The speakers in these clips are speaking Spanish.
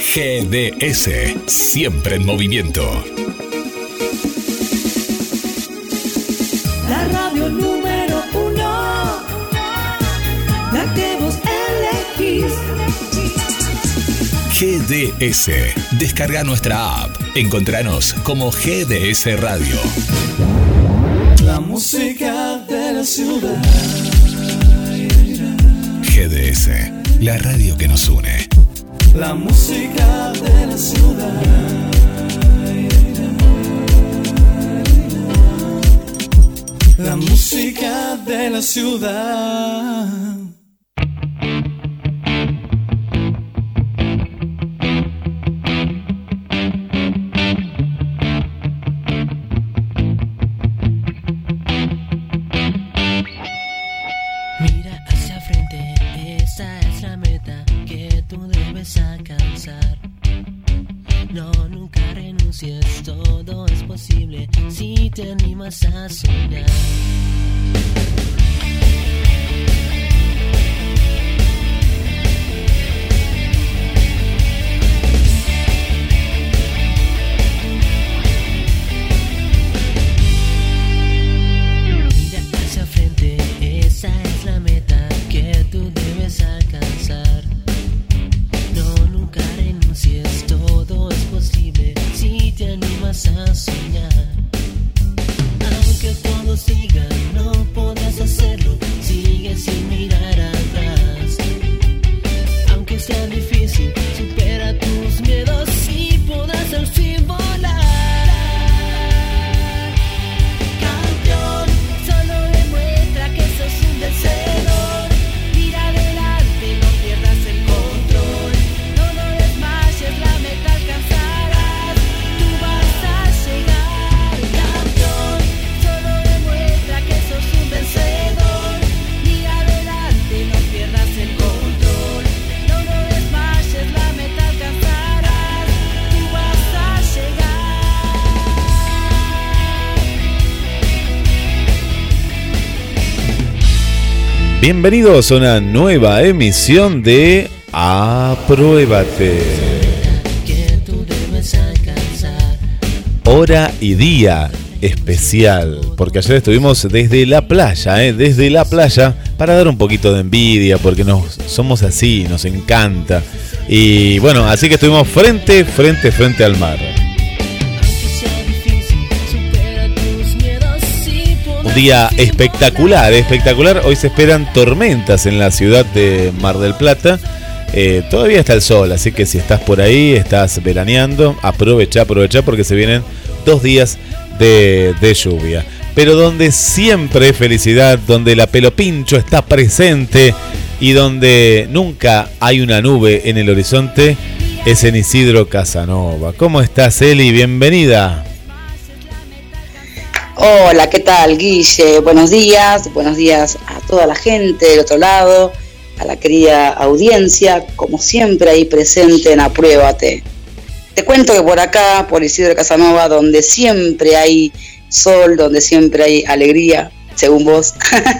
GDS, siempre en movimiento. La radio número uno, la que vos elegís. GDS, descarga nuestra app. Encontranos como GDS Radio. La música de la ciudad. GDS, la radio que nos une. La música de la ciudad. La música de la ciudad. Bienvenidos a una nueva emisión de Apruébate. Hora y día especial, porque ayer estuvimos desde la playa, ¿eh? desde la playa, para dar un poquito de envidia, porque nos, somos así, nos encanta. Y bueno, así que estuvimos frente, frente, frente al mar. Día espectacular, espectacular. Hoy se esperan tormentas en la ciudad de Mar del Plata. Eh, todavía está el sol, así que si estás por ahí, estás veraneando, aprovecha, aprovecha porque se vienen dos días de, lluvia. Pero donde siempre hay felicidad, donde la pelo pincho está presente y donde nunca hay una nube en el horizonte, es en Isidro Casanova. ¿Cómo estás, Eli? Bienvenida. Hola, ¿qué tal, Guille? Buenos días, buenos días a toda la gente del otro lado, a la querida audiencia, como siempre ahí presente en Apruébate. Te cuento que por acá, por Isidro Casanova, donde siempre hay sol, donde siempre hay alegría, según vos,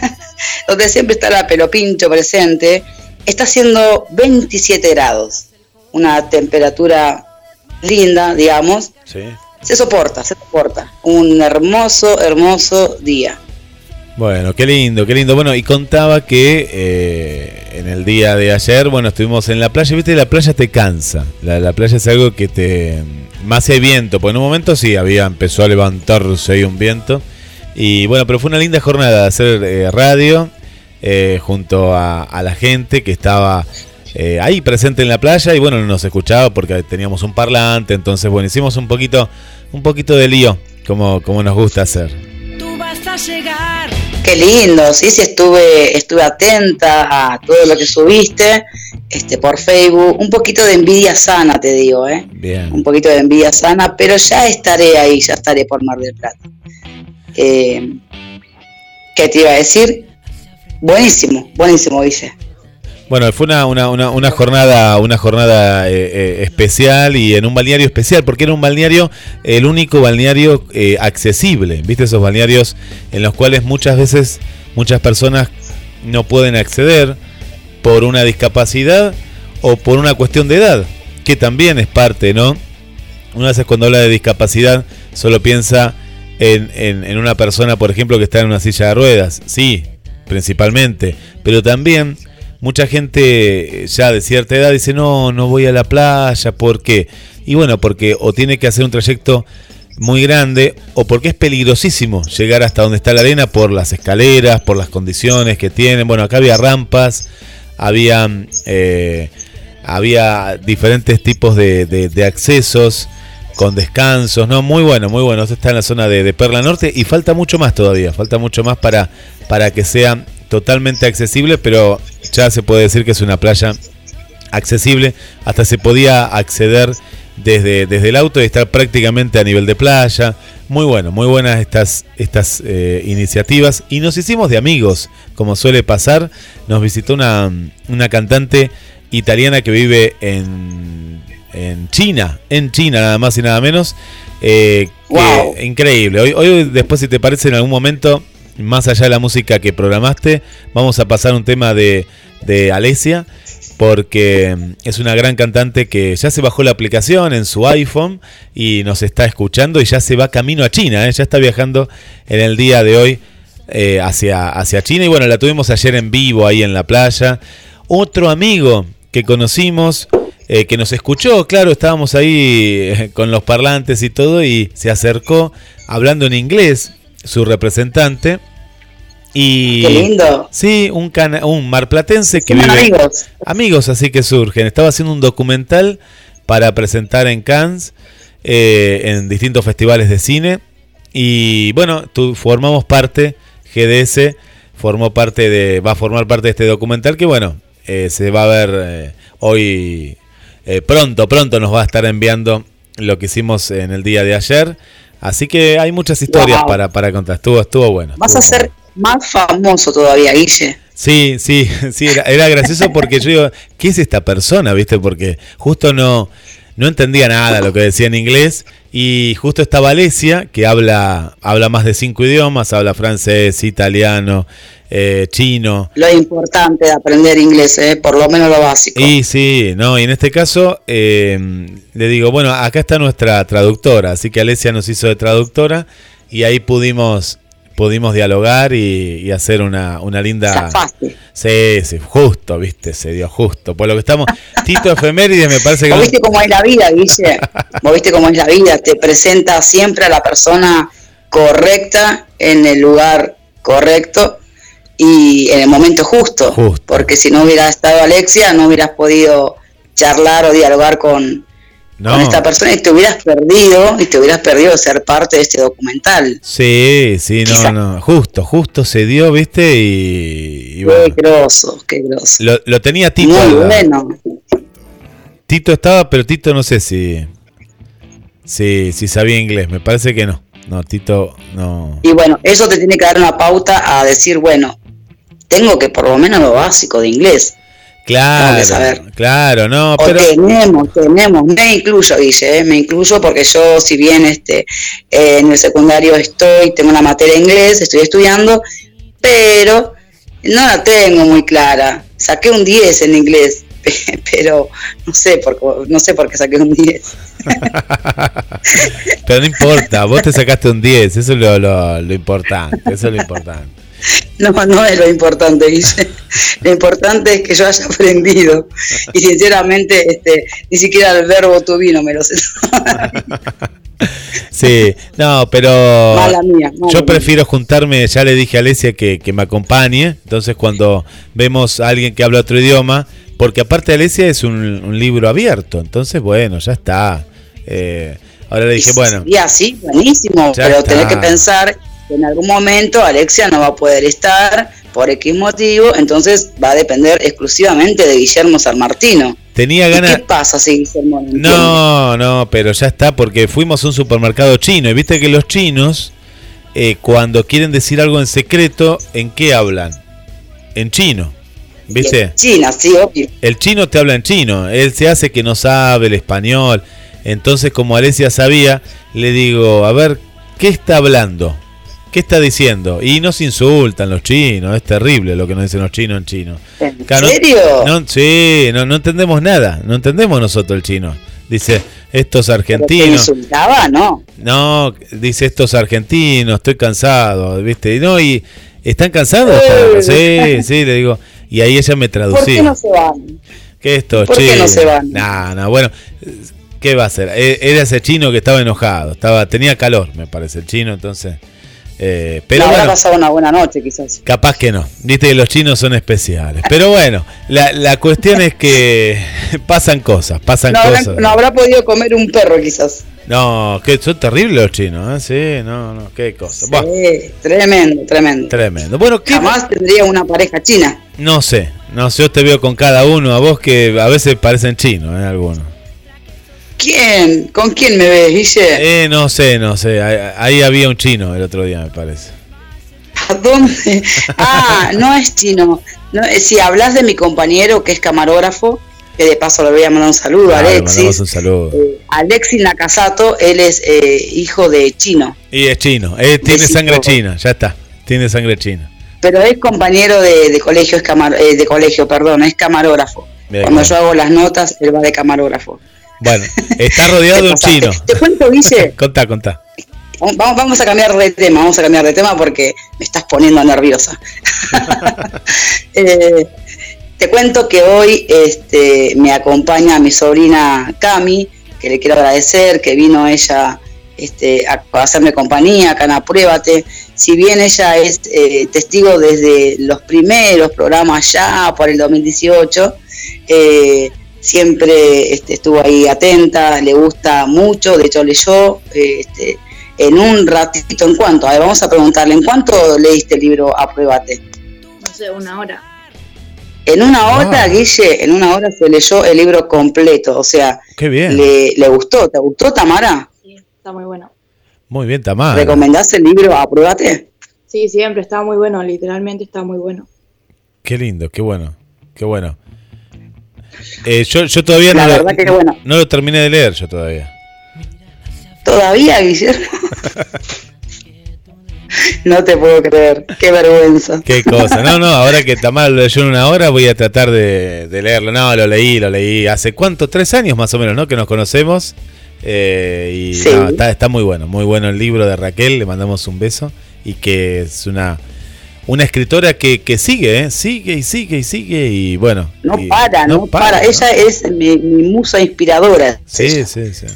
donde siempre está la pelopincho presente, está haciendo 27 grados, una temperatura linda, digamos, Sí. Se soporta, se soporta. Un hermoso, hermoso día. Bueno, qué lindo, qué lindo. Bueno, y contaba que eh, en el día de ayer, bueno, estuvimos en la playa, viste, la playa te cansa. La, la playa es algo que te... Más si hay viento, porque en un momento sí, había, empezó a levantarse ahí un viento. Y bueno, pero fue una linda jornada de hacer eh, radio eh, junto a la gente que estaba eh, ahí presente en la playa y bueno, nos escuchaba porque teníamos un parlante, entonces bueno, hicimos un poquito, un poquito de lío, como, como nos gusta hacer. Tú vas a llegar. Qué lindo, sí, sí, estuve, estuve atenta a todo lo que subiste este, por Facebook. Un poquito de envidia sana, te digo, ¿eh? Bien. Un poquito de envidia sana, pero ya estaré ahí, ya estaré por Mar del Plata. Eh, ¿Qué te iba a decir? Buenísimo, buenísimo, dice. Bueno, fue una, una, una, una jornada, una jornada eh, eh, especial y en un balneario especial, porque era un balneario, el único balneario eh, accesible. ¿Viste esos balnearios en los cuales muchas veces muchas personas no pueden acceder por una discapacidad o por una cuestión de edad? que también es parte, ¿no? Una vez cuando habla de discapacidad solo piensa en, en, en una persona, por ejemplo, que está en una silla de ruedas. Sí, principalmente. Pero también mucha gente ya de cierta edad dice, no, no voy a la playa, ¿por qué? Y bueno, porque o tiene que hacer un trayecto muy grande o porque es peligrosísimo llegar hasta donde está la arena por las escaleras, por las condiciones que tienen. Bueno, acá había rampas, había, eh, había diferentes tipos de, accesos con descansos, ¿no? Muy bueno, muy bueno. Esto está en la zona de, de, Perla Norte y falta mucho más todavía, falta mucho más para, para que sea totalmente accesible, pero ya se puede decir que es una playa accesible. Hasta se podía acceder desde, desde el auto y estar prácticamente a nivel de playa. Muy bueno, muy buenas estas, estas eh, iniciativas. Y nos hicimos de amigos, como suele pasar. Nos visitó una, una cantante italiana que vive en, en China, en China nada más y nada menos. Eh, Wow. que- increíble. Hoy, hoy, después, si te parece, en algún momento, más allá de la música que programaste, vamos a pasar un tema de, de Alesia, porque mm, es una gran cantante que ya se bajó la aplicación en su iPhone y nos está escuchando y ya se va camino a China, ¿eh? ya está viajando en el día de hoy eh, hacia, hacia China. Y bueno, la tuvimos ayer en vivo ahí en la playa. Otro amigo que conocimos, eh, que nos escuchó, claro, estábamos ahí con los parlantes y todo, y se acercó hablando en inglés, su representante. Y Qué lindo. Sí, un, cana- un marplatense que Son vive. amigos. Amigos, así que surgen. Estaba haciendo un documental para presentar en Cannes, eh, en distintos festivales de cine. Y bueno, tu- formamos parte, GDS formó parte de, va a formar parte de este documental que bueno, eh, se va a ver eh, hoy, pronto, pronto nos va a estar enviando lo que hicimos en el día de ayer. Así que hay muchas historias Wow. para, para contar. Estuvo, estuvo bueno. Vas a ser más famoso todavía, Guille. Sí, sí, sí, era, era gracioso porque yo digo, ¿qué es esta persona? ¿Viste? Porque justo no, no entendía nada lo que decía en inglés y justo estaba Alesia, que habla, habla más de cinco idiomas, habla francés, italiano, eh, chino. Lo importante de aprender inglés, ¿eh? por lo menos lo básico. Y sí, no, y en este caso eh, le digo, bueno, acá está nuestra traductora, así que Alesia nos hizo de traductora y ahí pudimos pudimos dialogar y, y hacer una, una linda... Zafaste. Sí, sí, justo, viste, se dio justo. Por lo que estamos, Tito Efemérides me parece que... ¿Vos no- viste cómo es la vida, Guille? ¿Vos viste cómo es la vida? Te presenta siempre a la persona correcta en el lugar correcto y en el momento justo. Justo. Porque si no hubiera estado Alexia, no hubieras podido charlar o dialogar con, no. con esta persona y te hubieras perdido, y te hubieras perdido de ser parte de este documental. Sí, sí, no, Quizá. no, justo, justo se dio, viste, y, y Qué bueno, groso, qué groso. lo, lo tenía Tito. Muy bueno. Tito estaba, pero Tito no sé si, si, si sabía inglés, me parece que no. No, Tito no. Y bueno, eso te tiene que dar una pauta a decir, bueno, tengo que por lo menos lo básico de inglés. Claro, que saber. claro, no, O pero tenemos, tenemos, me incluyo, Guille, ¿eh? me incluyo porque yo, si bien este, eh, en el secundario estoy, tengo una materia de inglés, estoy estudiando, pero no la tengo muy clara. Saqué un 10 en inglés, pero no sé por, qué- no sé por qué saqué un 10. pero no importa, vos te sacaste un 10, eso es lo, lo, lo importante, eso es lo importante. No, no es lo importante, Guille. Lo importante es que yo haya aprendido. Y sinceramente, este, ni siquiera el verbo to be no me lo sé. Sí, no, pero Mala mía, mala yo prefiero juntarme, ya le dije a Alesia que, que me acompañe, entonces cuando vemos a alguien que habla otro idioma, porque aparte Alesia es un, un libro abierto, entonces bueno, ya está. Eh, ahora le dije, bueno, Y así, buenísimo. Ya pero está. tenés que pensar en algún momento Alexia no va a poder estar por X motivo, entonces va a depender exclusivamente de Guillermo San Martino. tenía ¿Y ganas... qué pasa si Guillermo no? No, no, pero ya está, porque fuimos a un supermercado chino y viste que los chinos, eh, cuando quieren decir algo en secreto, ¿en qué hablan? En chino, ¿viste? China, sí, obvio. El chino te habla en chino, él se hace que no sabe el español. Entonces, como Alesia sabía, le digo, a ver, ¿qué está hablando? ¿Qué está diciendo? Y nos insultan los chinos, es terrible lo que nos dicen los chinos en chino. ¿En Claro, serio? No, sí, no, no entendemos nada, no entendemos nosotros el chino. Dice, estos ¿Pero te argentinos, insultaba? No. no, dice estos argentinos, estoy cansado, ¿viste? Y no, y ¿están cansados? Sí, sí, le digo. Y ahí ella me ¿Por qué traducía. no se van? ¿Qué estos ¿Por qué no chinos? se van? No, no, bueno, ¿qué va a hacer? E- Era ese chino que estaba enojado, estaba tenía calor, me parece, el chino, entonces. Eh, pero no, habrá bueno, pasado una buena noche, quizás. capaz que no. Viste que los chinos son especiales. Pero bueno, la, la cuestión es que pasan cosas, pasan No cosas. no habrá podido comer un perro, quizás. No, que son terribles los chinos, ¿eh? Sí, no, no, qué cosa. Tremendo, tremendo. tremendo. Bueno, ¿qué? Jamás tendría una pareja china. No sé, no sé, yo te veo con cada uno, a vos que a veces parecen chinos, ¿eh? Algunos. ¿Quién? ¿Con quién me ves, Guille? Eh, no sé, no sé. Ahí, ahí había un chino el otro día, me parece. ¿A dónde? Ah, no es chino. No, eh, si hablas de mi compañero que es camarógrafo, que de paso le voy a mandar un saludo a le mandamos Alexis. un saludo. Eh, Alexis Nakasato, él es eh, hijo de chino, Y es chino, eh, tiene sangre china, ya está. Tiene sangre china. pero es compañero de, de colegio, es camar- eh, de colegio, perdón, es camarógrafo. Bien, Cuando claro. yo hago las notas, él va de camarógrafo. Bueno, está rodeado de un chino. Te cuento, Guille, Contá, contá. Vamos, vamos a cambiar de tema, vamos a cambiar de tema porque me estás poniendo nerviosa. Eh, te cuento que hoy este, me acompaña mi sobrina Cami, que le quiero agradecer, que vino ella este, a, a hacerme compañía acá en Apruébate. Si bien ella es eh, testigo desde los primeros programas ya por el 2018, eh, siempre este, estuvo ahí atenta, le gusta mucho, de hecho leyó este, en un ratito, ¿en cuánto? A ver, vamos a preguntarle, ¿en cuánto leíste el libro Apruébate? No sé, una hora. En una hora, Ah. Guille, en una hora se leyó el libro completo, o sea, Qué bien. le, le gustó, ¿te gustó Tamara? Sí, está muy bueno. Muy bien, Tamara. ¿Recomendás el libro Apruébate? Sí, siempre está muy bueno, literalmente está muy bueno. Qué lindo, qué bueno. Qué bueno. Eh, yo, yo todavía La no, verdad que bueno. no lo terminé de leer, yo todavía. ¿Todavía, Guillermo? no te puedo creer, qué vergüenza. Qué cosa. No, no, ahora que Tamara lo leyó en una hora, voy a tratar de, de leerlo. No, lo leí, lo leí. ¿Hace cuánto? Tres años más o menos, ¿no? Que nos conocemos. Eh, y Sí. no, está, está muy bueno, muy bueno el libro de Raquel. Le mandamos un beso. Y que es una, una escritora que, que sigue, ¿eh? Sigue y sigue y sigue. Y bueno. No y- para, no, para. ¿no? Ella es mi, mi musa inspiradora. Sí, Ella. sí, sí.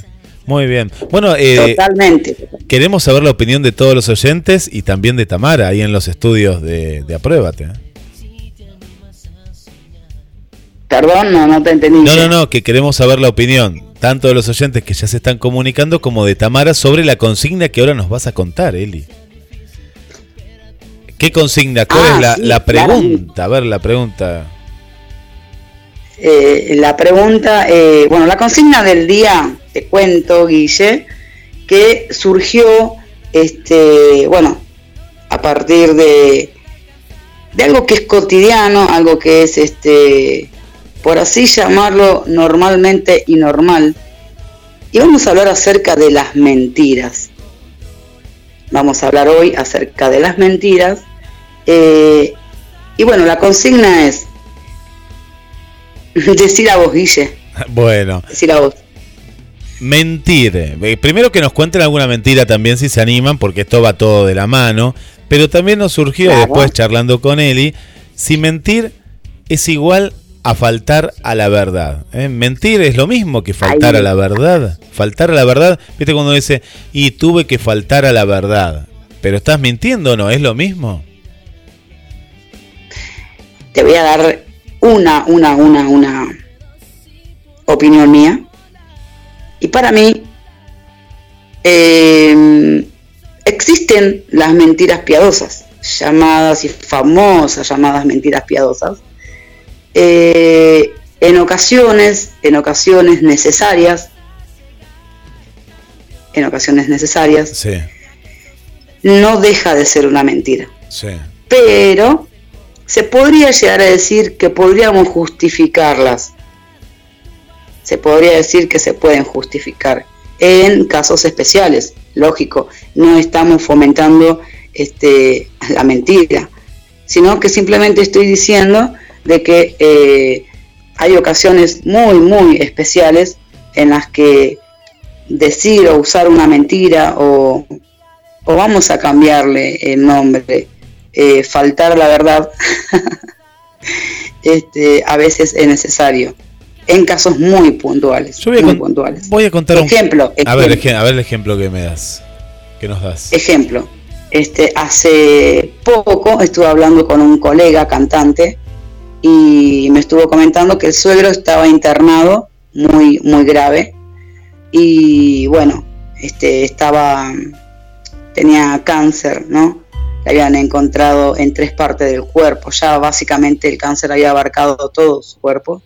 Muy bien. Bueno, eh, Totalmente. queremos saber la opinión de todos los oyentes y también de Tamara ahí en los estudios de, de Apruébate. ¿eh? Perdón, no, no te entendí. No, no, no, que queremos saber la opinión tanto de los oyentes que ya se están comunicando como de Tamara sobre la consigna que ahora nos vas a contar, Eli. ¿Qué consigna? ¿Cuál Ah, es la, sí, la claro. pregunta? A ver, la pregunta. Eh, la pregunta, eh, bueno, la consigna del día, te cuento, Guille, que surgió, este, bueno, a partir de, de algo que es cotidiano, algo que es, este, por así llamarlo, normalmente y normal. Y vamos a hablar acerca de las mentiras. Vamos a hablar hoy acerca de las mentiras. Eh, y bueno, la consigna es decir a vos, Guille, Bueno, decir a vos. mentir. Eh, Primero que nos cuenten alguna mentira también si se animan, porque esto va todo de la mano. Pero también nos surgió Claro. después charlando con Eli, si mentir es igual a faltar a la verdad. ¿eh? Mentir es lo mismo que faltar a la verdad. Faltar a la verdad, viste cuando dice, y tuve que faltar a la verdad. Pero estás mintiendo no, es lo mismo. Te voy a dar una, una, una, una opinión mía. Y para mí, eh, existen las mentiras piadosas, llamadas y famosas llamadas mentiras piadosas. Eh, en ocasiones, en ocasiones necesarias, en ocasiones necesarias, Sí, no deja de ser una mentira. sí. pero se podría llegar a decir que podríamos justificarlas. Se podría decir que se pueden justificar en casos especiales. Lógico, no estamos fomentando este, la mentira, sino que simplemente estoy diciendo de que eh, hay ocasiones muy, muy especiales en las que decir o usar una mentira o, o vamos a cambiarle el nombre, eh, faltar la verdad, este, a veces es necesario. En casos muy puntuales. Yo voy a, muy con- puntuales. voy a contar un- Ejemplo, A ver, ejemplo. ej- a ver el ejemplo que me das. Que nos das. Ejemplo, este, hace poco estuve hablando con un colega cantante y me estuvo comentando que el suegro estaba internado muy, muy grave y bueno, este, estaba, tenía cáncer, ¿no? Le habían encontrado en tres partes del cuerpo, ya básicamente el cáncer había abarcado todo su cuerpo.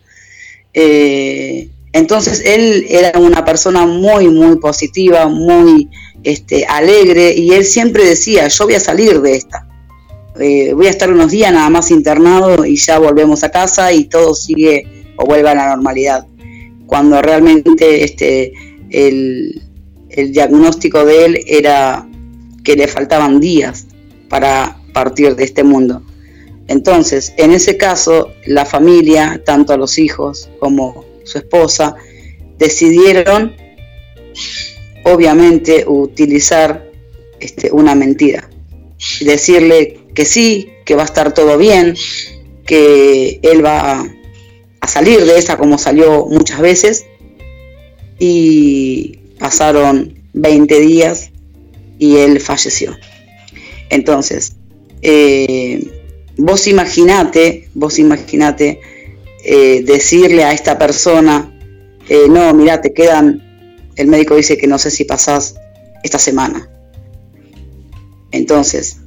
Eh, entonces él era una persona muy, muy positiva, muy este, alegre y él siempre decía, yo voy a salir de esta. Eh, voy a estar unos días nada más internado y ya volvemos a casa y todo sigue o vuelve a la normalidad. Cuando realmente este, el, el diagnóstico de él era que le faltaban días para partir de este mundo. Entonces, en ese caso, la familia, tanto los hijos como su esposa, decidieron, obviamente, utilizar este, una mentira. Decirle que sí, que va a estar todo bien, que él va a, salir de esa como salió muchas veces. Y pasaron 20 días y él falleció. Entonces, eh, vos imaginate, vos imaginate eh, decirle a esta persona, eh, no, mira, te quedan, el médico dice que no sé si pasás esta semana. Entonces,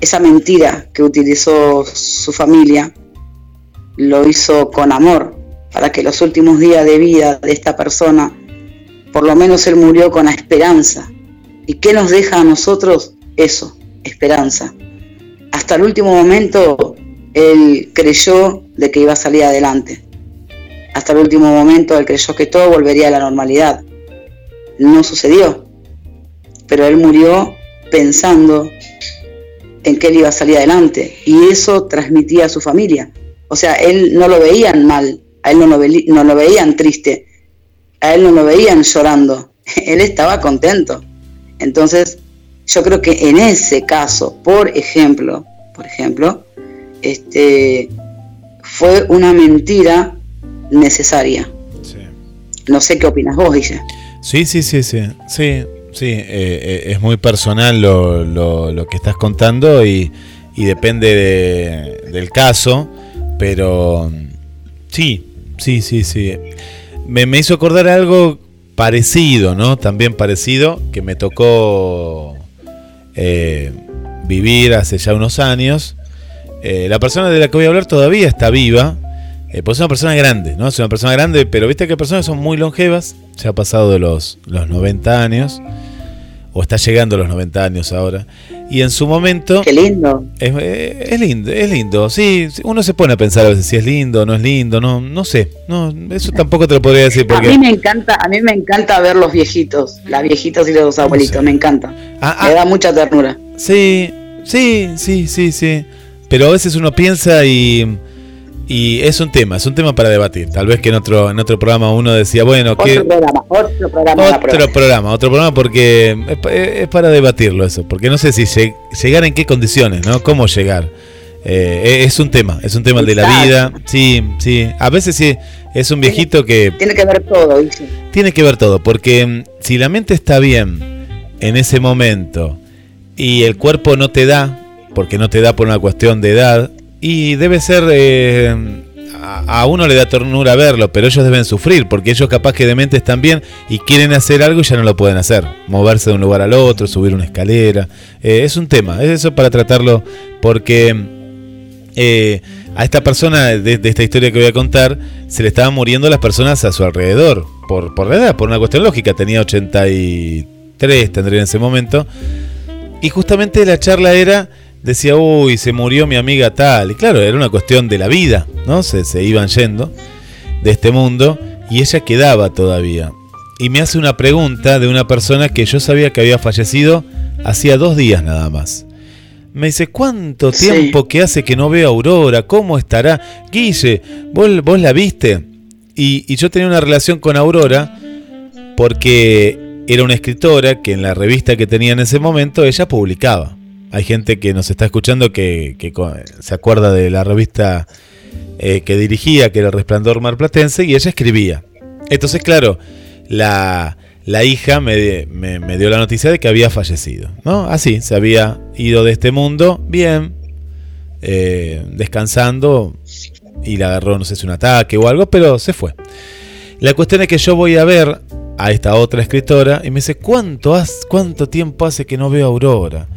esa mentira que utilizó su familia lo hizo con amor, para que los últimos días de vida de esta persona, por lo menos él murió con la esperanza. ¿Y qué nos deja a nosotros? Eso, esperanza. Hasta el último momento él creyó de que iba a salir adelante. Hasta el último momento él creyó que todo volvería a la normalidad. No sucedió. Pero él murió pensando en que él iba a salir adelante. Y eso transmitía a su familia. O sea, él no lo veían mal, a él no lo, ve- no lo veían triste, a él no lo veían llorando. Él estaba contento. Entonces, yo creo que en ese caso, por ejemplo, por ejemplo, este fue una mentira necesaria. Sí. No sé qué opinas vos, Guille. Sí, sí, sí, sí. Sí, sí. eh, eh, es muy personal lo, lo- que estás contando y, y depende de- del caso, pero sí, sí, sí, sí. Me, me hizo acordar algo parecido, ¿no? También parecido, que me tocó eh, vivir hace ya unos años. Eh, la persona de la que voy a hablar todavía está viva, pues es una persona grande, ¿no? Es una persona grande, pero viste que personas son muy longevas, se ha pasado de los, los 90 años, o está llegando a los 90 años ahora, y en su momento... Qué lindo. Es, eh, es lindo, es lindo, sí, uno se pone a pensar a veces si es lindo o no es lindo, no, no sé, no, eso tampoco te lo podría decir A mí me encanta, a mí me encanta ver los viejitos, las viejitas y los abuelitos, sé. me encanta. Ah, Me ah, da mucha ternura. Sí, sí, sí, sí, sí. Pero a veces uno piensa y, y es un tema, es un tema para debatir. Tal vez que en otro, en otro programa uno decía, bueno, que Otro programa, otro programa. otro programa, otro programa porque es, pa- es para debatirlo eso, porque no sé si lleg- llegar en qué condiciones, ¿no? ¿Cómo llegar? Eh, es un tema, es un tema el de la vida. Sí, sí. A veces sí, es un viejito que Tiene que ver todo, dice. tiene que ver todo, porque mm, si la mente está bien en ese momento y el cuerpo no te da, porque no te da por una cuestión de edad, y debe ser, eh, a, uno le da ternura verlo, pero ellos deben sufrir, porque ellos capaz que de mente están bien y quieren hacer algo y ya no lo pueden hacer, moverse de un lugar al otro, subir una escalera, Eh, es un tema, es eso para tratarlo, porque eh, a esta persona de, de esta historia que voy a contar se le estaban muriendo las personas a su alrededor por, por la edad, por una cuestión lógica. Tenía 83, tendría en ese momento. Y justamente la charla era, decía, uy, se murió mi amiga tal. Y claro, era una cuestión de la vida, ¿no? Se, se iban yendo de este mundo y ella quedaba todavía. Y me hace una pregunta de una persona que yo sabía que había fallecido hacía dos días nada más. Me dice, ¿cuánto Sí. tiempo que hace que no veo a Aurora? ¿Cómo estará? Guille, ¿vos, vos la viste? Y, y yo tenía una relación con Aurora porque era una escritora que en la revista que tenía en ese momento ella publicaba. Hay gente que nos está escuchando que, se acuerda de la revista eh, que dirigía, que era El Resplandor Marplatense, y ella escribía. Entonces, claro, la, la hija me, me- dio la noticia de que había fallecido. ¿no? Así, se había ido de este mundo bien, eh, descansando, y le agarró, no sé si un ataque o algo, pero se fue. La cuestión es que yo voy a ver a esta otra escritora y me dice, ¿cuánto, has- cuánto tiempo hace que no veo a Aurora?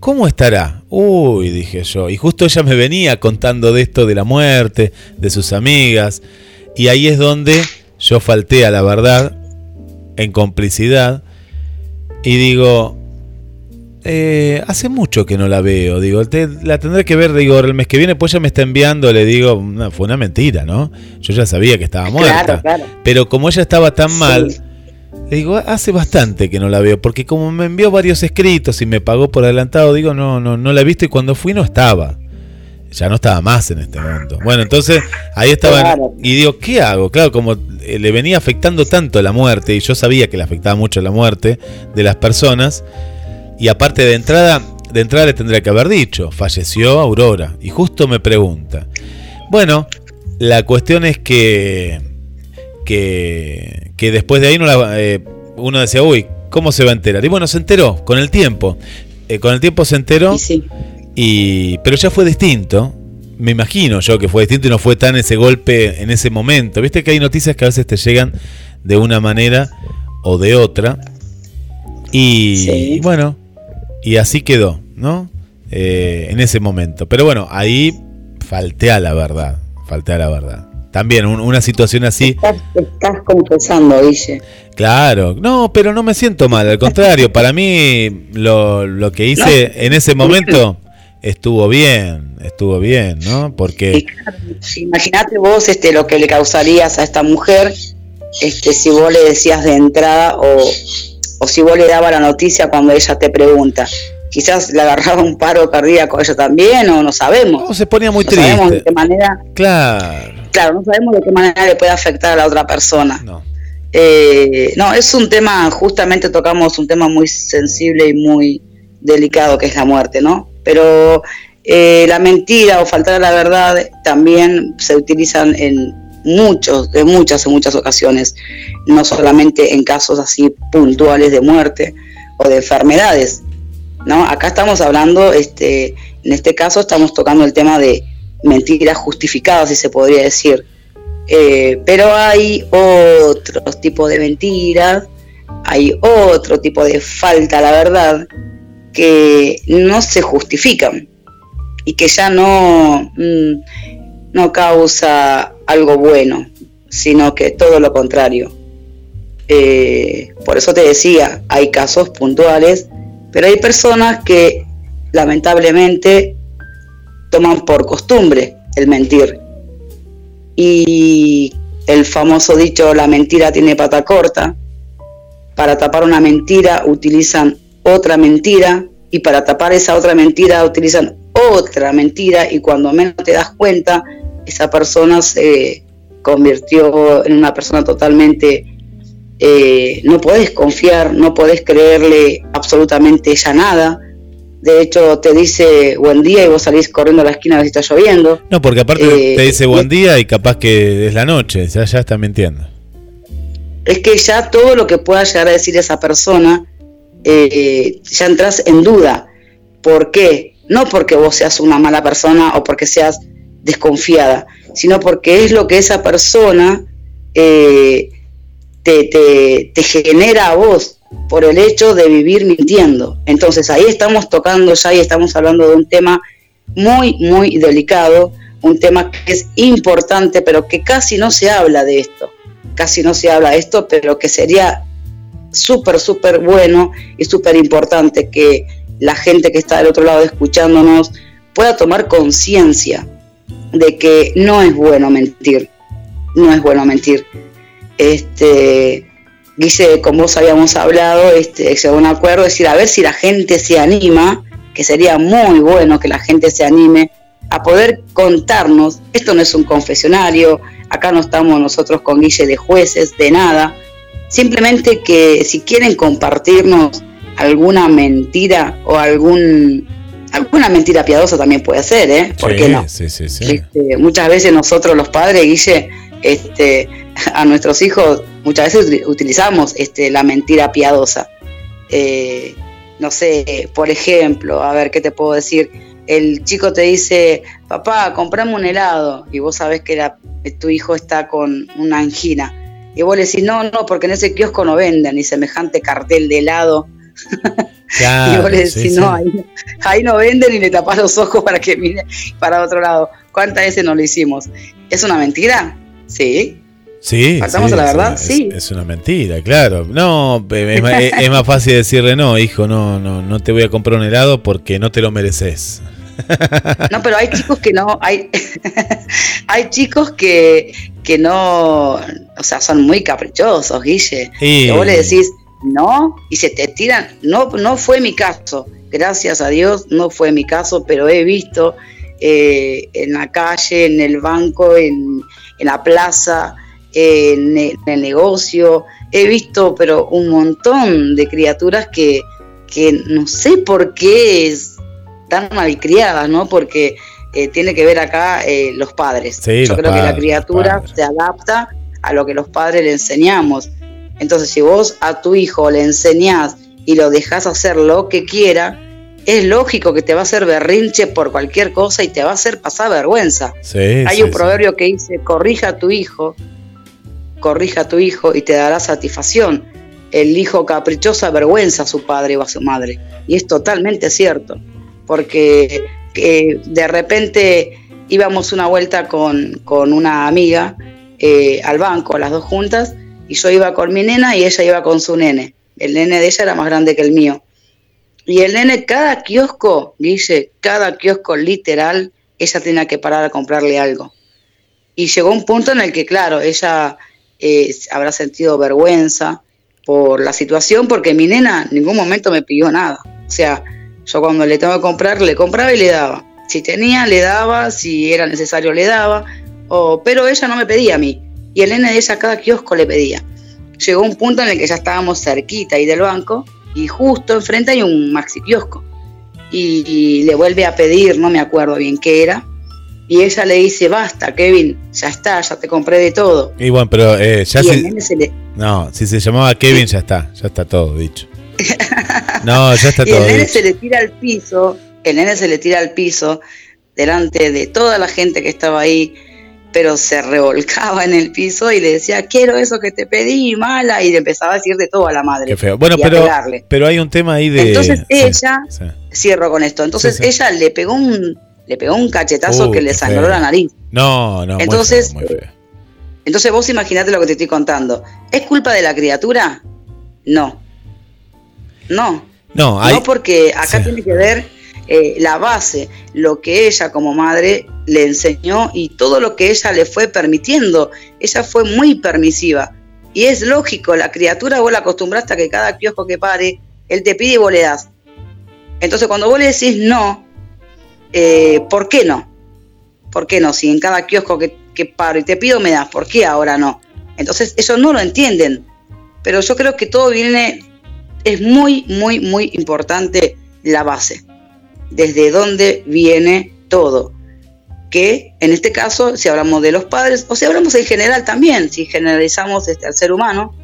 ¿Cómo estará? Uy, dije yo. Y justo ella me venía contando de esto de la muerte, de sus amigas. Y ahí es donde yo falté a la verdad, en complicidad. Y digo, eh, hace mucho que no la veo. Digo, te- la tendré que ver, digo, el mes que viene, pues ella me está enviando, le digo, "No, fue una mentira, ¿no? Yo ya sabía que estaba muerta. Claro, claro. Pero como ella estaba tan Sí. mal, le digo, hace bastante que no la veo, porque como me envió varios escritos y me pagó por adelantado, digo, no, no, no la he visto y cuando fui no estaba. Ya no estaba más en este mundo. Bueno, entonces ahí estaba Claro. y digo, ¿qué hago? Claro, como eh, le venía afectando tanto la muerte y yo sabía que le afectaba mucho la muerte de las personas y aparte de entrada, de entrada le tendría que haber dicho, falleció Aurora y justo me pregunta. Bueno, la cuestión es que que, que después de ahí no la- eh, uno decía, uy, ¿cómo se va a enterar? Y bueno, se enteró con el tiempo. Eh, con el tiempo se enteró, Y sí. y, pero ya fue distinto. Me imagino yo que fue distinto y no fue tan ese golpe en ese momento. Viste que hay noticias que a veces te llegan de una manera o de otra. Y, Sí. y bueno, y así quedó, ¿no? Eh, en ese momento. Pero bueno, ahí falté a la verdad. Falté a la verdad. También un- una situación así. Estás, estás confesando, Guille. Claro, no, pero no me siento mal, al contrario, para mí lo, lo que hice en ese momento estuvo bien, estuvo bien, ¿no? Porque, Imagínate vos este, lo que le causarías a esta mujer este, si vos le decías de entrada o, o si vos le dabas la noticia cuando ella te pregunta. Quizás le agarraba un paro cardíaco a ella también o no sabemos. oh, se ponía muy no sabemos de qué manera, Claro, claro, no sabemos de qué manera le puede afectar a la otra persona. no. Eh, no, es un tema, justamente tocamos un tema muy sensible y muy delicado que es la muerte, ¿no? Pero eh, la mentira o faltar a la verdad también se utilizan en muchos, en muchas, en muchas ocasiones, no solamente en casos así puntuales de muerte o de enfermedades, ¿no? Acá estamos hablando, este, en este caso estamos tocando el tema de mentiras justificadas, si se podría decir. Eh, pero hay otros tipos de mentiras, hay otro tipo de falta a la verdad que no se justifican y que ya no, mm, no causa algo bueno, sino que todo lo contrario. Eh, por eso te decía, hay casos puntuales, pero hay personas que lamentablemente toman por costumbre el mentir. Y el famoso dicho, la mentira tiene pata corta, para tapar una mentira utilizan otra mentira. Y para tapar esa otra mentira utilizan otra mentira. Y cuando menos te das cuenta, esa persona se convirtió en una persona totalmente... eh, no podés confiar, no podés creerle absolutamente ya nada. De hecho, te dice buen día y vos salís corriendo a la esquina a ver si está lloviendo. No, porque aparte Eh, te dice buen día y capaz que es la noche, ya, ya está mintiendo. es que ya todo lo que pueda llegar a decir esa persona, eh, ya entras en duda. ¿Por qué? No porque vos seas una mala persona o porque seas desconfiada, sino porque es lo que esa persona eh, te, te- genera a vos por el hecho de vivir mintiendo. Entonces ahí estamos tocando ya y estamos hablando de un tema muy, muy delicado, un tema que es importante, pero que casi no se habla de esto casi no se habla de esto, pero que sería súper, súper bueno y súper importante que la gente que está del otro lado escuchándonos pueda tomar conciencia de que no es bueno mentir, no es bueno mentir. Este, Guille, con vos habíamos hablado, este, llegó a un acuerdo, es decir, a ver si la gente se anima, que sería muy bueno que la gente se anime a poder contarnos, esto no es un confesionario, acá no estamos nosotros con Guille de jueces, de nada, simplemente que si quieren compartirnos alguna mentira o algún alguna mentira piadosa también puede ser, ¿eh? ¿Por Sí, qué no? Sí, sí, sí. Este, muchas veces nosotros los padres, Guille, este, a nuestros hijos muchas veces uti- utilizamos este, la mentira piadosa. Eh, no sé, por ejemplo, a ver, ¿qué te puedo decir? El chico te dice, papá, comprame un helado, y vos sabés que la- tu hijo está con una angina. Y vos le decís, no, no, porque en ese kiosco no venden, ni semejante cartel de helado. y vos le decís, sí. no, ahí, ahí no venden y le tapás los ojos para que mire para otro lado. ¿Cuántas veces no lo hicimos? ¿Es una mentira? Sí. Sí, ¿Faltamos sí, a la verdad? es- Sí. Es, una mentira, claro. No, es, más- es- es más fácil decirle, no, hijo, no, no, no te voy a comprar un helado porque no te lo mereces. No, pero hay chicos que no, hay, hay chicos que, que no, o sea, son muy caprichosos, Guille. Y- Que vos le decís no y se te tiran. No, no fue mi caso, gracias a Dios, no fue mi caso, pero he visto eh, en la calle, en el banco, en, en la plaza, en el, en el negocio, he visto, pero un montón de criaturas que, que no sé por qué están malcriadas, ¿no? Porque eh, tiene que ver acá eh, los padres. Sí, Yo los creo que la criatura se adapta a lo que los padres le enseñamos. Entonces, si vos a tu hijo le enseñás y lo dejás hacer lo que quiera, es lógico que te va a hacer berrinche por cualquier cosa y te va a hacer pasar vergüenza. Sí, Hay sí, un proverbio que dice, corrija a tu hijo, corrija a tu hijo y te dará satisfacción. El hijo caprichoso avergüenza a su padre o a su madre. Y es totalmente cierto, porque eh, de repente íbamos una vuelta con, con una amiga eh, al banco, las dos juntas, y yo iba con mi nena y ella iba con su nene. El nene de ella era más grande que el mío. Y el nene, cada kiosco, Guille, cada kiosco literal, ella tenía que parar a comprarle algo. Y llegó un punto en el que, claro, ella eh, habrá sentido vergüenza por la situación, porque mi nena en ningún momento me pidió nada. O sea, yo cuando le tengo que comprar, le compraba y le daba. Si tenía, le daba, si era necesario, le daba. O, pero ella no me pedía a mí. Y el nene de ella a cada kiosco le pedía. Llegó un punto en el que ya estábamos cerquita ahí del banco y justo enfrente hay un maxi kiosco. Y, y le vuelve a pedir, no me acuerdo bien qué era. Y ella le dice, basta, Kevin, ya está, ya te compré de todo. Y bueno, pero eh, ya el si, nene se le, no, si se llamaba Kevin, ya está, ya está todo dicho. No, ya está y el todo nene dicho. se le tira al piso, el nene se le tira al piso delante de toda la gente que estaba ahí, pero se revolcaba en el piso y le decía, quiero eso que te pedí, mala, y le empezaba a decir de todo a la madre. Qué feo. Bueno, pero, pero hay un tema ahí de. Entonces ella, sí. cierro con esto, entonces sí. ella le pegó un, le pegó un cachetazo Uh, que le sangró feo. la nariz. No, no, muy Entonces, feo, muy feo. Entonces vos imaginate lo que te estoy contando. ¿Es culpa de la criatura? No. No. No, hay. No porque acá sí. tiene que ver eh, la base, lo que ella como madre le enseñó y todo lo que ella le fue permitiendo. Ella fue muy permisiva. Y es lógico, la criatura vos la acostumbraste a que cada kiosco que pare, él te pide y vos le das. Entonces cuando vos le decís no, eh, ¿por qué no? ¿Por qué no? Si en cada kiosco que, paro y te pido me das, ¿por qué ahora no? Entonces ellos no lo entienden. Pero yo creo que todo viene, es muy, muy, muy importante la base. Desde dónde viene todo. Que en este caso, si hablamos de los padres, o si hablamos en general también, si generalizamos este, al ser humano,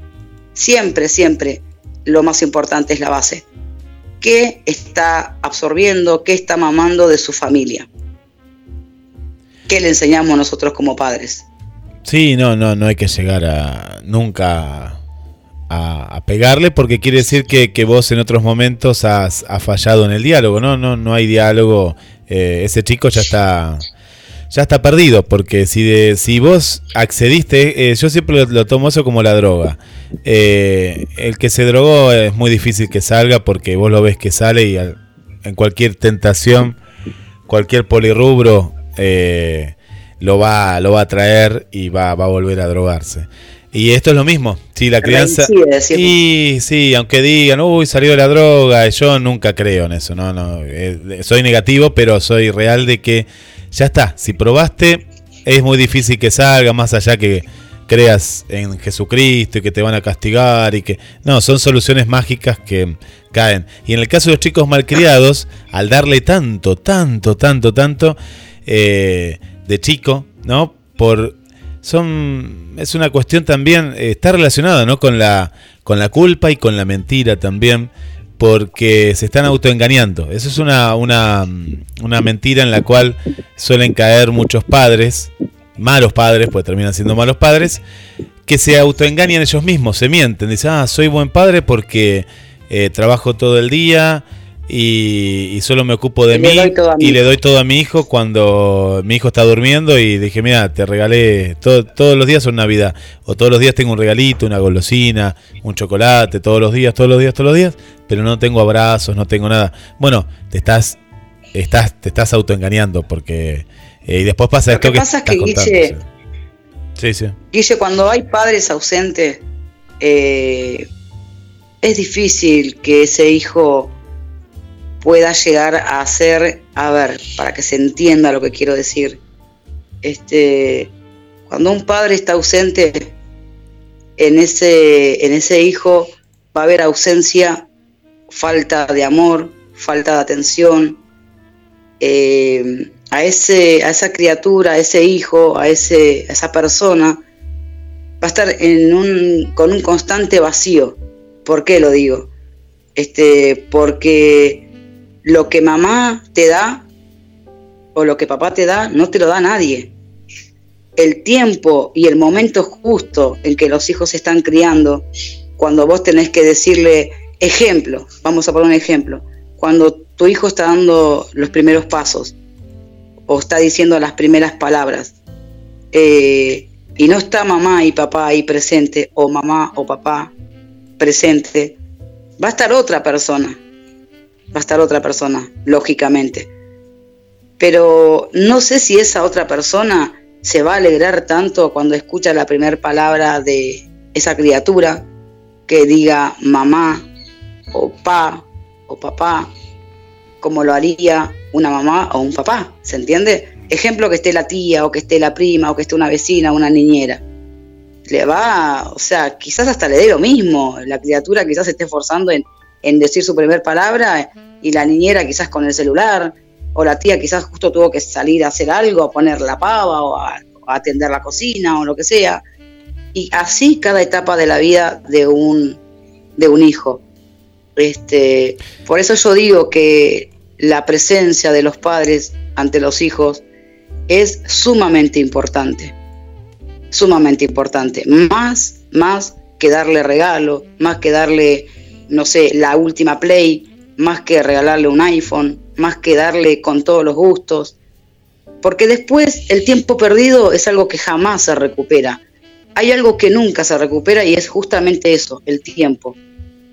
siempre, siempre lo más importante es la base. ¿Qué está absorbiendo, qué está mamando de su familia? ¿Qué le enseñamos nosotros como padres? Sí, no, no, no hay que llegar a nunca a, pegarle porque quiere decir que, que vos en otros momentos has, has fallado en el diálogo, ¿no? No, no hay diálogo. eh, ese chico ya está ya está perdido porque si de, si vos accediste, eh, yo siempre lo, lo tomo eso como la droga. Eh, el que se drogó es muy difícil que salga porque vos lo ves que sale y al- en cualquier tentación, cualquier polirrubro eh, lo va lo va a traer y va, va a volver a drogarse. Y esto es lo mismo. Sí, la crianza. Y sí, aunque digan, uy, salió de la droga, yo nunca creo en eso. No, no. eh, soy negativo, pero soy real de que ya está. Si probaste, es muy difícil que salga, más allá que creas en Jesucristo y que te van a castigar y que. No, son soluciones mágicas que caen. Y en el caso de los chicos malcriados, al darle tanto, tanto, tanto, tanto eh, de chico, ¿no? Por son es una cuestión también eh, está relacionada no con la con la culpa y con la mentira también porque se están autoengañando. Eso es una una, una mentira en la cual suelen caer muchos padres malos padres pues terminan siendo malos padres que se autoengañan ellos mismos se mienten. Dicen ah soy buen padre porque eh, trabajo todo el día y, y solo me ocupo de Y mí y le doy todo a mi hijo cuando mi hijo está durmiendo y dije, mira, te regalé, todo- todos los días son Navidad, o todos los días tengo un regalito, una golosina, un chocolate, todos los días, todos los días, todos los días, pero no tengo abrazos, no tengo nada. Bueno, te estás, estás, te estás autoengañando porque... eh, y después pasa Lo esto que que, pasa es que, Guille. Sí, sí. Guille, cuando hay padres ausentes, eh, es difícil que ese hijo pueda llegar a ser, a ver, para que se entienda lo que quiero decir. Este, cuando un padre está ausente, en ese, en ese hijo va a haber ausencia, falta de amor, falta de atención. eh, a, ese, a esa criatura, a ese hijo, a, ese, esa persona, va a estar en un, con un constante vacío. ¿Por qué lo digo? Este, porque lo que mamá te da o lo que papá te da no te lo da nadie. El tiempo y el momento justo en que los hijos se están criando, cuando vos tenés que decirle ejemplo, vamos a poner un ejemplo, cuando tu hijo está dando los primeros pasos o está diciendo las primeras palabras, eh, y no está mamá y papá ahí presente, o mamá o papá presente, va a estar otra persona, va a estar otra persona, lógicamente. Pero no sé si esa otra persona se va a alegrar tanto cuando escucha la primera palabra de esa criatura que diga mamá o pa o papá, como lo haría una mamá o un papá, ¿se entiende? Ejemplo que esté la tía o que esté la prima o que esté una vecina una niñera. Le va, o sea, quizás hasta le dé lo mismo. La criatura quizás se esté esforzando en, en decir su primer palabra y la niñera quizás con el celular o la tía quizás justo tuvo que salir a hacer algo, a poner la pava o a, atender la cocina o lo que sea. Y así cada etapa de la vida de un, de un hijo. Este, por eso yo digo que la presencia de los padres ante los hijos es sumamente importante. Sumamente importante. Más, más que darle regalo, más que darle, no sé, la última play, más que regalarle un iPhone, más que darle con todos los gustos. Porque después el tiempo perdido es algo que jamás se recupera. Hay algo que nunca se recupera y es justamente eso, el tiempo.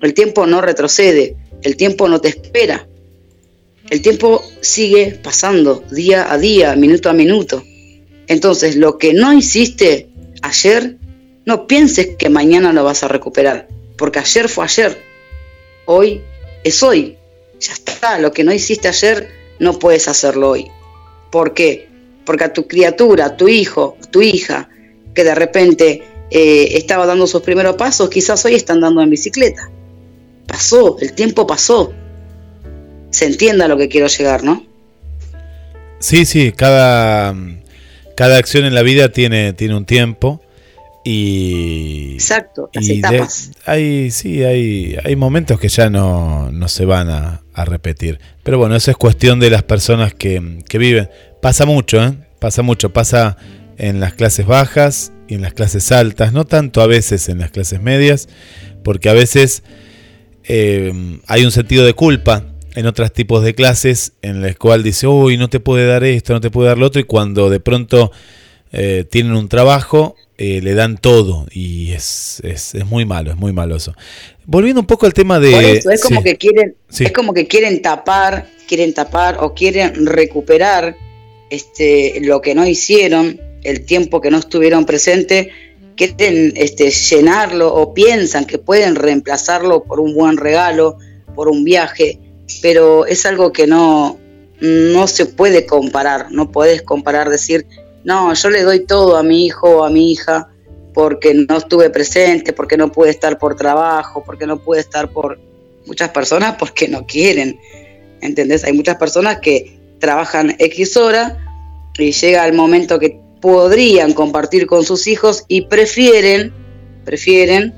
El tiempo no retrocede, el tiempo no te espera. El tiempo sigue pasando día a día, minuto a minuto. Entonces, lo que no hiciste ayer, no pienses que mañana lo vas a recuperar, porque ayer fue ayer, hoy es hoy. Ya está, lo que no hiciste ayer, no puedes hacerlo hoy. ¿Por qué? Porque a tu criatura, tu hijo, tu hija, que de repente eh, estaba dando sus primeros pasos, quizás hoy están dando en bicicleta. Pasó, el tiempo pasó. Se entienda lo que quiero llegar, ¿no? Sí, sí, cada, cada acción en la vida tiene, tiene un tiempo y... Exacto, las y de- etapas. hay, sí, hay, hay momentos que ya no, no se van a, a repetir. Pero bueno, eso es cuestión de las personas que, que viven. Pasa mucho, ¿eh? Pasa mucho. Pasa en las clases bajas y en las clases altas. No tanto a veces en las clases medias, porque a veces eh, hay un sentido de culpa en otros tipos de clases en las cual dice, uy, no te puede dar esto, no te puede dar lo otro, y cuando de pronto eh, tienen un trabajo, eh, le dan todo, y es, es, es muy malo, es muy malo eso. Volviendo un poco al tema de... Por eso, es como sí, que quieren, sí. es como que quieren tapar, quieren tapar o quieren recuperar este lo que no hicieron, el tiempo que no estuvieron presentes, quieren este, llenarlo o piensan que pueden reemplazarlo por un buen regalo, por un viaje, pero es algo que no, no se puede comparar, no puedes comparar, decir, no, yo le doy todo a mi hijo o a mi hija porque no estuve presente, porque no pude estar por trabajo, porque no pude estar por muchas personas porque no quieren, ¿entendés? Hay muchas personas que trabajan X hora y llega el momento que podrían compartir con sus hijos y prefieren, prefieren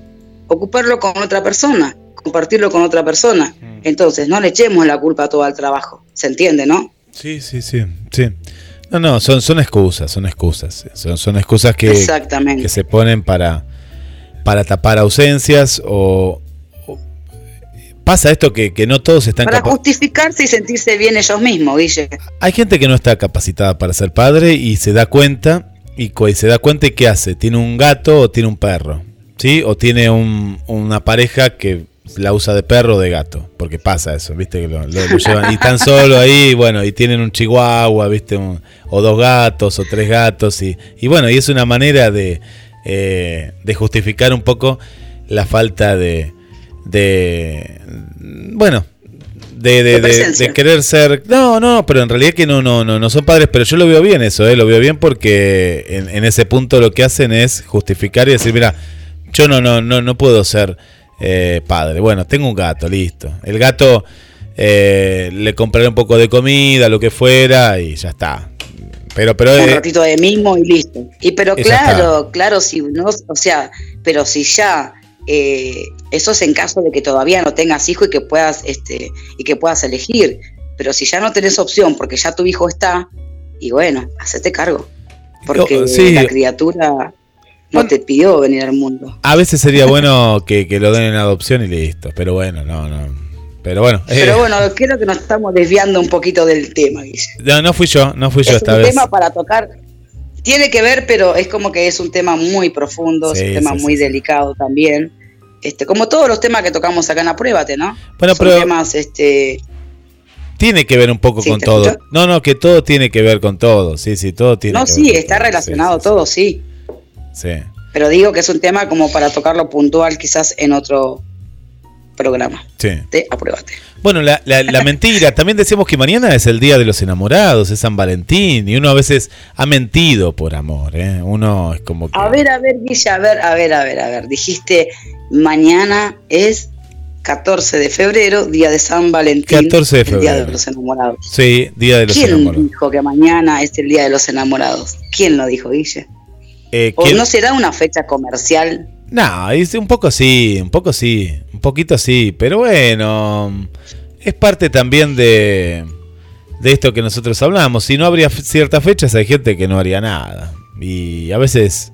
ocuparlo con otra persona, compartirlo con otra persona. Mm. Entonces, no le echemos la culpa todo al trabajo, ¿se entiende, no? Sí, sí, sí, sí. No, no, son, son excusas, son excusas. Son, son excusas que, Exactamente. que se ponen para, para tapar ausencias o, o- pasa esto que, que no todos están Para capa- justificarse y sentirse bien ellos mismos, Guille. Hay gente que no está capacitada para ser padre y se da cuenta y, se da cuenta y qué hace, tiene un gato o tiene un perro, ¿sí? O tiene un- una pareja que la usa de perro o de gato, porque pasa eso, ¿viste? Que lo, lo- lo llevan y están solo ahí, bueno, y tienen un chihuahua, ¿viste? Un- o dos gatos o tres gatos y, y bueno, y es una manera de, eh, de justificar un poco la falta de, de bueno, de, de- de querer ser. No, no, pero en realidad que no, no, no, no son padres, pero yo lo veo bien eso, ¿eh? lo veo bien porque en, en ese punto lo que hacen es justificar y decir, mira, yo no, no, no, no puedo ser eh, padre. Bueno, tengo un gato, listo. El gato eh, le compraré un poco de comida, lo que fuera, y ya está. Pero, pero un eh, ratito de mismo y listo. Y pero claro, claro, si no, o sea, pero si ya eh, eso es en caso de que todavía no tengas hijo y que puedas, este, y que puedas elegir. Pero si ya no tenés opción porque ya tu hijo está, y bueno, hacete cargo. Porque sí. la criatura no te pidió venir al mundo. a veces sería bueno que, que lo den en adopción y listo. Pero bueno, no, no. Pero bueno, eh, Pero bueno, creo que nos estamos desviando un poquito del tema, Guille. no, no fui yo, no fui yo es esta un vez. tema para tocar. Tiene que ver, pero es como que es un tema muy profundo, Sí, es un tema sí, muy sí, sí. delicado también. Este, como todos los temas que tocamos acá en Apruébate, ¿no? Bueno, Son pero- temas, este, Tiene que ver un poco Sí, con ¿te todo. No, no, que todo tiene que ver con todo. Sí, sí, todo tiene no, que sí, ver con está todo. relacionado Sí, todo, sí. Sí. Pero digo que es un tema como para tocarlo puntual, quizás en otro programa sí. de Apruébate. Bueno, la, la- la mentira. También decimos que mañana es el día de los enamorados, es San Valentín. Y uno a veces ha mentido por amor. ¿eh? Uno es como que. A ver, a ver, Guille, a ver, a ver, a ver, a ver. Dijiste, mañana es 14 de febrero, día de San Valentín. 14 de el Día febrero. de los enamorados. Sí, día de los ¿Quién enamorados. dijo que mañana es el Día de los Enamorados? ¿Quién lo dijo, Guille? Eh, ¿O ¿quién- no será una fecha comercial? No, es un poco sí, un poco sí, un poquito sí, pero bueno, es parte también de, de esto que nosotros hablamos. Si no habría ciertas fechas, hay gente que no haría nada. Y a veces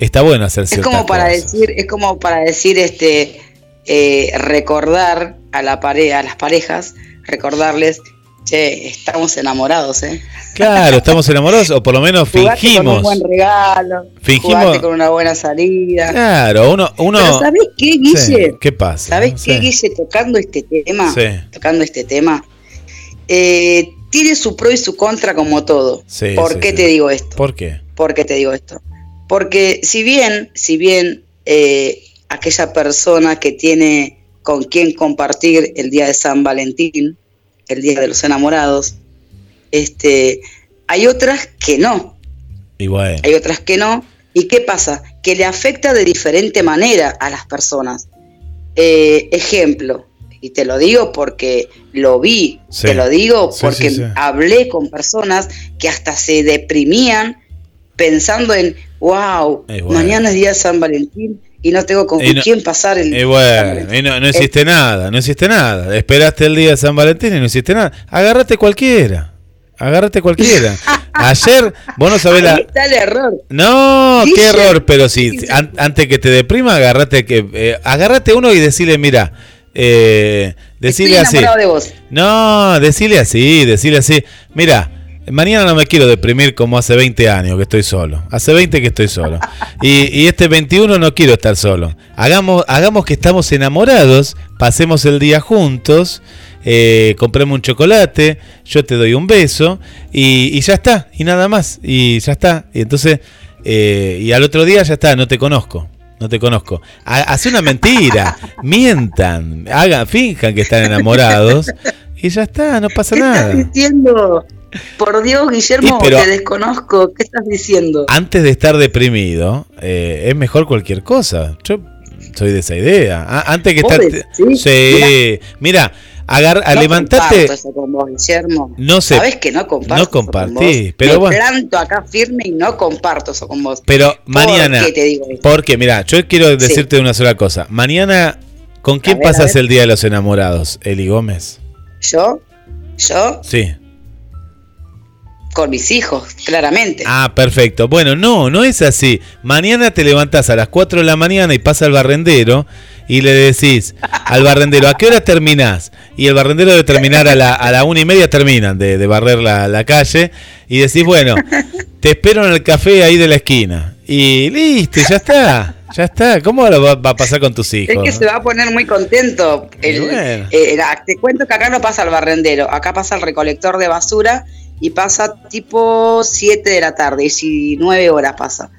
está bueno hacer Es como para cosas. decir, es como para decir, este, eh, recordar a la pare a las parejas, recordarles, che, estamos enamorados, ¿eh? Claro, estamos enamorados, o por lo menos Jugate con un fingimos. buen regalo, Fingimos- con una buena salida. Claro, uno, uno. Pero ¿sabés qué, Sí, Guille? ¿Qué pasa? ¿Sabés No qué. Guille? Tocando este tema, Sí. tocando este tema, eh, tiene su pro y su contra como todo. ¿Por qué te digo esto? ¿Por qué? ¿Por qué te digo esto? Porque si bien, si bien eh, aquella persona que tiene con quien compartir el día de San Valentín, el día de los enamorados, este, hay otras que no, Y bueno, hay otras que no. ¿Y qué pasa? Que le afecta de diferente manera a las personas. Eh, ejemplo, y te lo digo porque lo vi, Sí. te lo digo porque sí, sí. hablé con personas que hasta se deprimían pensando en, wow, mañana es día de San Valentín y no tengo con no- quién pasar el Y bueno, Valentín". y no, no hiciste nada, no hiciste nada. Esperaste el día de San Valentín y no hiciste nada. Agárrate cualquiera. Agárrate cualquiera. Ayer, vos no sabés Ahí la. está el error. No, qué error, pero si an- antes que te deprima, agárrate que eh, agárrate uno y decirle, mira, eh, decirle Estoy así. enamorado de vos. No, decirle así, decirle así. Mira, mañana no me quiero deprimir como hace 20 años que estoy solo. Hace 20 que estoy solo. Y, y este 21 no quiero estar solo. Hagamos, hagamos que estamos enamorados, pasemos el día juntos, eh, compremos un chocolate, yo te doy un beso y, y ya está, y nada más, y ya está. Y entonces eh, y al otro día ya está, no te conozco. No te conozco. Ha- Hace una mentira, mientan, hagan, finjan que están enamorados y ya está, no pasa ¿Qué estás nada. diciendo? Por Dios, Guillermo, pero- te desconozco. ¿Qué estás diciendo? Antes de estar deprimido, eh, es mejor cualquier cosa. Yo soy de esa idea. A- antes que ¿Vos estar. Sí, mira, agar, a No levantarte. comparto eso con vos, Guillermo. No sé. Sabés que no comparto. No eso con compartís, vos. pero Me bueno. planto acá firme y no comparto eso con vos. Pero ¿Por mañana. qué te digo esto? Porque, mira, yo quiero decirte una sola cosa. Mañana, ¿con quién ver, pasas el Día de los Enamorados? Eli Gómez. Yo, yo, Sí. Con mis hijos, claramente. Ah, perfecto. Bueno, no, no es así. Mañana te levantás a las 4 de la mañana y pasa el barrendero y le decís al barrendero, ¿a qué hora terminás? Y el barrendero debe terminar a la, a la una y media, terminan de, de barrer la, la calle. Y decís, bueno, te espero en el café ahí de la esquina. Y listo, ya está. Ya está. ¿Cómo lo va, a pasar con tus hijos? Es que se va a poner muy contento. El- bueno. eh, la- te cuento que acá no pasa el barrendero, acá pasa el recolector de basura y pasa tipo 7 de la tarde, 19 horas pasa.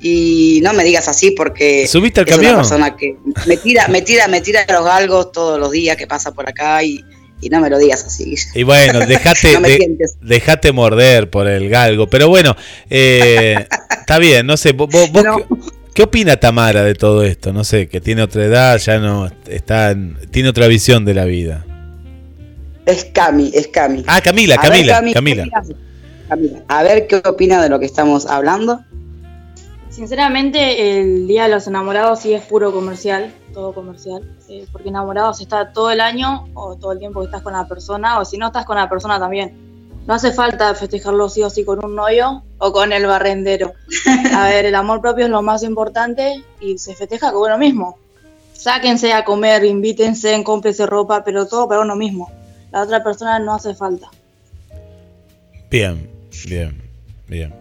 Y no me digas así porque ¿Subiste al es camión? una persona que me tira, me tira, me tira los galgos todos los días que pasa por acá y, y no me lo digas así. Y bueno, dejate, No de- dejate morder por el galgo. Pero bueno, eh, está bien, no sé. ¿Vos, vos- No. qué, qué opina Tamara de todo esto? No sé, que tiene otra edad, ya no está, en- tiene otra visión de la vida. Es Cami, es Cami. Ah, Camila, A ver, Camila, Cami, ¿qué Camila. opinas? Camila, A ver qué opina de lo que estamos hablando. Sinceramente, el Día de los Enamorados sí es puro comercial, todo comercial, eh, porque enamorados está todo el año o todo el tiempo que estás con la persona, o si no estás con la persona también. No hace falta festejarlo sí o sí con un novio o con el barrendero. A ver, el amor propio es lo más importante y se festeja con uno mismo. Sáquense a comer, invítense, cómprense ropa, pero todo para uno mismo. La otra persona no hace falta. Bien, bien, bien.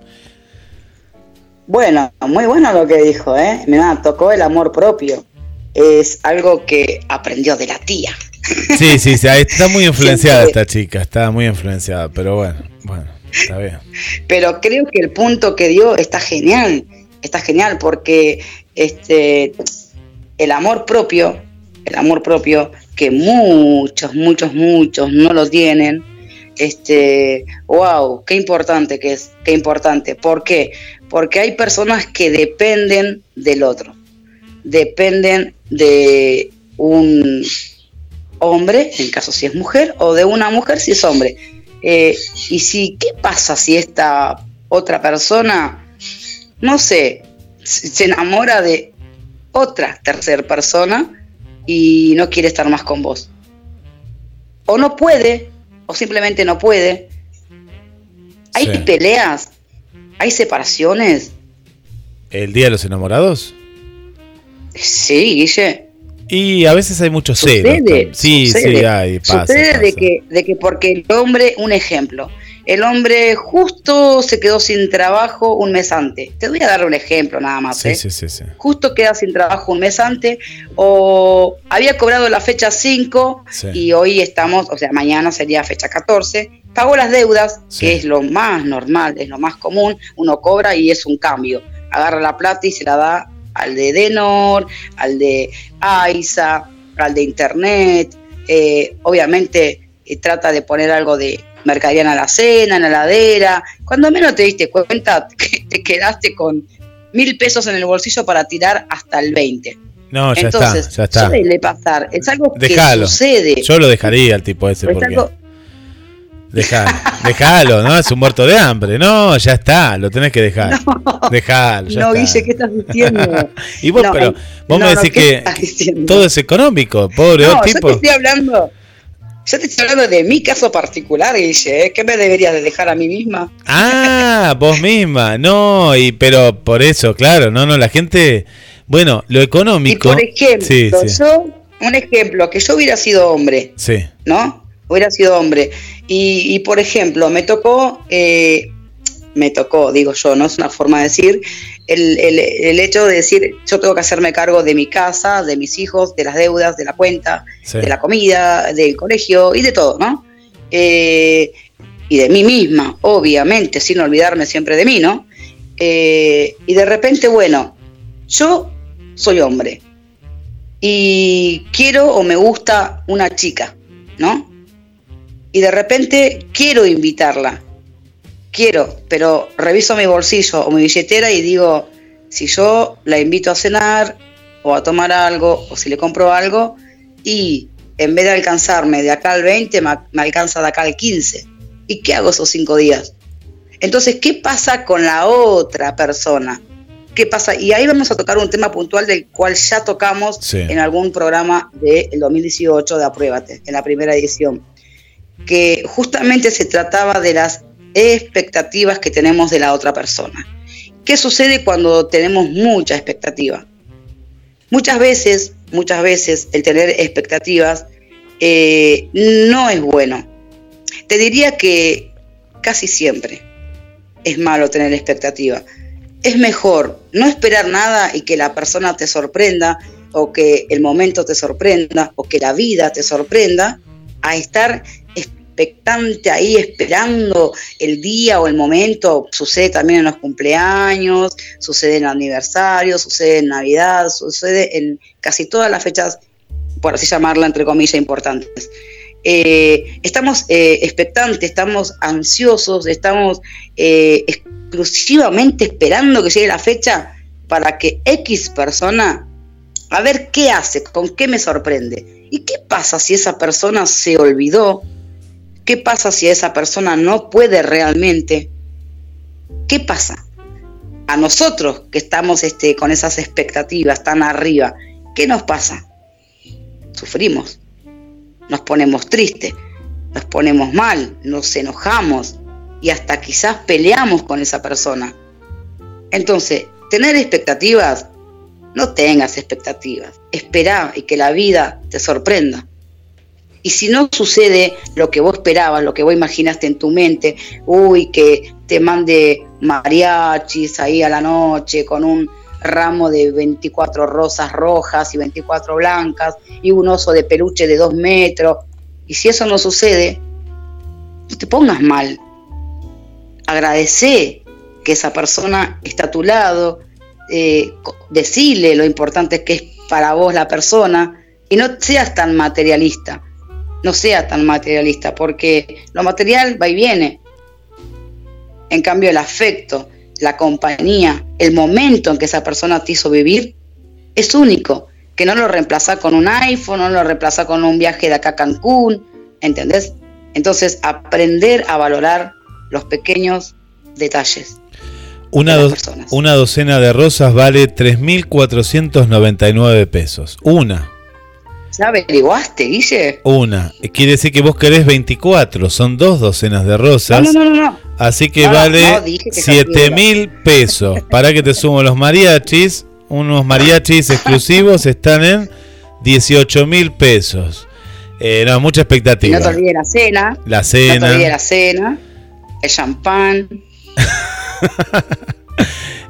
Bueno, muy bueno lo que dijo, ¿eh? Me tocó el amor propio. Es algo que aprendió de la tía. Sí, sí, sí, está muy influenciada Siempre- esta chica, está muy influenciada, pero bueno, bueno, está bien. Pero creo que el punto que dio está genial. Está genial porque este el amor propio, el amor propio que muchos, muchos, muchos no lo tienen. Este, wow, qué importante que es, qué importante. ¿Por qué? Porque hay personas que dependen del otro. Dependen de un hombre, en caso si es mujer, o de una mujer si es hombre. Eh, y si, ¿qué pasa si esta otra persona, no sé, se enamora de otra tercera persona y no quiere estar más con vos? O no puede, o simplemente no puede. Hay Sí. peleas, hay separaciones. ¿El Día de los Enamorados? Sí, Guille. Y a veces hay mucho celo. Sucede, Sí, sí, sucede. hay, pasa. Sucede de que, de que porque el hombre, un ejemplo, el hombre justo se quedó sin trabajo un mes antes. Te voy a dar un ejemplo nada más. Sí, ¿eh? sí, sí, sí. Justo queda sin trabajo un mes antes o había cobrado la fecha 5 Sí. y hoy estamos, o sea, mañana sería fecha 14. Pagó las deudas, Sí. que es lo más normal, es lo más común. Uno cobra y es un cambio. Agarra la plata y se la da al de Denor, al de AISA, al de Internet. Eh, obviamente eh, trata de poner algo de mercadería en la cena, en la heladera. Cuando menos te diste cuenta, que te quedaste con mil pesos en el bolsillo para tirar hasta el 20. No, ya Entonces, está, ya está. suele pasar. Es algo Dejalo. que sucede. Yo lo dejaría al tipo ese Es porque. algo- Dejalo, dejalo, ¿no? Es un muerto de hambre. No, ya está, lo tenés que dejar. Dejalo, ya no, está. Guille, ¿qué estás diciendo? Y vos, No, pero vos no, me no, decís ¿qué que, todo es económico, pobre No, oh, yo te tipo. estoy hablando. Yo te estoy hablando de mi caso particular, Guille. ¿eh? ¿Qué me deberías de dejar a mí misma? Ah, vos misma. No, y pero por eso, claro, no, no, la gente. Bueno, lo Y económico. por ejemplo, Sí, sí. yo, un ejemplo, que yo hubiera sido hombre, Sí, ¿no? Hubiera sido hombre. Y, y, por ejemplo, me tocó, eh, me tocó, digo yo, no es una forma de decir, el, el- el hecho de decir, yo tengo que hacerme cargo de mi casa, de mis hijos, de las deudas, de la cuenta, sí. de la comida, del colegio y de todo, ¿no? Eh, y de mí misma, obviamente, sin olvidarme siempre de mí, ¿no? Eh, y de repente, bueno, yo soy hombre y quiero o me gusta una chica, ¿no? Y de repente quiero invitarla, quiero, pero reviso mi bolsillo o mi billetera y digo, si yo la invito a cenar o a tomar algo o si le compro algo y en vez de alcanzarme de acá al 20 me, me alcanza de acá al 15. ¿Y qué hago esos cinco días? Entonces, ¿qué pasa con la otra persona? ¿Qué pasa? Y ahí vamos a tocar un tema puntual del cual ya tocamos Sí. en algún programa del 2018 de Apruébate, en la primera edición, que justamente se trataba de las expectativas que tenemos de la otra persona. ¿Qué sucede cuando tenemos mucha expectativa? Muchas veces, muchas veces el tener expectativas eh, no es bueno. Te diría que casi siempre es malo tener expectativa. Es mejor no esperar nada y que la persona te sorprenda o que el momento te sorprenda o que la vida te sorprenda a estar expectante ahí esperando el día o el momento. Sucede también en los cumpleaños, sucede en aniversarios, sucede en Navidad, sucede en casi todas las fechas, por así llamarla, entre comillas, importantes. Eh, estamos eh, expectantes, estamos ansiosos, estamos eh, exclusivamente esperando que llegue la fecha para que X persona, a ver qué hace, con qué me sorprende. ¿Y qué pasa si esa persona se olvidó? ¿Qué pasa si esa persona no puede realmente? ¿Qué pasa? A nosotros que estamos este, con esas expectativas tan arriba, ¿qué nos pasa? Sufrimos nos ponemos tristes, nos ponemos mal, nos enojamos y hasta quizás peleamos con esa persona. Entonces, tener expectativas, no tengas expectativas, espera y que la vida te sorprenda. Y si no sucede lo que vos esperabas, lo que vos imaginaste en tu mente, uy, que te mande mariachis ahí a la noche con un ramo de 24 rosas rojas y 24 blancas y un oso de peluche de dos metros. Y si eso no sucede, no te pongas mal. Agradece que esa persona está a tu lado, eh, decirle lo importante que es para vos la persona y no seas tan materialista. No seas tan materialista porque lo material va y viene. En cambio, el afecto, la compañía, el momento en que esa persona te hizo vivir, es único, que no lo reemplaza con un iPhone, no lo reemplaza con un viaje de acá a Cancún, ¿entendés? Entonces, aprender a valorar los pequeños detalles. Una, do- personas. una docena de rosas vale 3.499 pesos. Una. ¿Ya averiguaste, Guille? Una. Quiere decir que vos querés 24. Son dos docenas de rosas. no, no, no. no. Así que No, vale que 7 mil pesos. Para que te sumo los mariachis. Unos mariachis exclusivos están en 18 mil pesos. Eh, no, mucha expectativa. no te olvides la cena. La No te cena. olvides la cena. El champán.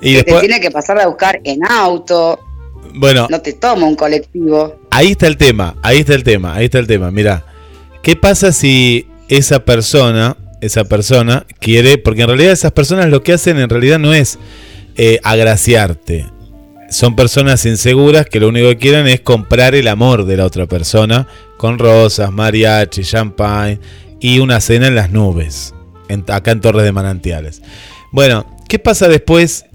y que te tiene que pasar a buscar en auto. Bueno, No te toma un colectivo. ahí está el tema, ahí está el tema, ahí está el tema. Mira, ¿qué pasa si esa persona, esa persona quiere, porque en realidad esas personas lo que hacen en realidad no es eh, agraciarte. Son personas inseguras que lo único que quieren es comprar el amor de la otra persona con rosas, mariachi, champagne y una cena en las nubes, en- acá en Torres de Manantiales. Bueno, ¿qué pasa después?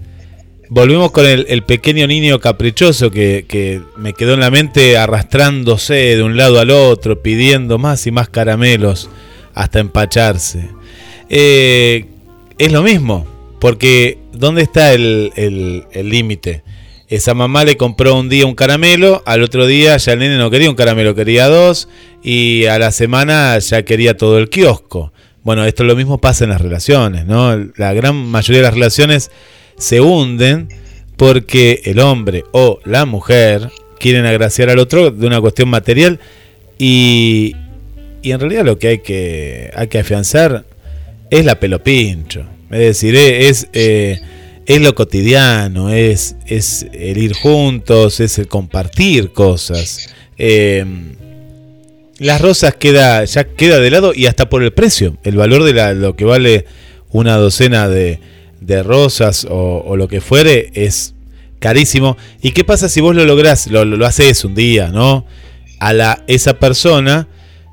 Volvemos con el, pequeño niño caprichoso que, que me quedó en la mente arrastrándose de un lado al otro, pidiendo más y más caramelos hasta empacharse. Eh, es lo mismo, porque ¿dónde está el el- el límite? Esa mamá le compró un día un caramelo, al otro día ya el nene no quería un caramelo, quería dos, y a la semana ya quería todo el kiosco. Bueno, esto lo mismo pasa en las relaciones, ¿no? La gran mayoría de las relaciones se hunden porque el hombre o la mujer quieren agraciar al otro de una cuestión material y, y en realidad lo que hay que, hay que afianzar es la pelo pincho. Es decir, es, eh, es lo cotidiano, es, es el ir juntos, es el compartir cosas. Eh, las rosas queda, ya queda de lado y hasta por el precio, el valor de la- lo que vale una docena de, de rosas o, lo que fuere es carísimo. ¿Y qué pasa si vos lo lográs, lo, lo, lo haces un día, ¿no? A la, esa persona,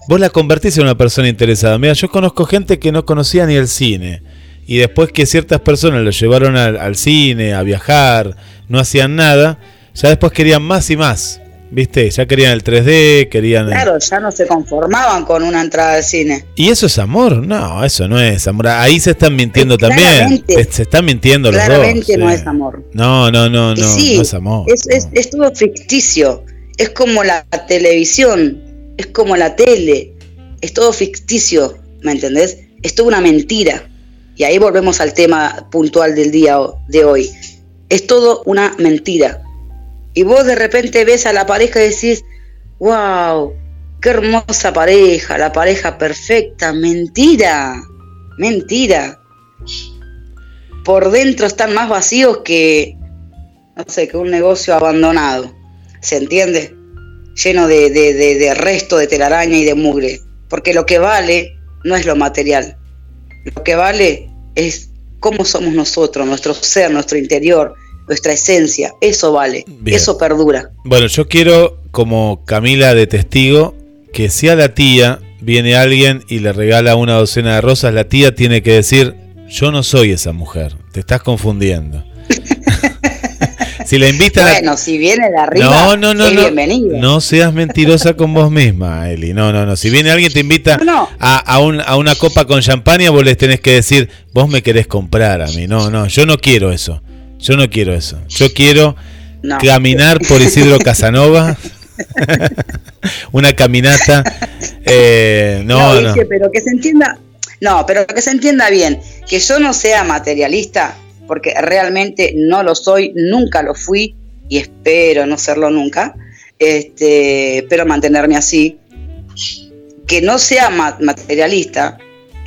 vos la convertís en una persona interesada. Mira, yo conozco gente que no conocía ni el cine. Y después que ciertas personas lo llevaron al, al cine, a viajar, no hacían nada, ya después querían más y más. ¿Viste? Ya querían el 3D, querían... el- Claro, ya no se conformaban con una entrada de cine. ¿Y eso es amor? No, eso no es amor. Ahí se están mintiendo Eh, también. claramente. Se, están mintiendo los dos. Claramente no sí. es amor. No, no, no, no, sí, no es amor. es, es- no. es todo ficticio. Es como la televisión, es como la tele, es todo ficticio, ¿me entendés? Es toda una mentira. Y ahí volvemos al tema puntual del día de hoy. Es todo una mentira. Y vos de repente ves a la pareja y decís, wow, qué hermosa pareja, la pareja perfecta. Mentira, mentira. Por dentro están más vacíos que, no sé, que un negocio abandonado. ¿Se entiende? Lleno de, de, de, de resto de telaraña y de mugre. Porque lo que vale no es lo material. Lo que vale es cómo somos nosotros, nuestro ser, nuestro interior, nuestra esencia. Eso vale. Bien. Eso perdura. Bueno, yo quiero, como Camila de testigo, que si a la tía viene alguien y le regala una docena de rosas, la tía tiene que decir, yo no soy esa mujer, te estás confundiendo. si la invitan a- Bueno, si viene de arriba, No, no, no, no. bienvenido. No seas mentirosa con vos misma, Eli. No, no, no. Si viene alguien te invita No, no. A, a, un- a una copa con champaña, vos les tenés que decir, vos me querés comprar a mí. No, no, yo no quiero eso. Yo no quiero eso. Yo quiero No. caminar por Isidro Casanova. una caminata. Eh, no, no. ¿viste? pero que se entienda, no, pero que se entienda bien, que yo no sea materialista, porque realmente no lo soy, nunca lo fui y espero no serlo nunca, este, pero mantenerme así. Que no sea ma- materialista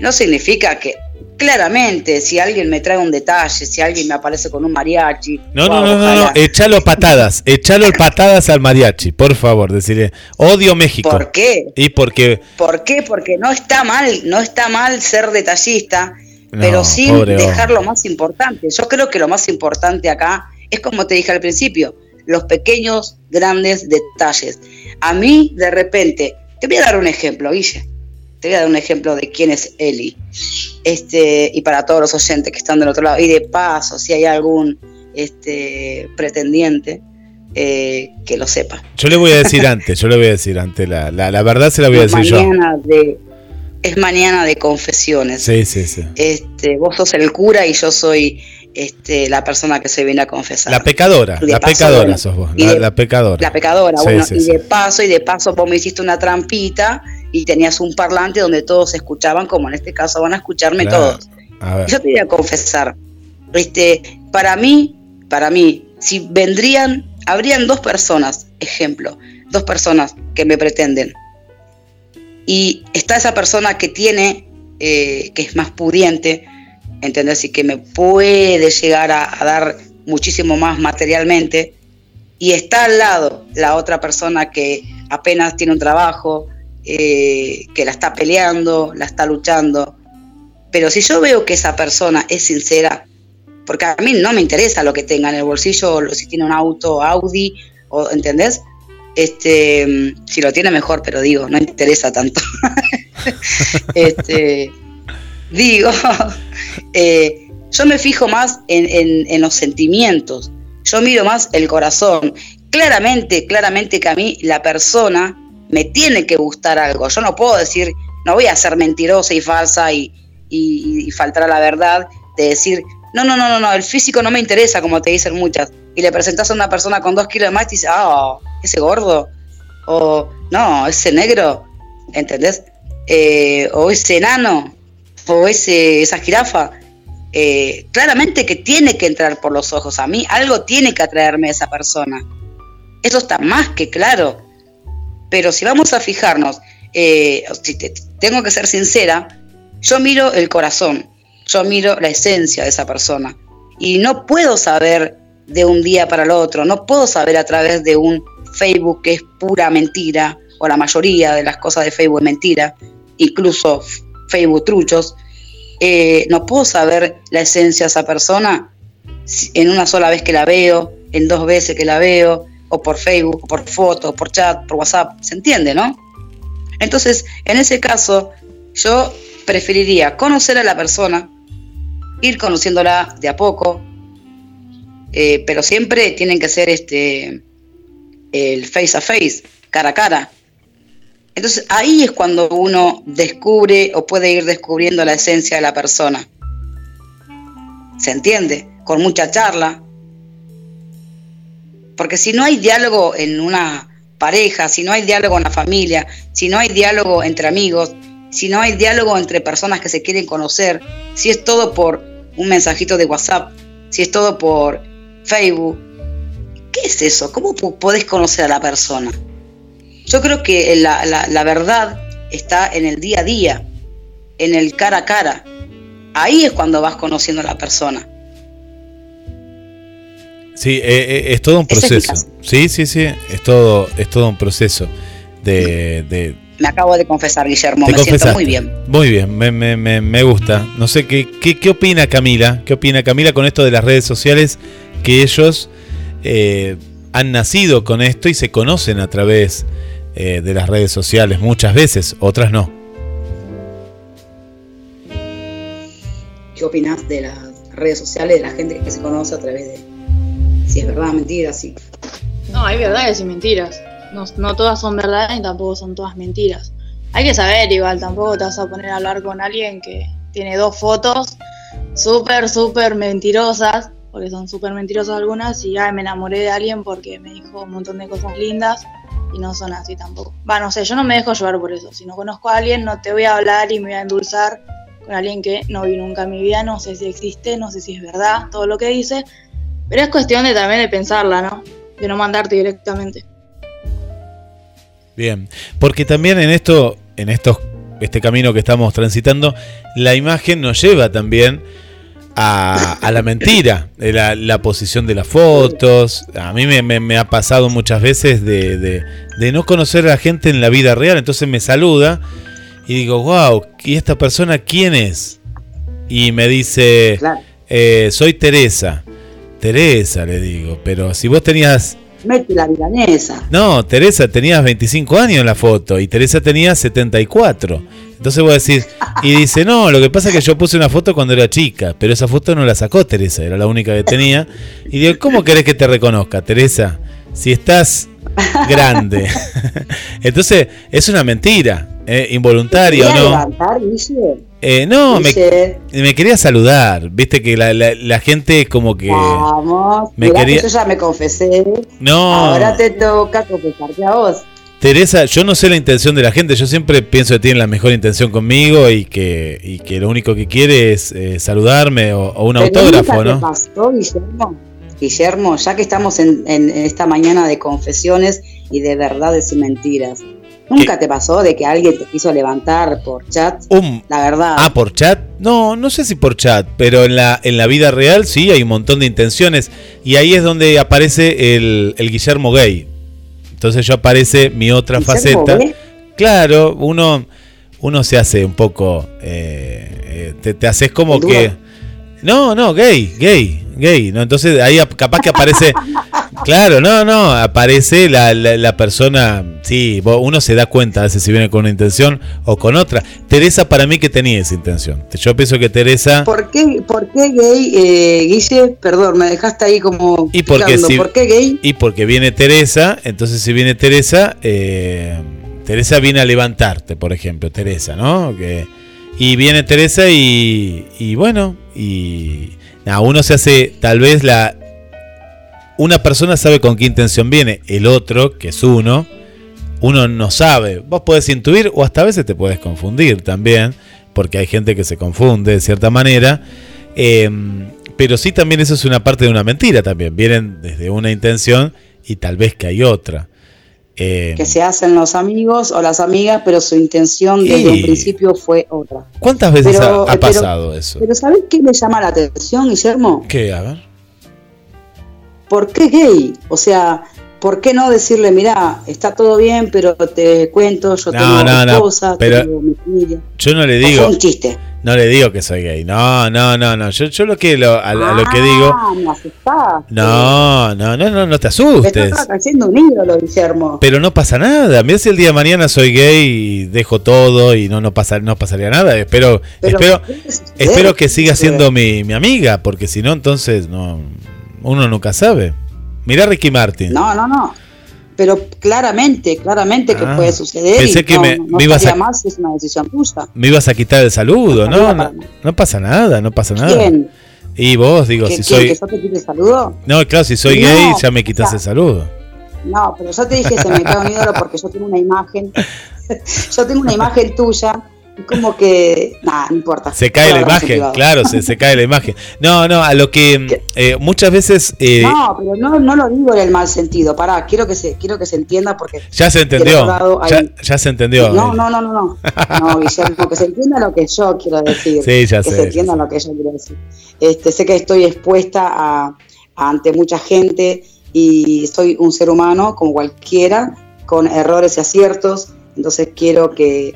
no significa que claramente si alguien me trae un detalle, si alguien me aparece con un mariachi, No, no, wow, no, no, no, echalo patadas, echalo patadas al mariachi, por favor, decirle, odio México. ¿Por qué? Y porque ¿Por qué? Porque no está mal, no está mal ser detallista, No, pero sin pobre dejar lo más importante. Yo creo que lo más importante acá es como te dije al principio, los pequeños, grandes detalles. A mí, de repente, te voy a dar un ejemplo, Guille. Te voy a dar un ejemplo de quién es Eli. Este, y para todos los oyentes que están del otro lado. Y de paso, si hay algún este, pretendiente, eh, que lo sepa. Yo le voy a decir antes, yo le voy a decir antes, la, la, la verdad se la voy a decir yo. mañana de, es mañana de confesiones. Sí, sí, sí. Este, vos sos el cura y yo soy este, la persona que se viene a confesar. La pecadora, la paso, pecadora bueno, sos vos, la, de- la pecadora. La pecadora, Sí, bueno, sí, y sí. de paso, y de paso vos me hiciste una trampita y tenías un parlante donde todos escuchaban, como en este caso van a escucharme Claro. todos. A. Yo te voy a confesar, este, para mí, para mí, si vendrían, habrían dos personas, ejemplo, dos personas que me pretenden. Y está esa persona que tiene, eh, que es más pudiente, ¿entendés? Y que me puede llegar a, dar muchísimo más materialmente. Y está al lado la otra persona que apenas tiene un trabajo, eh, que la está peleando, la está luchando. Pero si yo veo que esa persona es sincera, porque a mí no me interesa lo que tenga en el bolsillo, o si tiene un auto Audi, o, ¿entendés? Este, si lo tiene mejor, pero digo, no interesa tanto. este, digo, eh, yo me fijo más en, en- los sentimientos, yo miro más el corazón. Claramente, claramente que a mí la persona me tiene que gustar algo. Yo no puedo decir, no voy a ser mentirosa y falsa y, y, faltar a la verdad de decir, no, no, no, no, no, el físico no me interesa, como te dicen muchas. Y le presentas a una persona con dos kilos de más y dices, ah, ese gordo. O, no, ese negro, ¿entendés? Eh, o ese enano, o ese, esa jirafa. Eh, claramente que tiene que entrar por los ojos. A mí algo tiene que atraerme a esa persona. Eso está más que claro. Pero si vamos a fijarnos, eh, si te- tengo que ser sincera, yo miro el corazón, yo miro la esencia de esa persona. Y no puedo saber de un día para el otro, no puedo saber a través de un Facebook que es pura mentira, o la mayoría de las cosas de Facebook es mentira, incluso Facebook truchos, eh, no puedo saber la esencia de esa persona en una sola vez que la veo, en dos veces que la veo, o por Facebook, o por foto, por chat, por WhatsApp, ¿se entiende, no? Entonces, en ese caso, yo preferiría conocer a la persona, ir conociéndola de a poco, eh, pero siempre tienen que ser este el face a face, cara a cara. Entonces ahí es cuando uno descubre o puede ir descubriendo la esencia de la persona. ¿Se entiende? Con mucha charla. Porque si no hay diálogo en una pareja, si no hay diálogo en la familia, si no hay diálogo entre amigos, si no hay diálogo entre personas que se quieren conocer, si es todo por un mensajito de WhatsApp, si es todo por Facebook, ¿qué es eso? ¿Cómo po- podés conocer a la persona? Yo creo que la, la- la verdad está en el día a día, en el cara a cara. Ahí es cuando vas conociendo a la persona. Sí, eh, eh, es todo un es proceso. Sí, sí, sí, es todo, es todo un proceso de, de, Me acabo de confesar, Guillermo, me siento confesaste. muy bien. Muy bien, me, me- me- me gusta. No sé qué, qué, qué opina Camila. ¿Qué opina Camila con esto de las redes sociales? Que ellos eh, han nacido con esto y se conocen a través eh, de las redes sociales muchas veces, otras no. ¿Qué opinas de las redes sociales, de la gente que se conoce a través de si es verdad, mentira, sí? No, hay verdades y mentiras. No, no todas son verdades y tampoco son todas mentiras. Hay que saber igual, tampoco te vas a poner a hablar con alguien que tiene dos fotos súper, súper mentirosas, porque son súper mentirosas algunas, y ya me enamoré de alguien porque me dijo un montón de cosas lindas y no son así tampoco. Va, no sé, yo no me dejo llevar por eso. Si no conozco a alguien, no te voy a hablar y me voy a endulzar con alguien que no vi nunca en mi vida, no sé si existe, no sé si es verdad todo lo que dice, pero es cuestión de también de pensarla, ¿no? De no mandarte directamente. Bien, porque también en esto, en estos, este camino que estamos transitando, la imagen nos lleva también a, a la mentira, la, la posición de las fotos. A mí me, me- me ha pasado muchas veces de, de- de no conocer a la gente en la vida real, entonces me saluda y digo, wow, ¿y esta persona quién es? Y me dice, Claro. "Eh, soy Teresa. Teresa, le digo, pero si vos tenías Mete la milanesa. no, Teresa tenías 25 años en la foto y Teresa tenía 74. Entonces voy a decir, y dice, no, lo que pasa es que yo puse una foto cuando era chica, pero esa foto no la sacó Teresa, era la única que tenía. Y digo, ¿cómo querés que te reconozca, Teresa? Si estás grande. Entonces, es una mentira, ¿eh? involuntaria o ¿Quería no. levantar? Eh, no, me, quería saludar, viste que la, la- la gente como que... Vamos, me mirá que quería- yo ya me confesé. No. Ahora te toca confesarte a vos. Teresa, yo no sé la intención de la gente, yo siempre pienso que tiene la mejor intención conmigo y que, y que lo único que quiere es eh, saludarme o, o un Pero autógrafo, nunca te ¿no? pasó, Guillermo? Guillermo, ya que estamos en, en esta mañana de confesiones y de verdades y mentiras, ¿nunca te pasó de que alguien te quiso levantar por chat? La verdad. ah, por chat. No, no sé si por chat, pero en la, en la vida real sí hay un montón de intenciones y ahí es donde aparece el, el Guillermo gay. Entonces yo aparece mi otra faceta. Claro, uno, uno se hace un poco, eh, eh, te, te haces como que... No, no, gay, gay, gay. ¿no? Entonces ahí ap- capaz que aparece... Claro, no, no, aparece la, la, la persona, sí, uno se da cuenta a veces si viene con una intención o con otra. Teresa para mí que tenía esa intención. Yo pienso que Teresa... ¿Por qué, por qué gay, eh, Guille? Perdón, me dejaste ahí como. Y porque picando. si- ¿Por qué gay? Y porque viene Teresa, entonces si viene Teresa, eh, Teresa viene a levantarte, por ejemplo, Teresa, ¿no? Que, y viene Teresa y, y bueno, y nada, uno se hace, tal vez la... Una persona sabe con qué intención viene, el otro, que es uno, uno no sabe. Vos podés intuir o hasta a veces te puedes confundir también, porque hay gente que se confunde de cierta manera. Eh, pero sí también eso es una parte de una mentira también. Vienen desde una intención y tal vez que hay otra. Eh, Que se hacen los amigos o las amigas, pero su intención desde un principio fue otra. ¿Cuántas veces Pero- ha, ha pero- pasado eso? Pero ¿sabés qué me llama la atención, Guillermo? ¿Qué? A ver. ¿Por qué gay? O sea, ¿por qué no decirle, mira, está todo bien, pero te cuento, yo No, tengo no, no, esposa, pero- tengo mi familia? Yo no le digo. un chiste. No le digo que soy gay. No, no, no, no. Yo, yo lo que lo, a, a lo que digo. Ah, me asustaste. No, no, no, no, no te Me asustes. estás haciendo un ídolo, Guillermo. Pero no pasa nada. Mira si el día de mañana soy gay y dejo todo y no no pasa, no pasaría nada. Espero, Pero espero, espero que siga siendo mi, mi amiga, porque si no, entonces no, uno nunca sabe. Mira Ricky Martin. No, no, no. Pero claramente, claramente que Ah, puede suceder. pensé y que no, me- no me ibas a- es una decisión tuya. Me ibas a quitar el saludo, No, ¿no? no, pasa nada, no pasa nada. ¿Quién? Y vos, digo, ¿Que, si soy. que yo te quite el saludo? No, claro, si soy gay ya me o quitas sea, el saludo. No, pero yo te dije se me cae un ídolo porque yo tengo una imagen. yo tengo una imagen tuya como que. Nada, no importa. Se cae la imagen, claro, se, se cae la imagen. No, no, a lo que eh, muchas veces eh, No, pero no, no lo digo en el mal sentido. Pará, quiero que se, quiero que se entienda porque. ya se entendió. Ya, ya se entendió. No, no, no, no, no. No, Guillermo, que se entienda lo que yo quiero decir. Sí, ya que sé, se entienda lo que yo quiero decir. Este, sé que estoy expuesta a, a ante mucha gente y soy un ser humano como cualquiera, con errores y aciertos. Entonces quiero que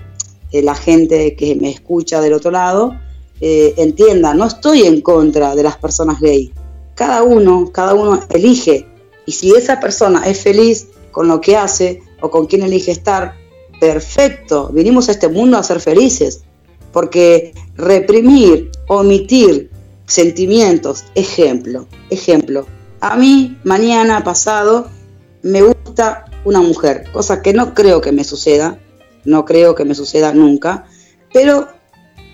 eh, la gente que me escucha del otro lado eh, entienda, no estoy en contra de las personas gay. Cada uno, cada uno elige. Y si esa persona es feliz con lo que hace o con quien elige estar, perfecto. Vinimos a este mundo a ser felices. Porque reprimir, omitir sentimientos, ejemplo, ejemplo. A mí, mañana, pasado, me gusta una mujer, cosa que no creo que me suceda, no creo que me suceda nunca, pero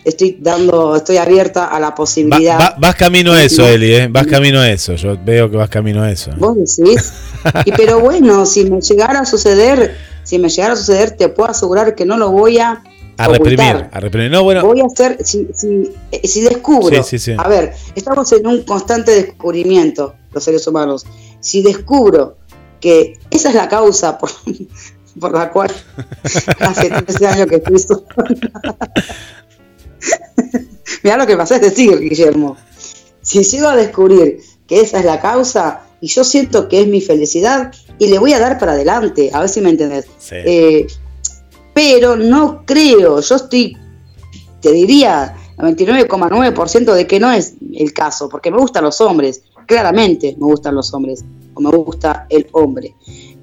estoy dando, estoy abierta a la posibilidad. va- vas camino a eso. Eli, ¿eh? Vas camino a eso. Yo veo que vas camino a eso. Vos decís. Y pero bueno, si me llegara a suceder, si me llegara a suceder, te puedo asegurar que no lo voy a A reprimir, a reprimir. No, bueno, Voy a hacer, si, si, eh, si descubro, Sí, sí, sí. a ver, estamos en un constante descubrimiento, los seres humanos. Si descubro que esa es la causa por, por la cual hace 13 años que estoy sola. Mirá lo que pasa es decir, Guillermo. Si llego a descubrir que esa es la causa y yo siento que es mi felicidad y le voy a dar para adelante, a ver si me entendés. Sí. Eh, pero no creo, yo estoy, te diría, 99,9% de que no es el caso, porque me gustan los hombres, claramente me gustan los hombres, o me gusta el hombre.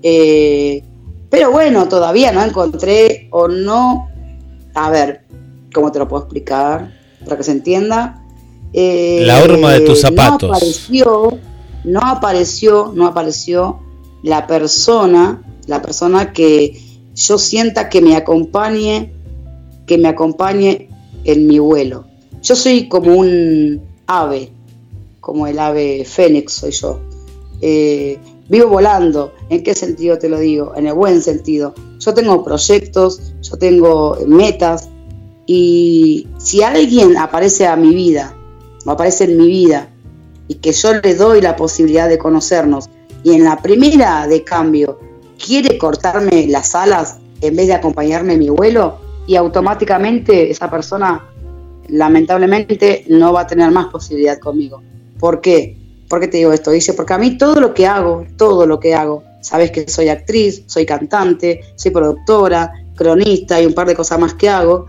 Eh, pero bueno, todavía no encontré o no, a ver, ¿cómo te lo puedo explicar? Para que se entienda. Eh, La horma de tus zapatos. No apareció, no apareció, no apareció la persona, la persona que yo sienta que me acompañe, que me acompañe en mi vuelo. Yo soy como un ave, como el ave fénix soy yo. Eh, vivo volando. ¿En qué sentido te lo digo? En el buen sentido. Yo tengo proyectos, yo tengo metas y si alguien aparece a mi vida o aparece en mi vida y que yo le doy la posibilidad de conocernos y en la primera de cambio quiere cortarme las alas en vez de acompañarme mi vuelo y automáticamente esa persona lamentablemente no va a tener más posibilidad conmigo. ¿Por qué? ¿Por qué te digo esto? Dice, porque a mí todo lo que hago, todo lo que hago, sabes que soy actriz, soy cantante, soy productora, cronista y un par de cosas más que hago,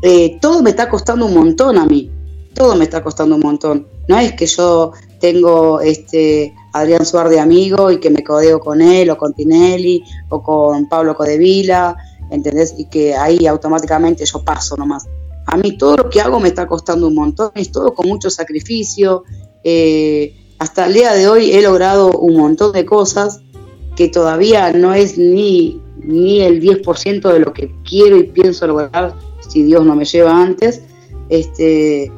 eh, todo me está costando un montón a mí, todo me está costando un montón. No es que yo tengo este Adrián Suárez de amigo y que me codeo con él o con Tinelli o con Pablo Codevila, ¿entendés? Y que ahí automáticamente yo paso nomás. A mí todo lo que hago me está costando un montón, es todo con mucho sacrificio. eh, hasta el día de hoy he logrado un montón de cosas que todavía no es ni, ni el 10% de lo que quiero y pienso lograr si Dios no me lleva antes. Este,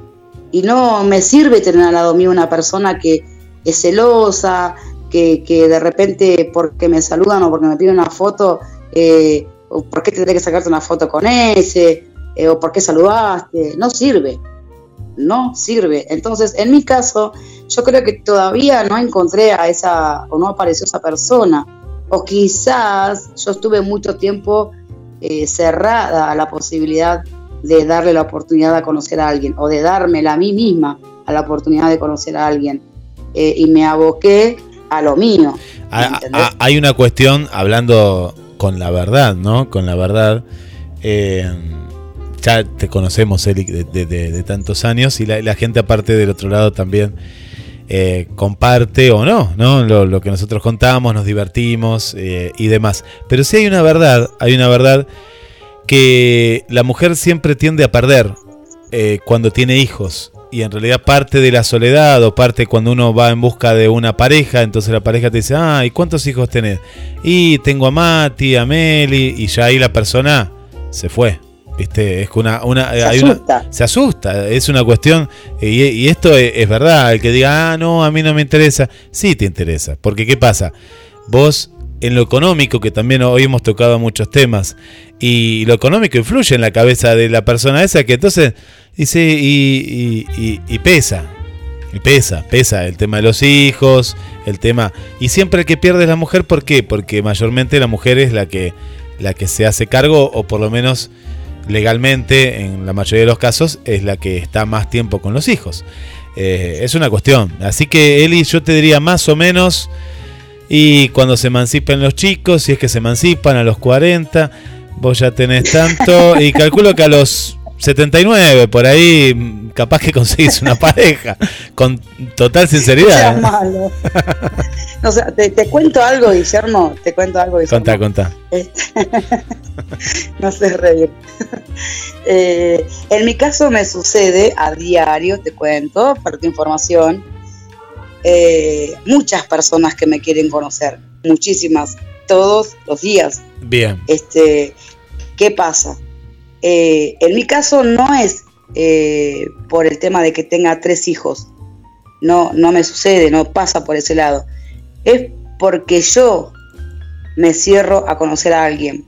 y no me sirve tener al lado mío una persona que es celosa, que, que de repente porque me saludan o porque me piden una foto, eh, o por qué tendré que sacarte una foto con ese, eh, o por qué saludaste, no sirve, no sirve. Entonces, en mi caso, yo creo que todavía no encontré a esa, o no apareció esa persona, o quizás yo estuve mucho tiempo eh, cerrada a la posibilidad de darle la oportunidad de conocer a alguien, o de dármela a mí misma a la oportunidad de conocer a alguien, eh, y me aboqué a lo mío. A- ¿entendés? a- hay una cuestión, hablando con la verdad, ¿no? Con la verdad. eh, ya te conocemos, Eli, de, tantos años, y la, gente aparte del otro lado también eh, comparte o no, ¿no? Lo, lo que nosotros contamos, nos divertimos eh, y demás. Pero sí hay una verdad, hay una verdad que la mujer siempre tiende a perder eh, cuando tiene hijos. Y en realidad parte de la soledad o parte cuando uno va en busca de una pareja, entonces la pareja te dice, ah, ¿y cuántos hijos tenés? Y tengo a Mati, a Meli, y ya ahí la persona se fue. ¿Viste? Es una, una, Se hay una- asusta. se asusta, es una cuestión, y, y esto es, es verdad, el que diga, ah, no, a mí no me interesa, sí te interesa, porque ¿qué pasa? Vos, en lo económico, que también hoy hemos tocado muchos temas, y lo económico influye en la cabeza de la persona esa, que entonces dice, y- y pesa, y pesa, pesa el tema de los hijos, el tema, y siempre el que pierde es la mujer, ¿por qué? Porque mayormente la mujer es la que, la que se hace cargo, o por lo menos legalmente, en la mayoría de los casos, es la que está más tiempo con los hijos. Eh, es una cuestión. Así que, Eli, yo te diría más o menos, y cuando se emancipen los chicos, si es que se emancipan a los 40, vos ya tenés tanto, y calculo que a los 79, por ahí, capaz que conseguís una pareja, con total No seas sinceridad. malo. O sea, te, te cuento algo, Guillermo. Te cuento algo, Guillermo. Contá, contá. Este, no sé reír. Eh, en mi caso me sucede a diario, te cuento, para tu información, eh, muchas personas que me quieren conocer, muchísimas, todos los días. Bien. Este, ¿Qué pasa? Eh, en mi caso no es eh, por el tema de que tenga tres hijos, no, no me sucede, no pasa por ese lado. Es porque yo me cierro a conocer a alguien,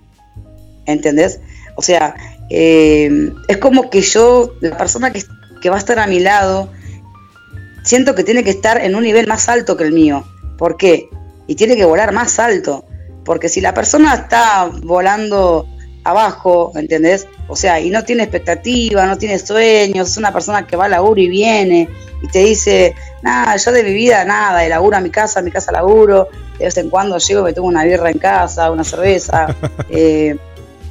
¿entendés? O sea, eh, es como que yo, la persona que, que va a estar a mi lado, siento que tiene que estar en un nivel más alto que el mío. ¿Por qué? Y tiene que volar más alto. Porque si la persona está volando abajo, ¿entendés? O sea, y no tiene expectativa, no tiene sueños, es una persona que va a laburo y viene y te dice, nada, yo de mi vida nada, de laburo a mi casa, a mi casa laburo, de vez en cuando llego y me tomo una birra en casa, una cerveza, eh,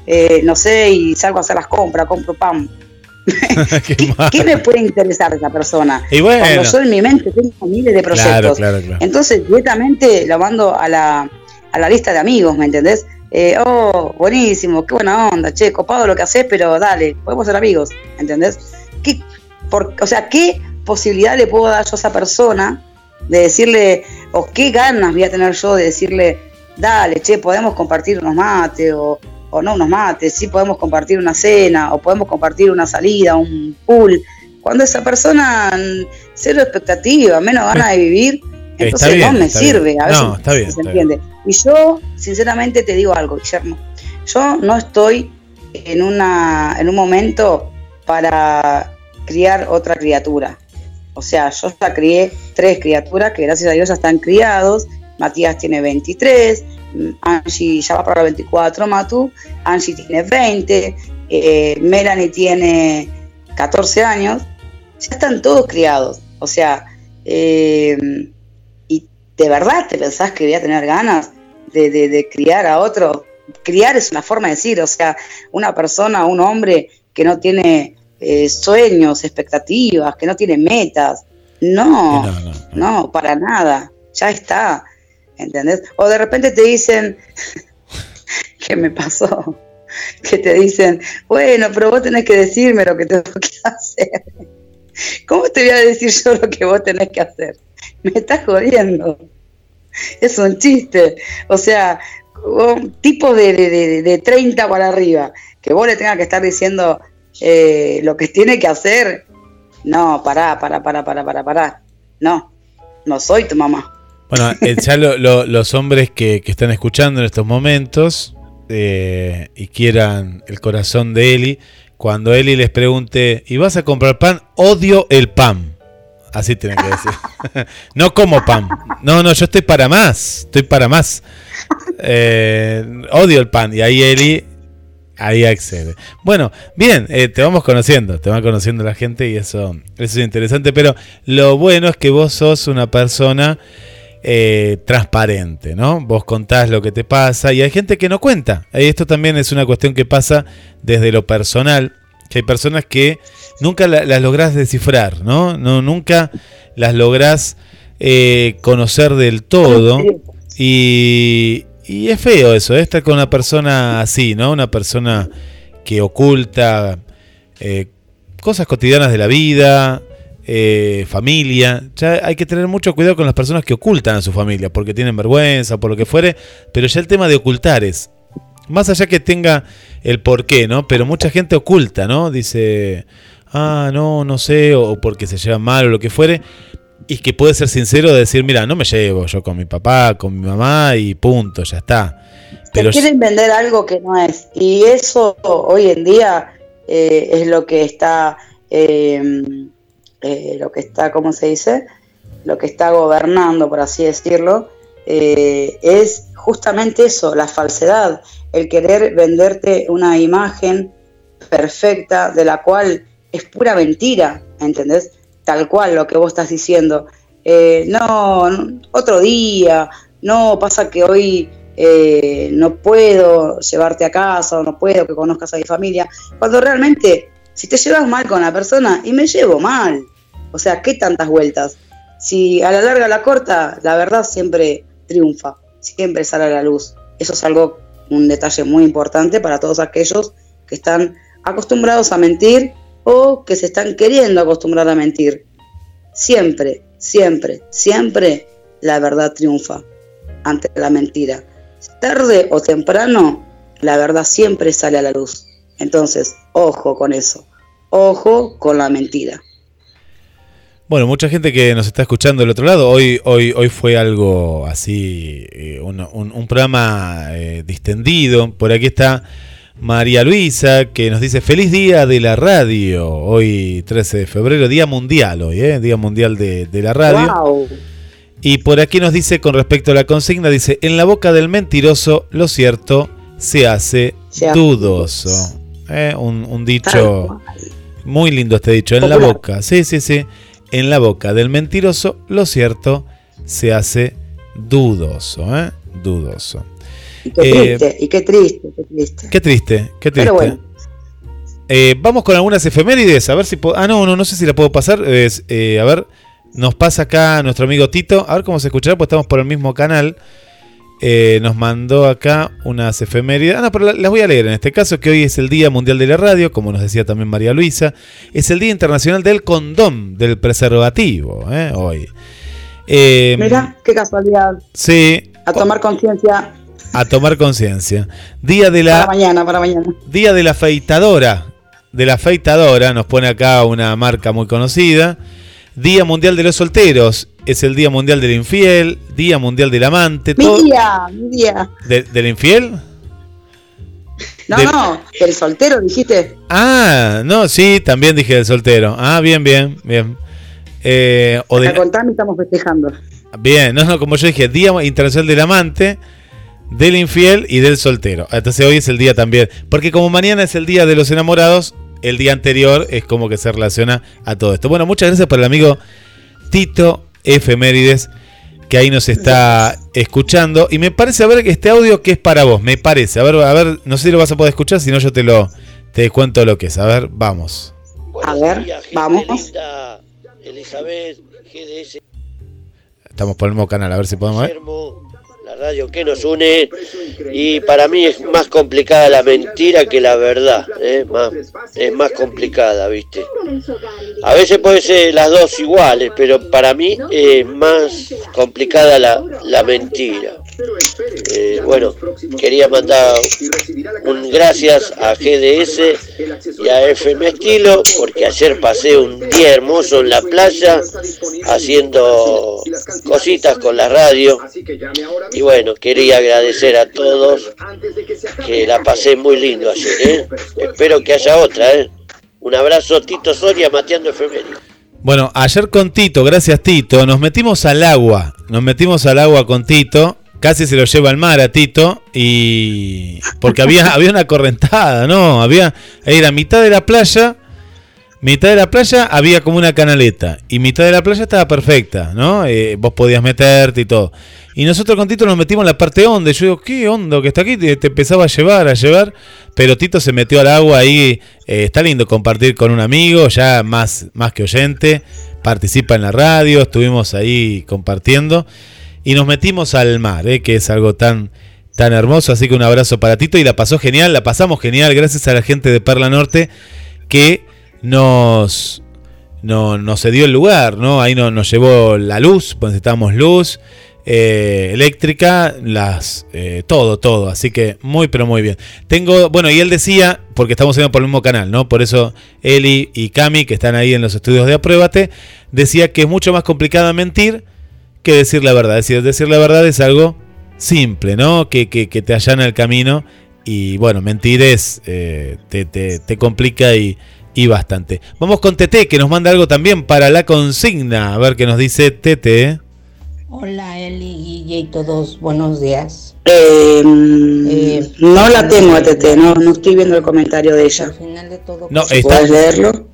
eh, no sé, y salgo a hacer las compras, compro pan. Qué ¿Qué, mal. qué me puede interesar de esa persona? Y bueno. Cuando yo en mi mente tengo miles de proyectos. Claro, claro, claro. Entonces, directamente lo mando a la, a la lista de amigos, ¿me entendés? Eh, oh, buenísimo, qué buena onda, che, copado lo que haces, pero dale, podemos ser amigos, ¿entendés? ¿Qué, o sea, ¿qué posibilidad le puedo dar yo a esa persona de decirle, o qué ganas voy a tener yo de decirle, dale, che, podemos compartir unos mates, o, o no unos mates, sí podemos compartir una cena, o podemos compartir una salida, un pool, cuando esa persona, cero expectativa, menos ganas de vivir, Está entonces bien, no me está sirve. bien. A veces No, está bien, se está entiende. Y yo, sinceramente, te digo algo, Guillermo. Yo no estoy en, una, en un momento para criar otra criatura. O sea, yo ya crié tres criaturas que gracias a Dios ya están criados. Matías tiene 23, mm, Angie ya va para los 24, Matu. Angie tiene 20, eh, Melanie tiene 14 años. Ya están todos criados. O sea, eh, de verdad te pensás que voy a tener ganas de, de- de criar a otro. Criar es una forma de decir, o sea, una persona, un hombre que no tiene eh, sueños, expectativas, que no tiene metas. No, No, no, no. no, para nada. Ya está. ¿Entendés? O de repente te dicen, ¿qué me pasó? Que te dicen, bueno, pero vos tenés que decirme lo que tengo que hacer. ¿Cómo te voy a decir yo lo que vos tenés que hacer? Me estás jodiendo. Es un chiste. O sea, un tipo de, de, de- de 30 para arriba, que vos le tengas que estar diciendo eh, lo que tiene que hacer. No, pará, pará, pará, pará, pará, pará. No, no soy tu mamá. Bueno, eh, ya lo- lo- los hombres que, que están escuchando en estos momentos eh, y quieran el corazón de Eli, cuando Eli les pregunte, ¿y vas a comprar pan? Odio el pan. Así tienen que decir. no como pan. No, no, yo estoy para más. Estoy para más. Eh, odio el pan. Y ahí Eli, ahí accede. Bueno, bien, eh, te vamos conociendo. Te va conociendo la gente y eso, es interesante. Pero lo bueno es que vos sos una persona eh, transparente, ¿no? Vos contás lo que te pasa y hay gente que no cuenta. Eh, Esto también es una cuestión que pasa desde lo personal. que hay personas que nunca la- las lográs descifrar, ¿no? no nunca las lográs eh, conocer del todo. Y, y es feo eso, ¿eh? estar con una persona así, ¿no? Una persona que oculta eh, cosas cotidianas de la vida, eh, familia. Ya hay que tener mucho cuidado con las personas que ocultan a su familia, porque tienen vergüenza, por lo que fuere. Pero ya el tema de ocultar es, más allá que tenga el porqué, ¿no? Pero mucha gente oculta, ¿no? Dice, ah, no, no sé, o porque se llevan mal o lo que fuere. Y que puede ser sincero de decir, mira, no me llevo yo con mi papá, con mi mamá y punto, ya está. Pero Te quieren vender algo que no es. Y eso hoy en día eh, es lo que está, eh, eh, lo que está, ¿cómo se dice? Lo que está gobernando, por así decirlo, eh, es justamente eso, la falsedad, el querer venderte una imagen perfecta de la cual es pura mentira, ¿entendés? Tal cual lo que vos estás diciendo. Eh, no, otro día, no, pasa que hoy eh, no puedo llevarte a casa o no puedo que conozcas a mi familia, cuando realmente si te llevas mal con la persona y me llevo mal, o sea, ¿qué tantas vueltas? Si a la larga a la corta, la verdad siempre triunfa, siempre sale a la luz. Eso es algo, un detalle muy importante para todos aquellos que están acostumbrados a mentir o que se están queriendo acostumbrar a mentir. Siempre, siempre, siempre la verdad triunfa ante la mentira. Tarde o temprano, la verdad siempre sale a la luz. Entonces, ojo con eso. Ojo con la mentira. Bueno, mucha gente que nos está escuchando del otro lado, hoy, hoy, hoy fue algo así, eh, un, programa eh, distendido. Por aquí está María Luisa, que nos dice feliz día de la radio, hoy 13 de febrero, Día Mundial hoy, ¿eh? Día Mundial de, de la radio. Wow. Y por aquí nos dice con respecto a la consigna, dice, en la boca del mentiroso, lo cierto se hace Se dudoso. Eh, un, un dicho muy lindo este dicho, en la boca, sí, sí, sí, en la boca del mentiroso, lo cierto se hace dudoso, ¿eh? Dudoso. Y qué Eh, triste, y qué triste, qué triste. Qué triste, qué triste. Pero bueno. Eh, vamos con algunas efemérides, a ver si puedo... Ah, no, no, no sé si la puedo pasar. Es, eh, a ver, nos pasa acá nuestro amigo Tito. A ver cómo se escuchará, pues estamos por el mismo canal. Nos mandó acá unas efemérides. Ah, no, pero la- las voy a leer en este caso, que hoy es el Día Mundial de la Radio, como nos decía también María Luisa. Es el Día Internacional del Condón, del preservativo, ¿eh? hoy. Mira, qué casualidad. Sí, A tomar conciencia a tomar conciencia. Día de para la mañana, para mañana. Día de la afeitadora. De la afeitadora, nos pone acá una marca muy conocida. Día Mundial de los Solteros. Es el Día Mundial del Infiel. Día Mundial del Amante. Mi todo- día, mi día. de- ¿Del infiel? No, Del- no, el soltero, dijiste. Ah, no, sí, también dije del soltero. Ah, bien, bien, bien. Eh, o de- con Tami estamos festejando. bien, no, no, como yo dije, Día Internacional del Amante, del Infiel y del Soltero. Entonces hoy es el día también. Porque como mañana es el Día de los Enamorados, el día anterior es como que se relaciona a todo esto. Bueno, muchas gracias por el amigo Tito Efemérides, que ahí nos está escuchando. Y me parece, a ver, este audio que es para vos, me parece. A ver, a ver, no sé si lo vas a poder escuchar, si no yo te lo te cuento lo que es. A ver, vamos. A ver, vamos. linda, Elizabeth, GDS Estamos por el mismo canal, a ver si podemos ver. Radio que nos une y para mí es más complicada la mentira que la verdad, ¿eh? más, es más complicada, ¿viste? A veces puede ser las dos iguales, pero para mí es más complicada la, la mentira. Eh, bueno, quería mandar un gracias a GDS y a FM Estilo porque ayer pasé un día hermoso en la playa haciendo cositas con la radio y bueno, quería agradecer a todos que la pasé muy lindo ayer, ¿eh? Espero que haya otra, ¿eh? Un abrazo, Tito Soria, Mateando Efemérides. Bueno, ayer con Tito, gracias Tito, nos metimos al agua. Nos metimos al agua con Tito. Casi se lo lleva al mar a Tito. Y. Porque había, había una correntada, ¿no? Había. Era mitad de la playa. mitad de la playa había como una canaleta y mitad de la playa estaba perfecta, ¿no? Eh, vos podías meterte y todo. Y nosotros con Tito nos metimos en la parte honda. Yo digo, ¿qué hondo que está aquí? Te, te empezaba a llevar, a llevar. Pero Tito se metió al agua ahí. eh, está lindo compartir con un amigo, ya más, más que oyente. Participa en la radio, estuvimos ahí compartiendo. Y nos metimos al mar, eh, que es algo tan, tan hermoso. Así que un abrazo para Tito. Y la pasó genial, la pasamos genial. Gracias a la gente de Perla Norte que nos, no, nos cedió el lugar, ¿no? Ahí no- nos llevó la luz, pues necesitábamos luz, eh, eléctrica, las eh, todo, todo. Así que muy, pero muy bien. Tengo, bueno, y él decía, porque estamos yendo por el mismo canal, ¿no? Por eso Eli y Cami, que están ahí en los estudios de Apruébate, decía que es mucho más complicado mentir que decir la verdad. Es decir, decir la verdad es algo simple, ¿no? Que, que, que te allana el camino. Y bueno, mentir es, eh, te, te, te complica y, y bastante. Vamos con Tete, que nos manda algo también para la consigna. A ver qué nos dice Tete. Hola Eli, Guille y todos, buenos días. Eh, Eh, no la tengo, Tete, no, no estoy viendo el comentario de ella. Al final de todo, No, Si está, ¿Puedes leerlo?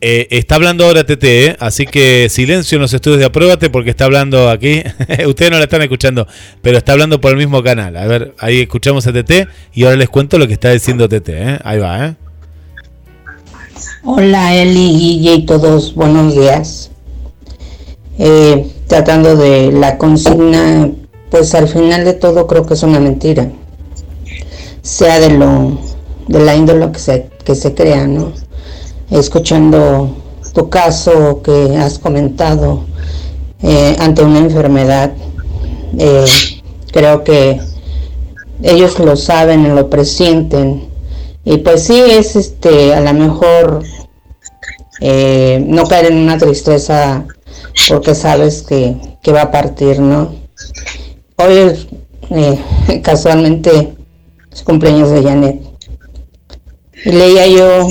Eh, está hablando ahora Tete, ¿eh? así que silencio en los estudios de Apruébate porque está hablando aquí. Ustedes no la están escuchando, pero está hablando por el mismo canal. A ver, ahí escuchamos a Tete y ahora les cuento lo que está diciendo Tete. ¿eh? Ahí va, ¿eh? Hola Eli, Guille y todos, buenos días. Eh, tratando de la consigna, pues al final de todo creo que es una mentira. Sea de lo, de la índole que se, que se crea, ¿no? Escuchando tu caso que has comentado eh, ante una enfermedad, eh, creo que ellos lo saben lo presienten. Y pues sí, es este, a lo mejor eh, no caer en una tristeza porque sabes que, que va a partir, ¿no? Hoy casualmente es cumpleaños de Janet. Leía yo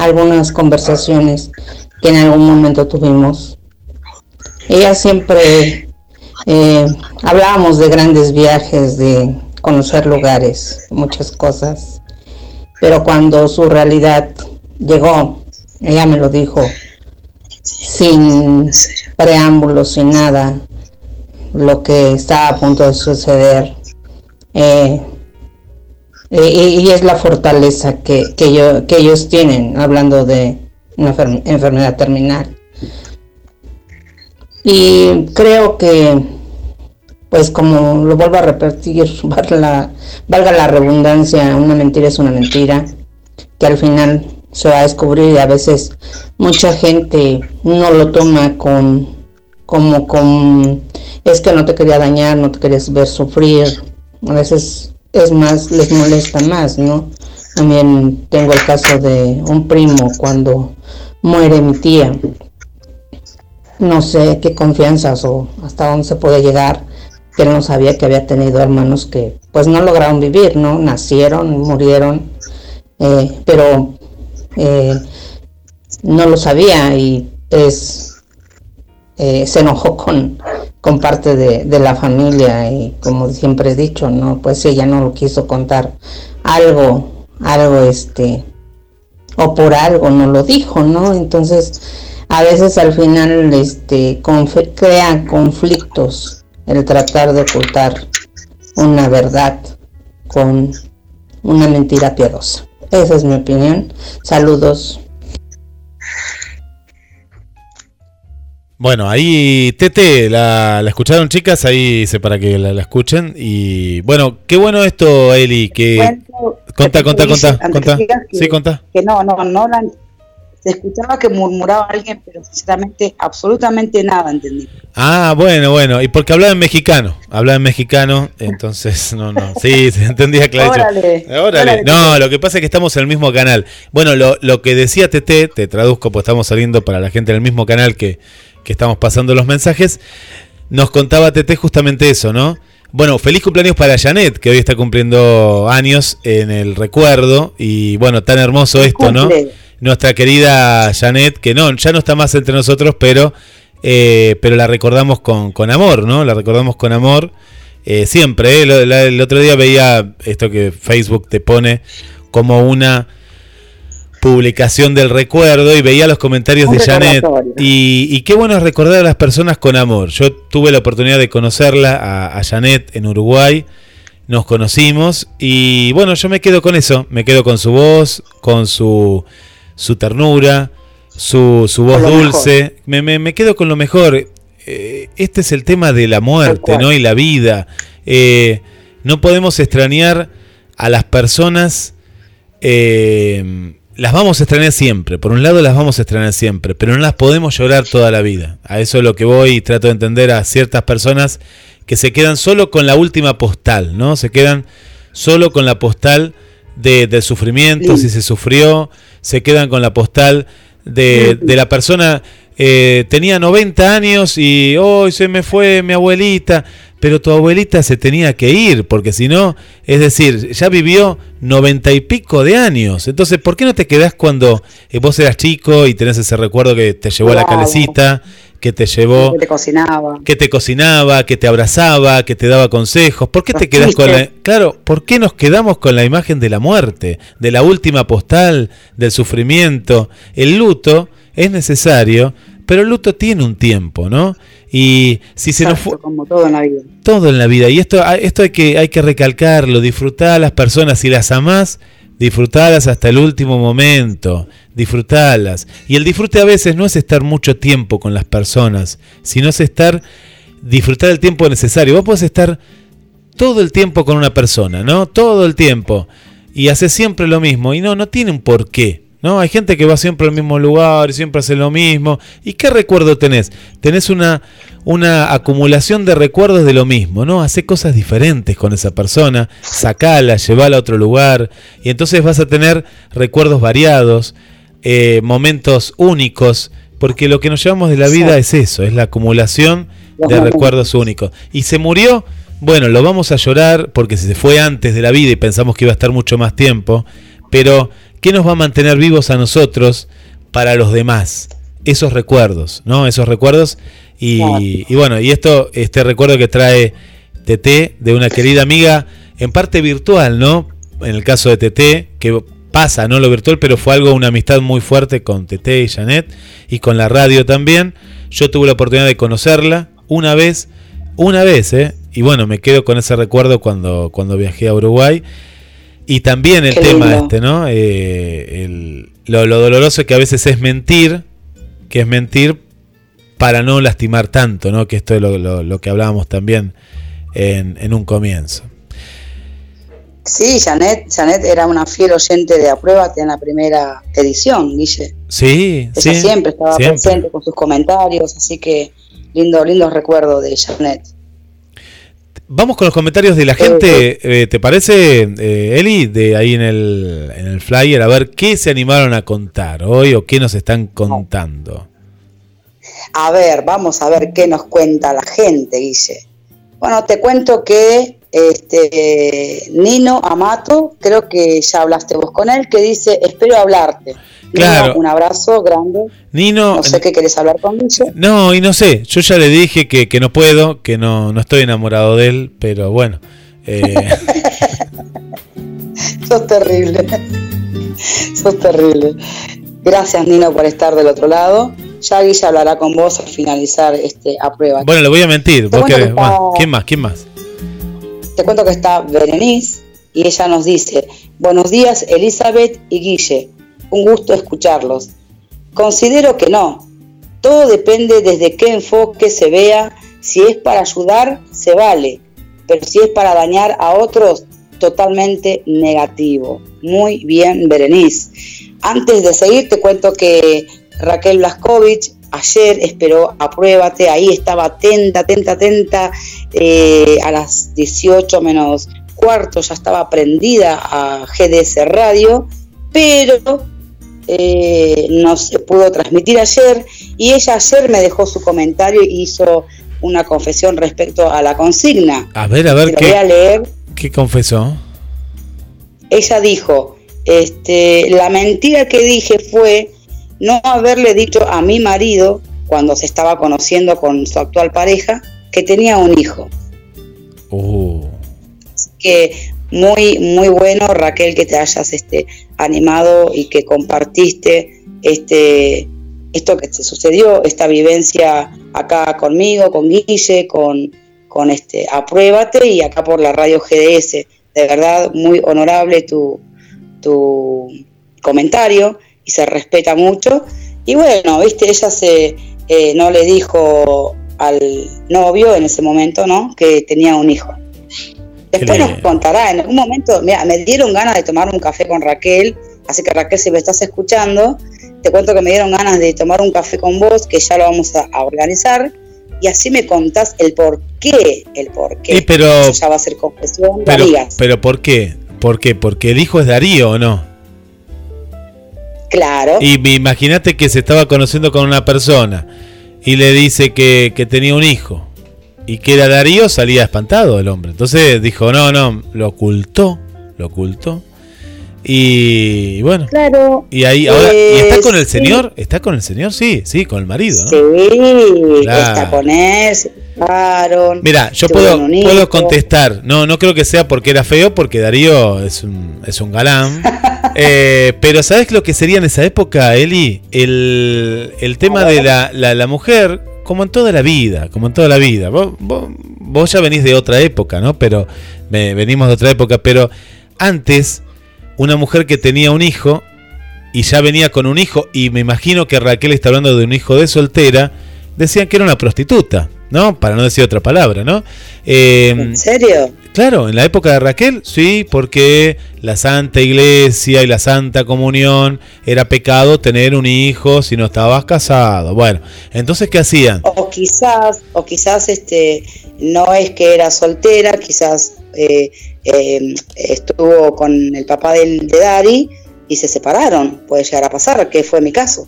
algunas conversaciones que en algún momento tuvimos. Ella siempre eh, hablábamos de grandes viajes, de conocer lugares, muchas cosas. Pero cuando su realidad llegó, ella me lo dijo, sin preámbulos, sin nada, lo que estaba a punto de suceder. Eh, y, y es la fortaleza que, que, yo, que ellos tienen, hablando de una enfer- enfermedad terminal. Y creo que, pues como lo vuelvo a repetir, valga la, valga la redundancia, una mentira es una mentira, que al final se va a descubrir y a veces mucha gente no lo toma con como con es que no te quería dañar, no te querías ver sufrir. A veces es más, les molesta más, ¿no? También tengo el caso de un primo cuando muere mi tía. No sé qué confianzas o hasta dónde se puede llegar, que él no sabía que había tenido hermanos que pues no lograron vivir, ¿no? Nacieron, murieron, eh, pero eh, no lo sabía y pues eh, se enojó con, con parte de, de la familia y como siempre he dicho, no, pues ella no lo quiso contar algo, algo este, o por algo no lo dijo, ¿no? Entonces, a veces al final este, crea conflictos el tratar de ocultar una verdad con una mentira piadosa. Esa es mi opinión. Saludos. Bueno, ahí Tete, la, la escucharon chicas, ahí hice para que la, la escuchen. Y bueno, qué bueno esto, Eli, que... Contá, dice, contá, antes contá. que Sí, contá. Que no, no, no, la- se escuchaba que murmuraba alguien, pero sinceramente absolutamente nada entendí. Ah, bueno, bueno, y porque hablaba en mexicano, hablaba en mexicano, entonces no, no, sí, se entendía claro. Órale, Órale. órale. No, lo que pasa es que estamos en el mismo canal. Bueno, lo, lo que decía Tete, te traduzco, pues estamos saliendo para la gente del mismo canal que, que estamos pasando los mensajes. Nos contaba Tete justamente eso, ¿no? Bueno, feliz cumpleaños para Janet, que hoy está cumpliendo años en el recuerdo. Y bueno, tan hermoso esto, ¿no? Nuestra querida Janet, que no, ya no está más entre nosotros, pero, eh, pero la recordamos con, con amor, ¿no? La recordamos con amor eh, siempre. ¿eh? El otro día veía esto que Facebook te pone como una publicación del recuerdo y veía los comentarios Un de Janet. Y, y qué bueno es recordar a las personas con amor. Yo tuve la oportunidad de conocerla a, a Janet en Uruguay. Nos conocimos y bueno, yo me quedo con eso. Me quedo con su voz, con su, su ternura, su, su voz dulce. Me, me- me quedo con lo mejor. Eh, este es el tema de la muerte. ¿no? Y la vida. Eh, no podemos extrañar a las personas eh, las vamos a extrañar siempre. Por un lado las vamos a extrañar siempre, pero no las podemos llorar toda la vida. A eso es lo que voy y trato de entender a ciertas personas que se quedan solo con la última postal, ¿no? Se quedan solo con la postal de, del sufrimiento, si se sufrió, se quedan con la postal de, de la persona, eh, tenía 90 años y hoy se me fue mi abuelita, pero tu abuelita se tenía que ir, porque si no, es decir, ya vivió 90 y pico de años. Entonces, ¿por qué no te quedás cuando eh, vos eras chico y tenés ese recuerdo que te llevó a la calecita, que te llevó que te cocinaba. que te cocinaba, que te abrazaba, que te daba consejos. ¿Por qué te quedas con la chistes. Claro, ¿por qué nos quedamos con la imagen de la muerte, de la última postal, del sufrimiento? El luto es necesario, pero el luto tiene un tiempo, ¿no? Y si se nos fue como todo en la vida. todo en la vida y esto esto hay que hay que recalcarlo, disfrutar a las personas si las amás, disfrutarlas hasta el último momento, disfrutarlas. Y el disfrute a veces no es estar mucho tiempo con las personas, sino es estar disfrutar el tiempo necesario. Vos podés estar todo el tiempo con una persona, ¿no? Todo el tiempo y hace siempre lo mismo y no no tiene un porqué. ¿No? Hay gente que va siempre al mismo lugar y siempre hace lo mismo. ¿Y qué recuerdo tenés? Tenés una, una acumulación de recuerdos de lo mismo, ¿no? Hacé cosas diferentes con esa persona, sacala, llevala a otro lugar, y entonces vas a tener recuerdos variados, eh, momentos únicos, porque lo que nos llevamos de la vida es eso, es la acumulación de recuerdos únicos. Y se murió, bueno, lo vamos a llorar porque se fue antes de la vida y pensamos que iba a estar mucho más tiempo, pero ¿qué nos va a mantener vivos a nosotros para los demás? Esos recuerdos, ¿no? Esos recuerdos. Y, y bueno, y esto, este recuerdo que trae TT de una querida amiga, en parte virtual, ¿no? En el caso de TT, que pasa, ¿no? Lo virtual, pero fue algo, una amistad muy fuerte con TT y Janet, y con la radio también. Yo tuve la oportunidad de conocerla una vez, una vez, ¿eh? Y bueno, me quedo con ese recuerdo cuando, cuando viajé a Uruguay. Y también el Qué tema lindo. este, ¿no? Eh, el- lo, lo doloroso que a veces es mentir, que es mentir para no lastimar tanto, ¿no? Que esto es lo, lo- lo que hablábamos también en, en un comienzo. Sí, Janet, Janet era una fiel oyente de Apruébate en la primera edición, Guille. Sí, Ella sí. siempre estaba siempre. presente con sus comentarios, así que lindo, lindo recuerdo de Janet. Vamos con los comentarios de la gente, eh, ¿te parece, eh, Eli? De ahí en el, en el flyer, a ver qué se animaron a contar hoy o qué nos están contando. A ver, vamos a ver qué nos cuenta la gente, Guille. Bueno, te cuento que este Nino Amato, creo que ya hablaste vos con él, que dice, espero hablarte. Nino, Claro. un abrazo grande. Nino, No sé qué querés hablar con Guille. no, y no sé, yo ya le dije que, que no puedo, que no, no estoy enamorado de él, pero bueno. eh, Sos terrible. Sos terrible. Gracias, Nino, por estar del otro lado. Ya Guille hablará con vos al finalizar este aprueba. bueno, le voy a mentir. Vos bueno, ¿Quién más? ¿Quién más? Te cuento que está Berenice y ella nos dice, buenos días Elizabeth y Guille, un gusto escucharlos. Considero que no, todo depende desde qué enfoque se vea, si es para ayudar, se vale, pero si es para dañar a otros, totalmente negativo. Muy bien, Berenice. Antes de seguir, te cuento que Raquel Blaskovich ayer esperó apruébate, ahí estaba atenta, atenta, atenta, eh, a las 18 menos cuarto ya estaba prendida a GDS Radio, pero eh, no se pudo transmitir ayer y ella ayer me dejó su comentario y hizo una confesión respecto a la consigna. A ver, a ver, lo voy a ¿qué, leer. qué confesó? Ella dijo, este, la mentira que dije fue no haberle dicho a mi marido, cuando se estaba conociendo con su actual pareja, que tenía un hijo. Uh, Que muy, muy bueno, Raquel, que te hayas este, animado y que compartiste este, esto que te sucedió, esta vivencia acá conmigo, con Guille, con, con este, Apruébate y acá por la radio GDS. De verdad, muy honorable tu, tu comentario y se respeta mucho. Y bueno, viste, ella se eh, no le dijo al novio en ese momento, ¿no? Que tenía un hijo. Después nos contará, en algún momento, mira, me dieron ganas de tomar un café con Raquel, así que Raquel, si me estás escuchando, te cuento que me dieron ganas de tomar un café con vos, que ya lo vamos a, a organizar, y así me contás el por qué, el por qué. Y pero- Eso ya va a ser confesión Pero, amigas. pero ¿por qué? ¿Por qué? Porque el hijo es Darío o no. claro. Y me- imagínate que se estaba conociendo con una persona y le dice que, que tenía un hijo y que era Darío, salía espantado el hombre. Entonces dijo, no, no, lo ocultó, lo ocultó. Y bueno, Claro. y ahí ahora, ¿y Eh, está con el sí. señor? ¿Está con el señor? Sí, sí, con el marido, ¿no? Sí, Claro. está con él, separaron, Mira, yo puedo, puedo contestar. No, no creo que sea porque era feo, porque Darío es un, es un galán. Eh, pero ¿sabes lo que sería en esa época, Eli? El, el tema de la, la, la mujer, como en toda la vida, como en toda la vida. Vos, vos, vos ya venís de otra época, ¿no? Pero ve- venimos de otra época. Pero antes, una mujer que tenía un hijo y ya venía con un hijo, y me imagino que Raquel está hablando de un hijo de soltera, decían que era una prostituta, ¿no? Para no decir otra palabra, ¿no? Eh, ¿En serio? Claro, en la época de Raquel, sí, porque la Santa Iglesia y la Santa Comunión era pecado tener un hijo si no estabas casado. Bueno, entonces, ¿qué hacían? O quizás, o quizás este, no es que era soltera, quizás eh, eh, estuvo con el papá de Dari y se separaron. Puede llegar a pasar, que fue mi caso.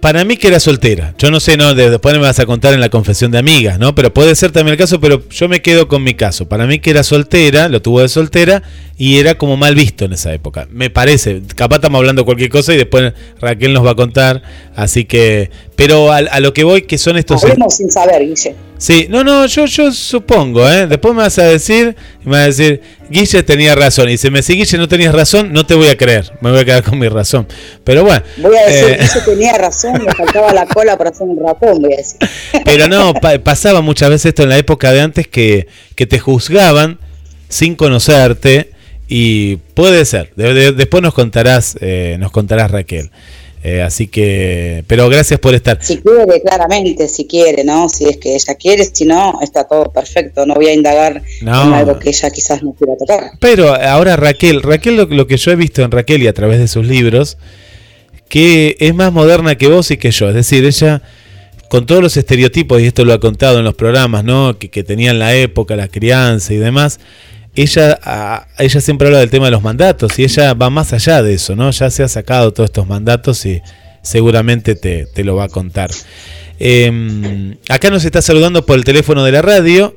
Para mí que era soltera. Yo no sé, no, de- después me vas a contar en la confesión de amigas, ¿no? Pero puede ser también el caso, pero yo me quedo con mi caso. Para mí que era soltera, lo tuvo de soltera y era como mal visto en esa época. Me parece. Capaz estamos hablando cualquier cosa y después Raquel nos va a contar. Así que, pero a, a lo que voy, que son estos... Hablemos sin saber, Guille. Sí, no, no, yo, yo supongo, ¿eh? Después me vas a decir, me vas a decir, Guille tenía razón. Y si me decís, Guille, no tenías razón, no te voy a creer. Me voy a quedar con mi razón. Pero bueno. Voy a decir, eh, Guille tenía razón, le faltaba la cola para hacer un ratón, voy a decir. pero no, pa- pasaba muchas veces esto en la época de antes que, que te juzgaban sin conocerte. Y puede ser. De- de- después nos contarás, eh, nos contarás Raquel. Eh, así que, pero gracias por estar. Si quiere, claramente, si quiere, ¿no? Si es que ella quiere, si no, está todo perfecto. No voy a indagar No. en algo que ella quizás no quiera tocar. Pero ahora Raquel, Raquel lo, lo que yo he visto en Raquel y a través de sus libros, que es más moderna que vos y que yo. Es decir, ella, con todos los estereotipos, y esto lo ha contado en los programas, ¿no? Que, que tenía en la época, la crianza y demás, ella, ella siempre habla del tema de los mandatos y ella va más allá de eso, ¿no? Ya se ha sacado todos estos mandatos y seguramente te, te lo va a contar. Eh, acá nos está saludando por el teléfono de la radio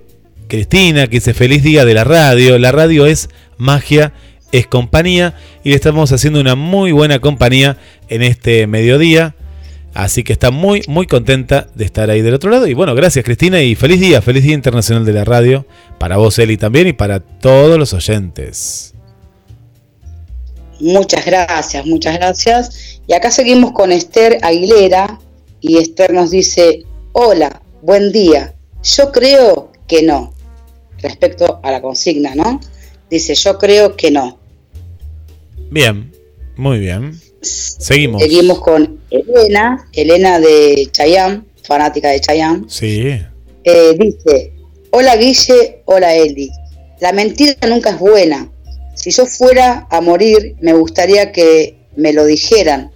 Cristina, que dice feliz día de la radio. La radio es magia, es compañía y le estamos haciendo una muy buena compañía en este mediodía. Así que está muy, muy contenta de estar ahí del otro lado. Y bueno, gracias Cristina y feliz día, feliz día internacional de la radio. Para vos, Eli, también y para todos los oyentes. Muchas gracias, muchas gracias. Y acá seguimos con Esther Aguilera y Esther nos dice, hola, buen día. Yo creo que no. Respecto a la consigna, ¿no? Dice, yo creo que no. Bien, muy bien. Seguimos. Seguimos con Elena, Elena de Chayam, fanática de Chayam. Sí. Eh, dice, hola Guille, hola Eli. La mentira nunca es buena. Si yo fuera a morir, me gustaría que me lo dijeran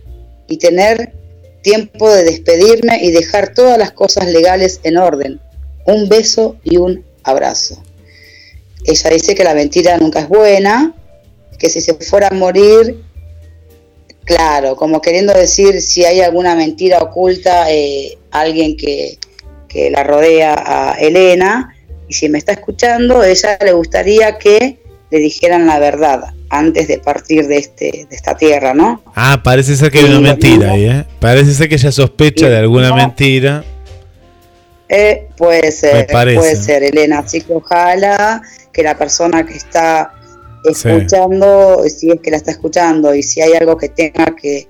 y tener tiempo de despedirme y dejar todas las cosas legales en orden. Un beso y un abrazo. Ella dice que la mentira nunca es buena, que si se fuera a morir, claro, como queriendo decir si hay alguna mentira oculta, eh, alguien que, que la rodea a Elena, y si me está escuchando, ella le gustaría que le dijeran la verdad antes de partir de, este, de esta tierra, ¿no? Ah, parece ser que hay una mentira ahí, ¿eh? Parece ser que ella sospecha de alguna no. mentira. Eh, puede ser, puede ser, Elena. Así que ojalá que la persona que está escuchando, si es que la está escuchando y si hay algo que tenga que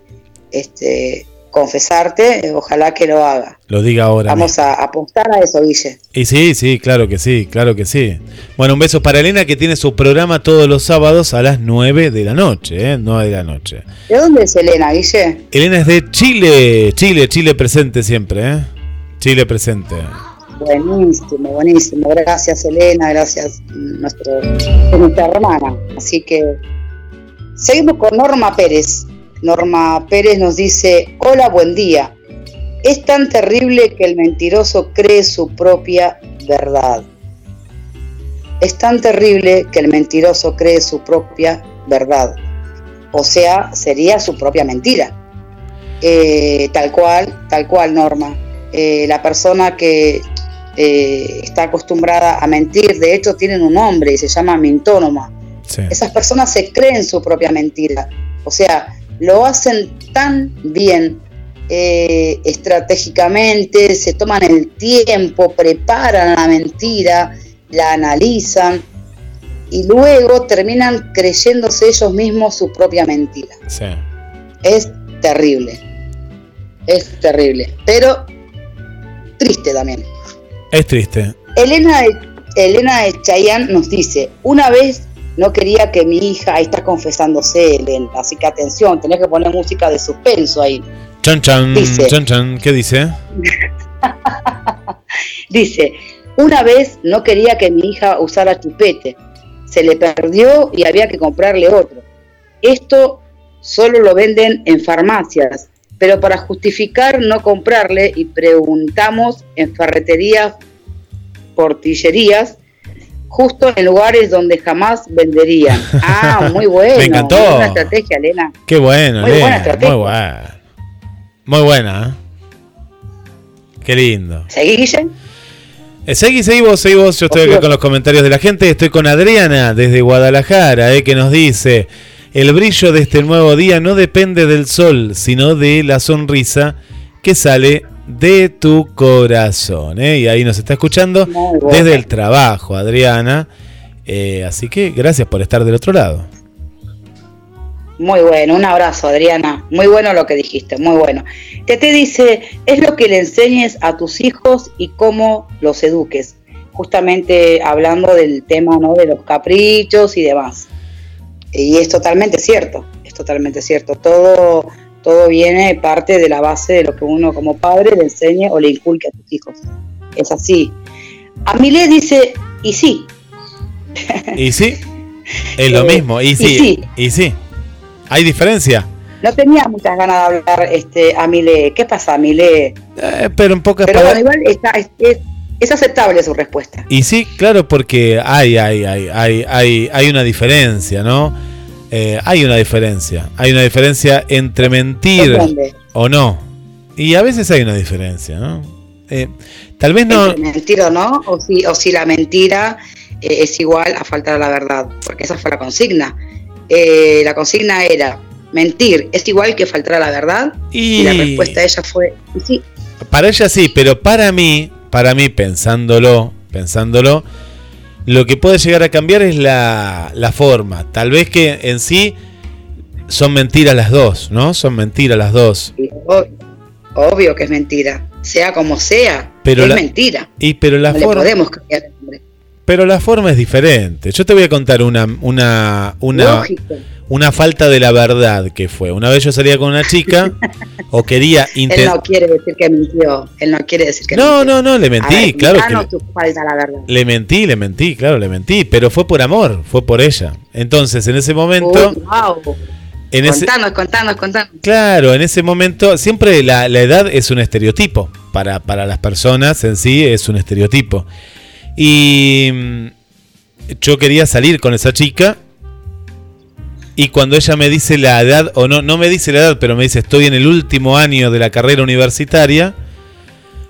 este, confesarte, ojalá que lo haga. Lo diga ahora. Vamos a apostar a eso, Guille. Y sí, sí, claro que sí, claro que sí. Bueno, un beso para Elena que tiene su programa todos los sábados a las 9 de la noche, ¿eh? 9 de la noche. ¿De dónde es Elena, Guille? Elena es de Chile, Chile, Chile presente siempre, ¿eh? Chile presente. Buenísimo, buenísimo. Gracias, Elena, gracias nuestra hermana. Así que seguimos con Norma Pérez. Norma Pérez nos dice, hola, buen día. Es tan terrible que el mentiroso cree su propia verdad. Es tan terrible que el mentiroso cree su propia verdad. O sea, sería su propia mentira. Eh, tal cual, tal cual, Norma. Eh, la persona que eh, está acostumbrada a mentir, de hecho tienen un nombre y se llama mintónoma. Sí. Esas personas se creen su propia mentira. O sea, lo hacen tan bien eh, estratégicamente, se toman el tiempo, preparan la mentira, la analizan y luego terminan creyéndose ellos mismos su propia mentira. Sí. Es terrible. Es terrible. Pero triste también. Es triste. Elena de, Elena de nos dice, una vez no quería que mi hija, ahí está confesándose Elena, así que atención, tenés que poner música de suspenso ahí. Chan chan, Dice. chan chan, ¿qué dice? Dice, una vez no quería que mi hija usara chupete, se le perdió y había que comprarle otro. Esto solo lo venden en farmacias, pero para justificar no comprarle y preguntamos en ferreterías, portillerías, justo en lugares donde jamás venderían. Ah, muy bueno. Me encantó. Muy buena estrategia, Elena. Qué bueno, Muy Elena, buena estrategia. Muy buena. Muy buena, ¿eh? Qué lindo. ¿Seguí, Guille? Eh, seguí, seguí vos, seguí vos. Yo estoy acá con los comentarios de la gente. Estoy con Adriana desde Guadalajara, eh, que nos dice: El brillo de este nuevo día no depende del sol, sino de la sonrisa que sale de tu corazón. eh. Y ahí nos está escuchando desde el trabajo, Adriana. Eh, así que gracias por estar del otro lado. Muy bueno, un abrazo Adriana, muy bueno lo que dijiste, muy bueno. Tete dice, es lo que le enseñes a tus hijos y cómo los eduques, justamente hablando del tema ¿no? de los caprichos y demás. Y es totalmente cierto, es totalmente cierto, todo, todo viene parte de la base de lo que uno como padre le enseñe o le inculque a tus hijos. Es así. Amilé dice, y sí, Y sí, es lo Eh, mismo. Y y sí, y sí. ¿Hay diferencia? no tenía muchas ganas de hablar este, Amilé. ¿Qué pasa, Amilé? Eh, pero en pocas Pero palabras. igual está, es, es- es aceptable su respuesta. Y sí, claro, porque hay, hay, hay, hay, hay, hay una diferencia, ¿no? Eh, hay una diferencia. Hay una diferencia entre mentir o no. Y a veces hay una diferencia, ¿no? Eh, tal vez no. Entre mentir o no, o si, o si la mentira eh, es igual a faltar a la verdad, porque esa fue la consigna. La consigna era, mentir es igual que faltar a la verdad, y, Y la respuesta de ella fue, sí, para ella sí, pero para mí, para mí, pensándolo, pensándolo, lo que puede llegar a cambiar es la, la forma. Tal vez que en sí son mentiras las dos, ¿no? Son mentiras las dos. obvio que es mentira, sea como sea, Pero es la- mentira. Y pero la no le forma. podemos cambiar. Pero la forma es diferente. Yo te voy a contar una, una, una, Lógico. una falta de la verdad que fue. Una vez yo salía con una chica o quería Él intentar. no quiere decir que mintió, él no quiere decir que No, mintió. no, no, le mentí, ver, claro que le, tu falta la verdad. le mentí, le mentí, claro, le mentí, pero fue por amor, fue por ella. Entonces, en ese momento, Uy, wow. en ese, Contanos, contanos, contanos. claro, en ese momento, siempre la, la edad es un estereotipo. Para, para las personas en sí es un estereotipo. Y mm, yo quería salir con esa chica. Y cuando ella me dice la edad, o no, no me dice la edad, pero me dice estoy en el último año de la carrera universitaria,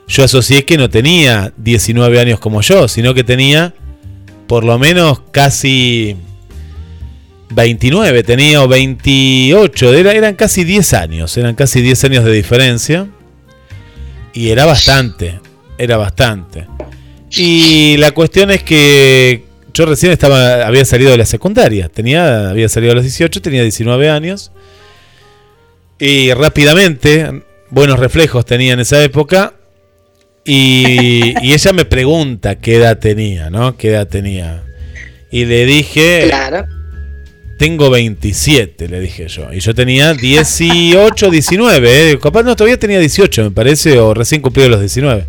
yo asocié que no tenía 19 años como yo, sino que tenía por lo menos casi 29, tenía o 28, era, eran casi 10 años, eran casi 10 años de diferencia. Y era bastante, era bastante. Y la cuestión es que yo recién estaba, había salido de la secundaria, tenía, había salido a los 18, tenía 19 años. Y rápidamente, buenos reflejos tenía en esa época. Y, y ella me pregunta qué edad tenía, ¿no? ¿Qué edad tenía? Y le dije, Claro. tengo 27, le dije yo. Y yo tenía 18, 19. ¿eh? Capaz no, todavía tenía 18, me parece, o recién cumplido los 19.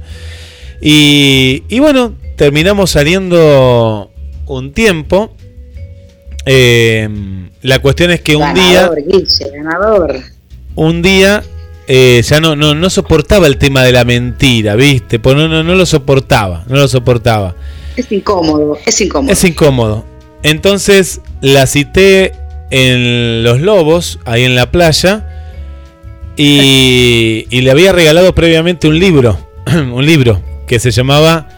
Y, y bueno, terminamos saliendo un tiempo. Eh, la cuestión es que un día, Guille, ganador. un día eh, ya no, no, no soportaba el tema de la mentira, ¿viste? Pues no, no, no lo soportaba, no lo soportaba. Es incómodo, es incómodo. Es incómodo. Entonces la cité en Los Lobos, ahí en la playa, y, y le había regalado previamente un libro, un libro que se llamaba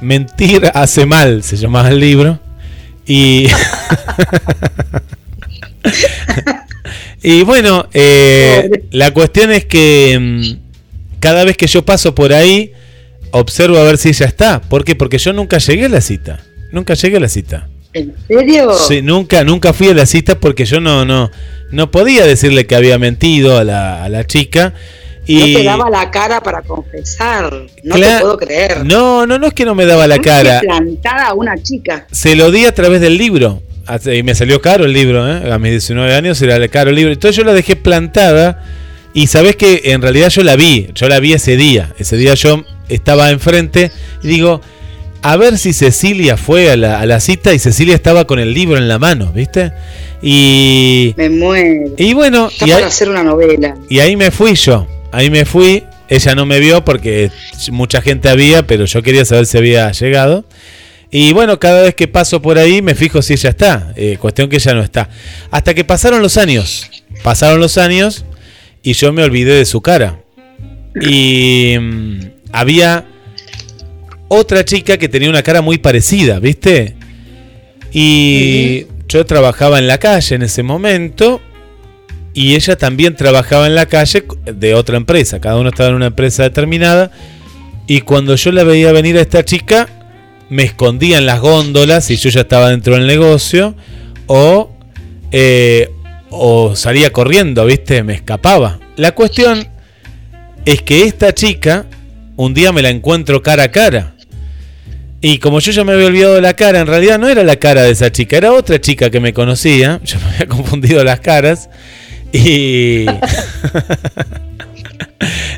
Mentir hace mal, se llamaba el libro. Y, y bueno, eh, la cuestión es que mm, cada vez que yo paso por ahí, observo a ver si ella está. ¿Por qué? Porque yo nunca llegué a la cita. Nunca llegué a la cita. ¿En serio? Sí, nunca, nunca fui a la cita porque yo no, no, no podía decirle que había mentido a la, a la chica. Y No te daba la cara para confesar. No Cla- te puedo creer. No, no, no es que no me daba la ¿Cómo que cara. plantada a una chica. Se lo di a través del libro. Y me salió caro el libro, ¿eh? A mis 19 años era caro el libro. Entonces yo la dejé plantada. Y sabes que en realidad yo la vi. Yo la vi ese día. Ese día yo estaba enfrente. Y digo, a ver si Cecilia fue a la, a la cita. Y Cecilia estaba con el libro en la mano, ¿viste? Y, Me muero. y bueno, Está y ahí, para hacer una novela. y ahí me fui yo. Ahí me fui. Ella no me vio porque mucha gente había, pero yo quería saber si había llegado. Y bueno, cada vez que paso por ahí me fijo si ella está. Eh, cuestión que ella no está. Hasta que pasaron los años. Pasaron los años y yo me olvidé de su cara. Y mm, había otra chica que tenía una cara muy parecida, ¿viste? Y yo trabajaba en la calle en ese momento y ella también trabajaba en la calle de otra empresa. Cada uno estaba en una empresa determinada. Y cuando yo la veía venir a esta chica, me escondía en las góndolas y yo ya estaba dentro del negocio. O, eh, o salía corriendo, ¿viste? Me escapaba. La cuestión es que esta chica, un día me la encuentro cara a cara. Y como yo ya me había olvidado de la cara, en realidad no era la cara de esa chica, era otra chica que me conocía. Yo me había confundido las caras. Y.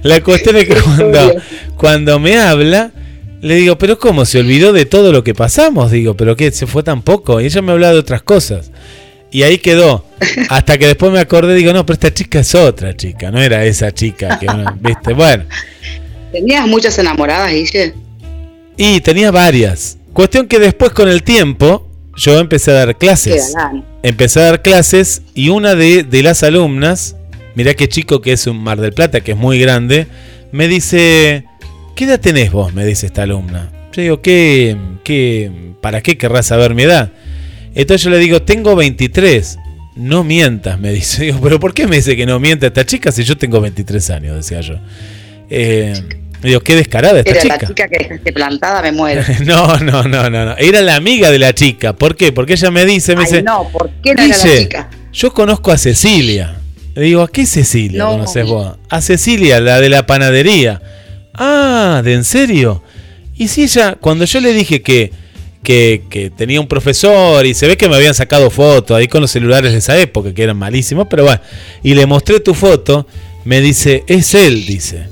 la cuestión es que cuando, cuando me habla, le digo, pero ¿cómo? ¿Se olvidó de todo lo que pasamos? Digo, ¿pero qué? ¿Se fue tan poco? Y ella me hablaba de otras cosas. Y ahí quedó. Hasta que después me acordé, digo, no, pero esta chica es otra chica, no era esa chica que uno- ¿viste? Bueno. ¿Tenías muchas enamoradas, Guille? Y tenía varias. Cuestión que después con el tiempo yo empecé a dar clases. Empecé a dar clases y una de, de las alumnas, mirá qué chico que es un Mar del Plata, que es muy grande, me dice, ¿qué edad tenés vos? Me dice esta alumna. Yo digo, ¿qué, qué, ¿para qué querrás saber mi edad? Entonces yo le digo, tengo 23. No mientas, me dice. Digo, pero ¿por qué me dice que no mienta esta chica si yo tengo 23 años? Decía yo. Eh, digo, qué descarada esta Era chica. la chica que dejaste plantada, me muero. No, no, no, no, no. Era la amiga de la chica. ¿Por qué? Porque ella me dice, me Ay, dice, no, ¿por qué no era la chica? yo conozco a Cecilia. Le digo, ¿a qué Cecilia No. conoces vos? A Cecilia, la de la panadería. Ah, ¿de en serio? Y si ella, cuando yo le dije que, que, que tenía un profesor y se ve que me habían sacado fotos ahí con los celulares de esa época, que eran malísimos, pero bueno, y le mostré tu foto, me dice, es él, dice.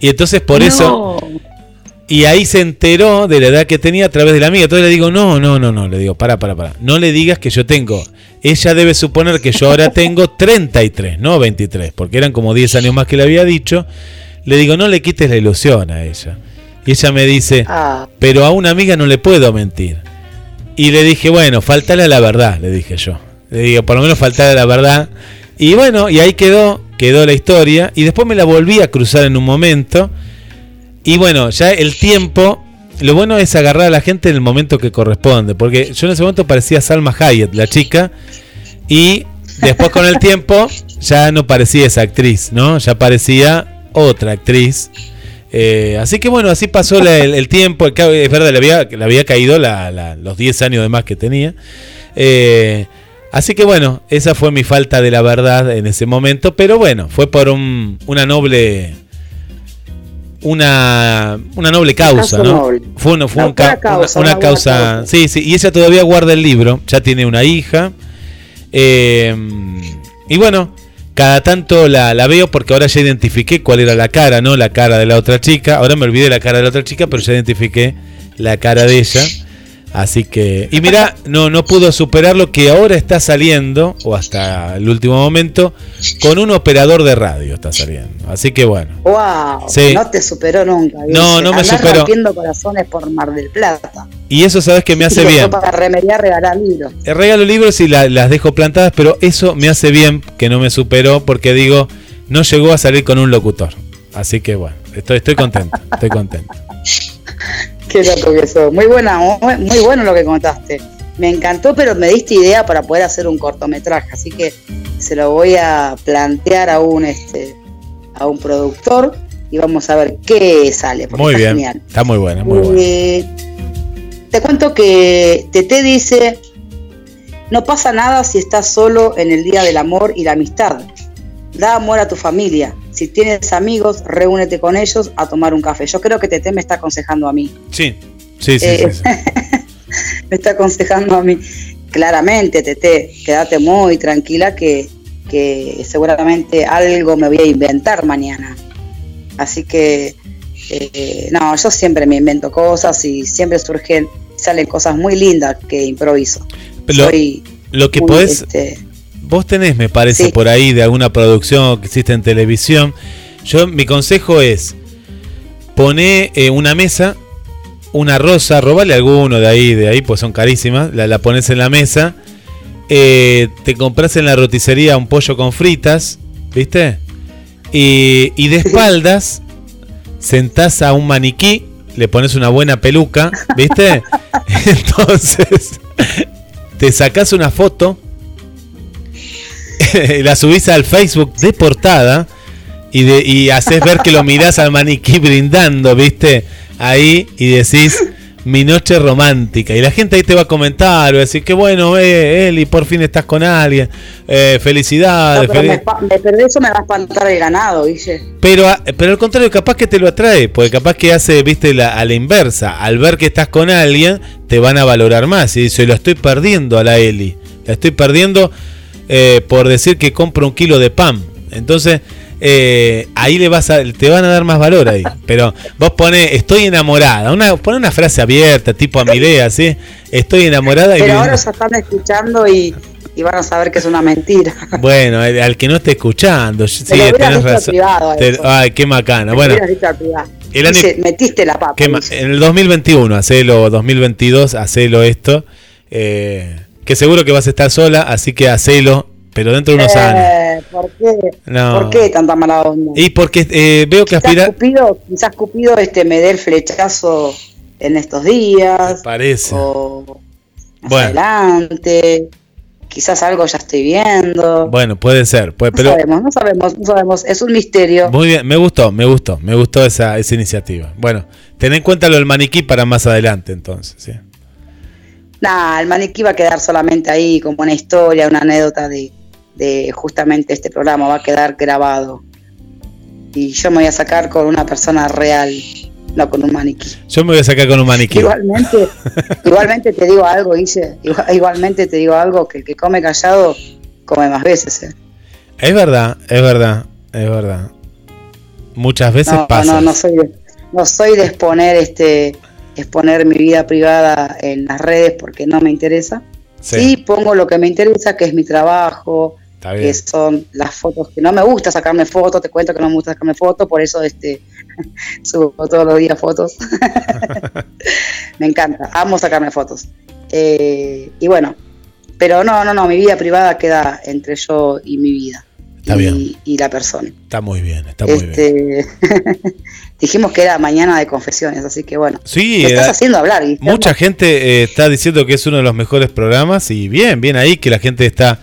Y entonces por eso... Y ahí se enteró de la edad que tenía a través de la amiga. Entonces le digo, no, no, no, no. Le digo, para, para, para. No le digas que yo tengo. Ella debe suponer que yo ahora tengo 33, no 23, porque eran como 10 años más que le había dicho. Le digo, no le quites la ilusión a ella. Y ella me dice, Ah, pero a una amiga no le puedo mentir. Y le dije, bueno, faltale a la verdad, le dije yo. Le digo, por lo menos faltale a la verdad. Y bueno, y ahí quedó, quedó la historia. Y después me la volví a cruzar en un momento. Y bueno, ya el tiempo, lo bueno es agarrar a la gente en el momento que corresponde. Porque yo en ese momento parecía Salma Hayek, la chica. Y después con el tiempo ya no parecía esa actriz, ¿no? Ya parecía otra actriz. Eh, así que bueno, así pasó la- el, el tiempo. Es verdad, le había, le había caído la- la- los 10 años de más que tenía. Eh, así que bueno, esa fue mi falta de la verdad en ese momento. Pero bueno, fue por un- una noble. Una, una noble causa, ¿no? noble. Fue, una- fue un ca- causa, una- causa. Sí, sí, y ella todavía guarda el libro, ya tiene una hija. Eh, y bueno, cada tanto la, la veo porque ahora ya identifiqué cuál era la cara, ¿no? La cara de la otra chica. Ahora me olvidé la cara de la otra chica, pero ya identifiqué la cara de ella. Así que. Y mira, no, no pudo superar lo que ahora está saliendo, o hasta el último momento, con un operador de radio está saliendo. Así que bueno. ¡Wow! Sí. No te superó nunca. No, no me Andás superó. rompiendo corazones por Mar del Plata. Y eso sabes que me hace bien. Para remediar, regalar libros. Eh, Regalo libros y la- las dejo plantadas, pero eso me hace bien que no me superó porque digo, no llegó a salir con un locutor. Así que bueno, estoy, estoy contento, estoy contento. Qué loco que sos. Muy buena, muy, bueno lo que contaste. Me encantó, pero me diste idea para poder hacer un cortometraje, así que se lo voy a plantear a un este a un productor y vamos a ver qué sale. porque Muy está bien, genial. está muy buena, muy buena. Eh, te cuento que Tete dice, no pasa nada si estás solo en el día del amor y la amistad. Da amor a tu familia. Si tienes amigos, reúnete con ellos a tomar un café. Yo creo que Tete me está aconsejando a mí. Sí, sí, sí. Eh, sí, sí. me está aconsejando a mí. Claramente, Tete, quédate muy tranquila que, que seguramente algo me voy a inventar mañana. Así que, eh, no, yo siempre me invento cosas y siempre surgen, salen cosas muy lindas que improviso. Lo, Soy lo que muy, podés, este, vos tenés, me parece, Sí. por ahí de alguna producción que existe en televisión. Yo, mi consejo es, poné eh, una mesa, una rosa, robale alguno de ahí, de ahí, pues son carísimas, la, la pones en la mesa, eh, te compras en la roticería un pollo con fritas, ¿viste? Y, y de espaldas sentás a un maniquí, le pones una buena peluca, ¿viste? Entonces, te sacás una foto, la subís al Facebook de portada y, de, y haces ver que lo mirás al maniquí brindando, ¿viste? Ahí y decís mi noche romántica. Y la gente ahí te va a comentar, va a decir que bueno, eh, Eli, por fin estás con alguien. Eh, no, felicidades. pero, me, pero eso me va a espantar el ganado, Guille. pero, a- pero al contrario, capaz que te lo atrae, porque capaz que hace, viste, la, a la inversa. Al ver que estás con alguien, te van a valorar más. Y dice, lo estoy perdiendo a la Eli. La estoy perdiendo eh, por decir que compro un kilo de pan. Entonces, eh, ahí le vas a, te van a dar más valor ahí. Pero vos pones, estoy enamorada. Una, pone una frase abierta, tipo a Milea, ¿sí? Estoy enamorada y Pero ahora ya están escuchando y, y van a saber que es una mentira. Bueno, al al que no esté escuchando, sí, tenés dicho razón. Te- ay, qué macana. Me Bueno, el año- Dice, metiste la papa. ¿Qué ma- dice. en el 2021, hacelo, 2022, hacelo esto. eh, que seguro que vas a estar sola, así que hacelo, pero dentro de unos años. Eh, ¿Por qué? No. ¿Por qué tanta mala onda? Y porque eh, veo que quizás aspira. Cupido, quizás Cupido este, me dé el flechazo en estos días. Parece. O más Bueno. adelante. Quizás algo ya estoy viendo. Bueno, puede ser, puede, no pero sabemos, no sabemos, no sabemos. Es un misterio. muy bien, me gustó, me gustó, me gustó esa, esa iniciativa. Bueno, ten en cuenta lo del maniquí para más adelante, entonces. ¿sí? Nah, el maniquí va a quedar solamente ahí como una historia, una anécdota de, de justamente este programa. Va a quedar grabado. Y yo me voy a sacar con una persona real, no con un maniquí. Yo me voy a sacar con un maniquí. Igualmente, igualmente te digo algo, Guille. Igual- Igualmente te digo algo que el que come callado come más veces. ¿eh? Es verdad, es verdad, es verdad. Muchas veces No, pasa. no, no soy de, no soy de exponer este exponer mi vida privada en las redes porque no me interesa. Sí. Sí, pongo lo que me interesa, que es mi trabajo, que son las fotos que no me gusta sacarme fotos, te cuento que no me gusta sacarme fotos, por eso este subo todos los días fotos. me encanta, amo sacarme fotos. Eh, y bueno, pero no, no, no, mi vida privada queda entre yo y mi vida. Está y, bien. y la persona. Está muy bien, está muy bien. Dijimos que era mañana de confesiones, así que bueno. Sí, me estás haciendo hablar. Guillermo. Mucha gente eh, está diciendo que es uno de los mejores programas y bien, bien ahí que la gente está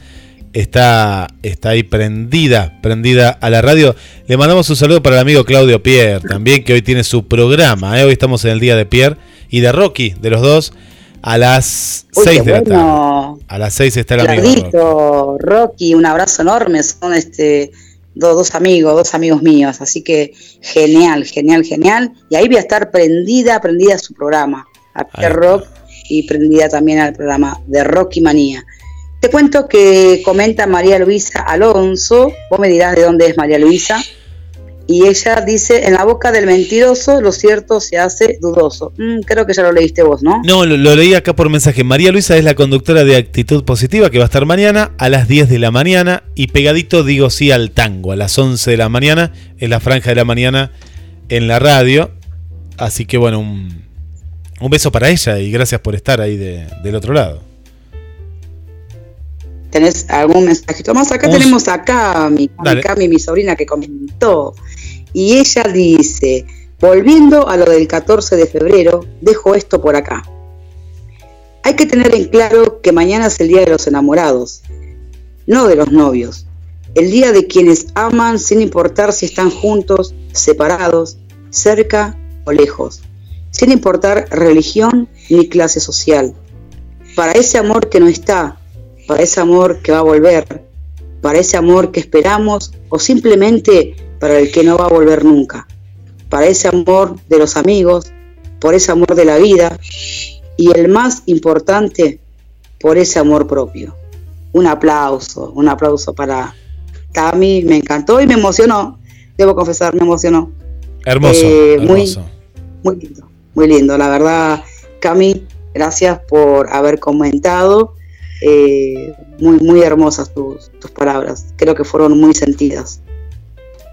está, está ahí prendida, prendida a la radio. Le mandamos un saludo para el amigo Claudio Pierre, también que hoy tiene su programa. ¿eh? Hoy estamos en el día de Pierre y de Rocky, de los dos, a las 6 de la tarde. A las 6 está el amigo. Rocky. Rocky, un abrazo enorme. Son este dos, dos amigos, dos amigos míos. Así que genial, genial, genial. Y ahí voy a estar prendida, prendida a su programa, a Pierre Rock y prendida también al programa de Rocky Manía. Te cuento que comenta María Luisa Alonso, vos me dirás de dónde es María Luisa, y ella dice, en la boca del mentiroso lo cierto se hace dudoso. Mm, creo que ya lo leíste vos, ¿no? No, lo, leí acá por mensaje. María Luisa es la conductora de Actitud Positiva que va a estar mañana a las 10 de la mañana y pegadito digo sí al tango a las 11 de la mañana, en la franja de la mañana en la radio. Así que bueno, un, un beso para ella y gracias por estar ahí de, del otro lado. ¿Tenés algún mensajito más? Acá tenemos acá mi, mi, mi sobrina que comentó. Y ella dice, volviendo a lo del 14 de febrero, dejo esto por acá. Hay que tener en claro que mañana es el día de los enamorados, no de los novios. El día de quienes aman sin importar si están juntos, separados, cerca o lejos, sin importar religión ni clase social. Para ese amor que no está, para ese amor que va a volver, para ese amor que esperamos o simplemente para el que no va a volver nunca, para ese amor de los amigos, por ese amor de la vida y el más importante, por ese amor propio. Un aplauso, un aplauso para Tami, me encantó y me emocionó, debo confesar, me emocionó. Hermoso, eh, hermoso. Muy, muy lindo, muy lindo, la verdad, Cami, gracias por haber comentado eh, muy, muy hermosas tus, tus palabras. Creo que fueron muy sentidas.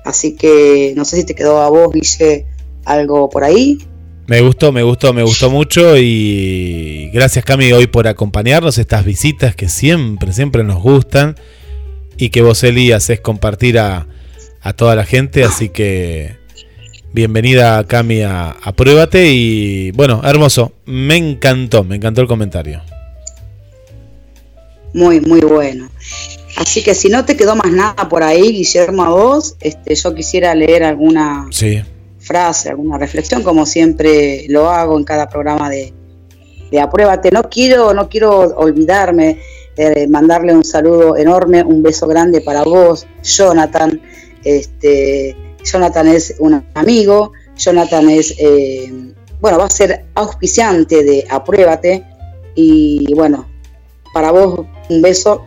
Así que no sé si te quedó a vos, Guille, algo por ahí. Me gustó, me gustó, me gustó mucho y gracias Cami hoy por acompañarnos, estas visitas que siempre, siempre nos gustan y que vos Eli haces compartir a, a toda la gente, así que bienvenida Cami a, a Pruébate y bueno, hermoso, me encantó, me encantó el comentario muy, muy bueno. Así que si no te quedó más nada por ahí, Guillermo, a vos, este, yo quisiera leer alguna frase, alguna reflexión, como siempre lo hago en cada programa de, de Apruébate. No quiero, no quiero olvidarme de mandarle un saludo enorme, un beso grande para vos, Jonathan. Este, Jonathan es un amigo, Jonathan es, eh, bueno, va a ser auspiciante de Apruébate y bueno, para vos un beso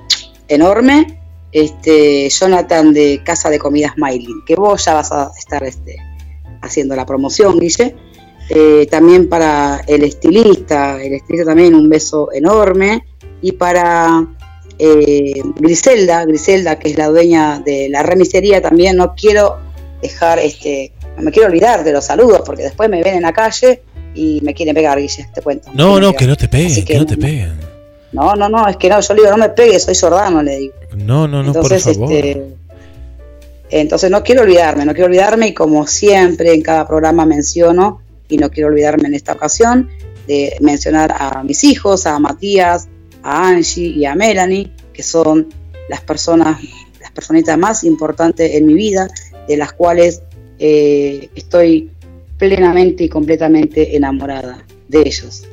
enorme. Este, Jonathan de Casa de Comidas Smiling, que vos ya vas a estar este, haciendo la promoción, Guille. Eh, también para el estilista, el estilista también un beso enorme. Y para eh, Griselda, Griselda, que es la dueña de la remisería, también no quiero dejar, este, no me quiero olvidar de los saludos, porque después me ven en la calle y me quieren pegar, Guille, te cuento. No, no, que no te peguen, que, no te peguen. No, no, no, es que no, yo le digo, no me pegues, soy sordano, le digo. No, no, no, entonces, por favor. Este, entonces no quiero olvidarme, no quiero olvidarme y como siempre en cada programa menciono, y no quiero olvidarme en esta ocasión, de mencionar a mis hijos, a Matías, a Angie y a Melanie, que son las personas, las personitas más importantes en mi vida, de las cuales eh, estoy plenamente y completamente enamorada de ellos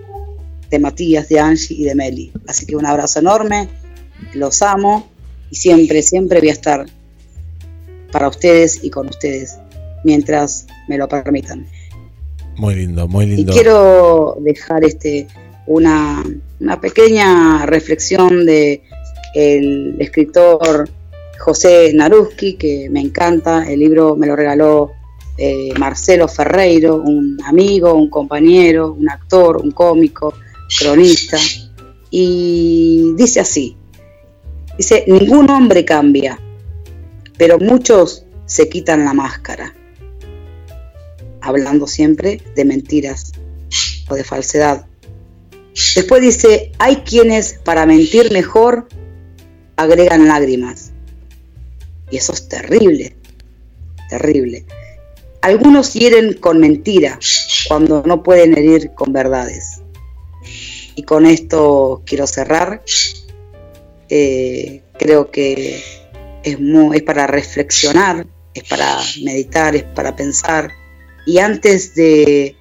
de Matías, de Angie y de Meli. Así que un abrazo enorme, los amo y siempre, siempre voy a estar para ustedes y con ustedes mientras me lo permitan. Muy lindo, muy lindo. Y quiero dejar este una, una pequeña reflexión de el escritor José Naruski, que me encanta. El libro me lo regaló eh, Marcelo Ferreiro, un amigo, un compañero, un actor, un cómico, cronista, y dice así, dice, ningún hombre cambia, pero muchos se quitan la máscara, hablando siempre de mentiras o de falsedad. Después dice, hay quienes para mentir mejor agregan lágrimas. Y eso es terrible, terrible. Algunos hieren con mentira cuando no pueden herir con verdades. Y con esto quiero cerrar. Eh, creo que es, para reflexionar, es para meditar, es para pensar. Y antes de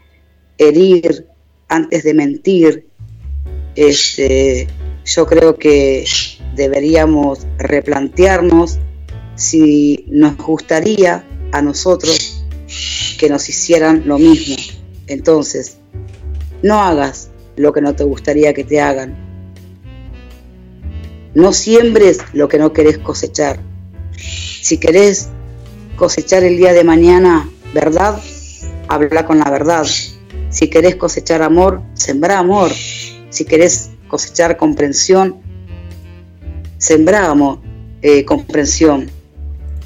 herir, antes de mentir, este, yo creo que deberíamos replantearnos si nos gustaría a nosotros que nos hicieran lo mismo. Entonces, no hagas lo que no te gustaría que te hagan. No siembres lo que no querés cosechar. Si querés cosechar el día de mañana verdad, habla con la verdad. Si querés cosechar amor, sembra amor. Si querés cosechar comprensión, sembra amor, eh, comprensión.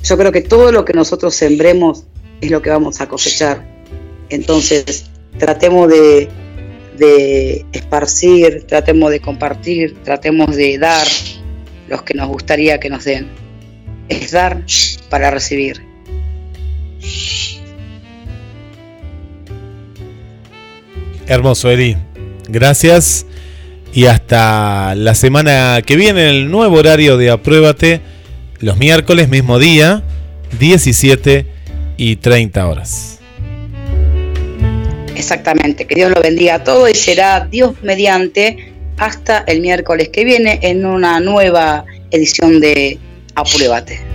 Yo creo que todo lo que nosotros sembremos es lo que vamos a cosechar. Entonces, tratemos de, de esparcir, tratemos de compartir, tratemos de dar los que nos gustaría que nos den. Es dar para recibir. Hermoso, Eri. Gracias. Y hasta la semana que viene, el nuevo horario de Apruébate, los miércoles, mismo día, 17 y 30 horas. Exactamente, que Dios lo bendiga a todos y será Dios mediante hasta el miércoles que viene en una nueva edición de Apruébate.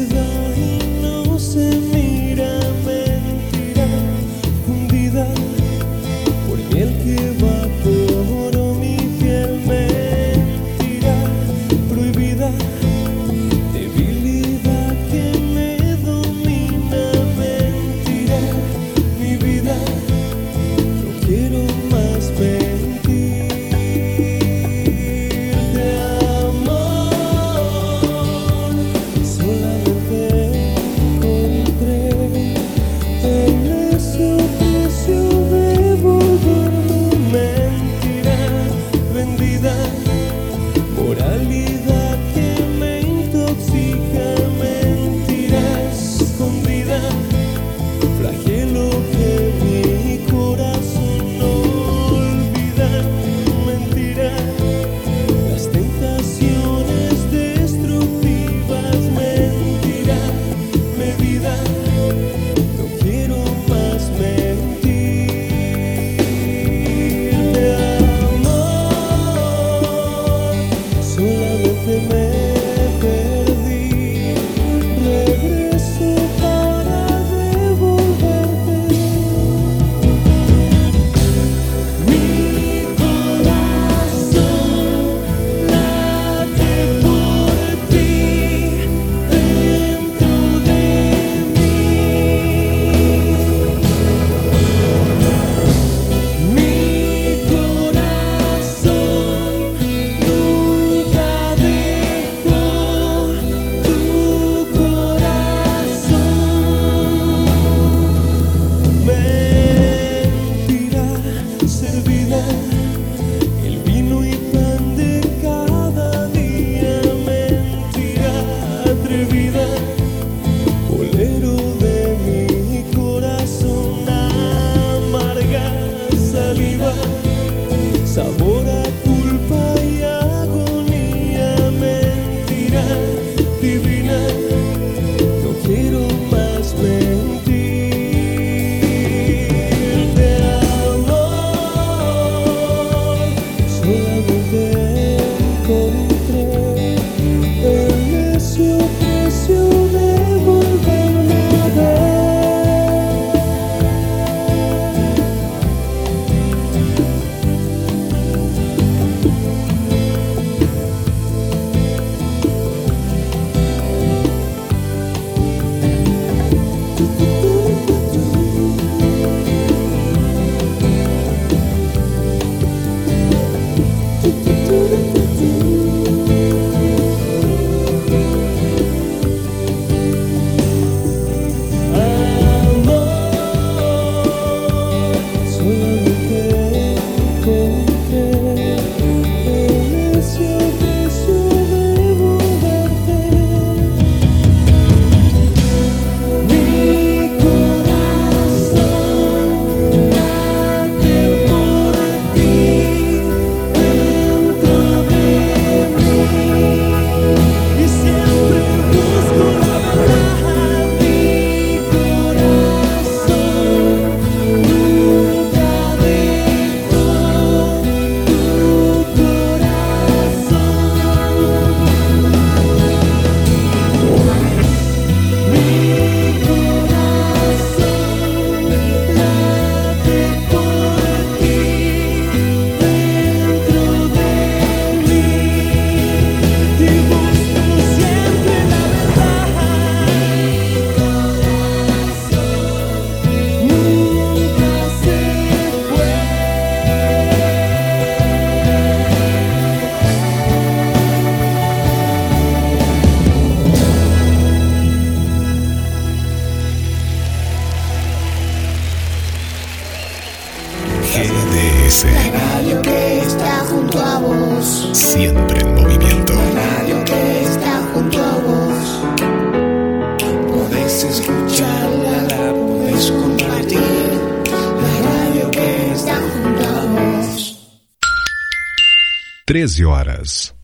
13 horas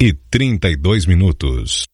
e 32 minutos.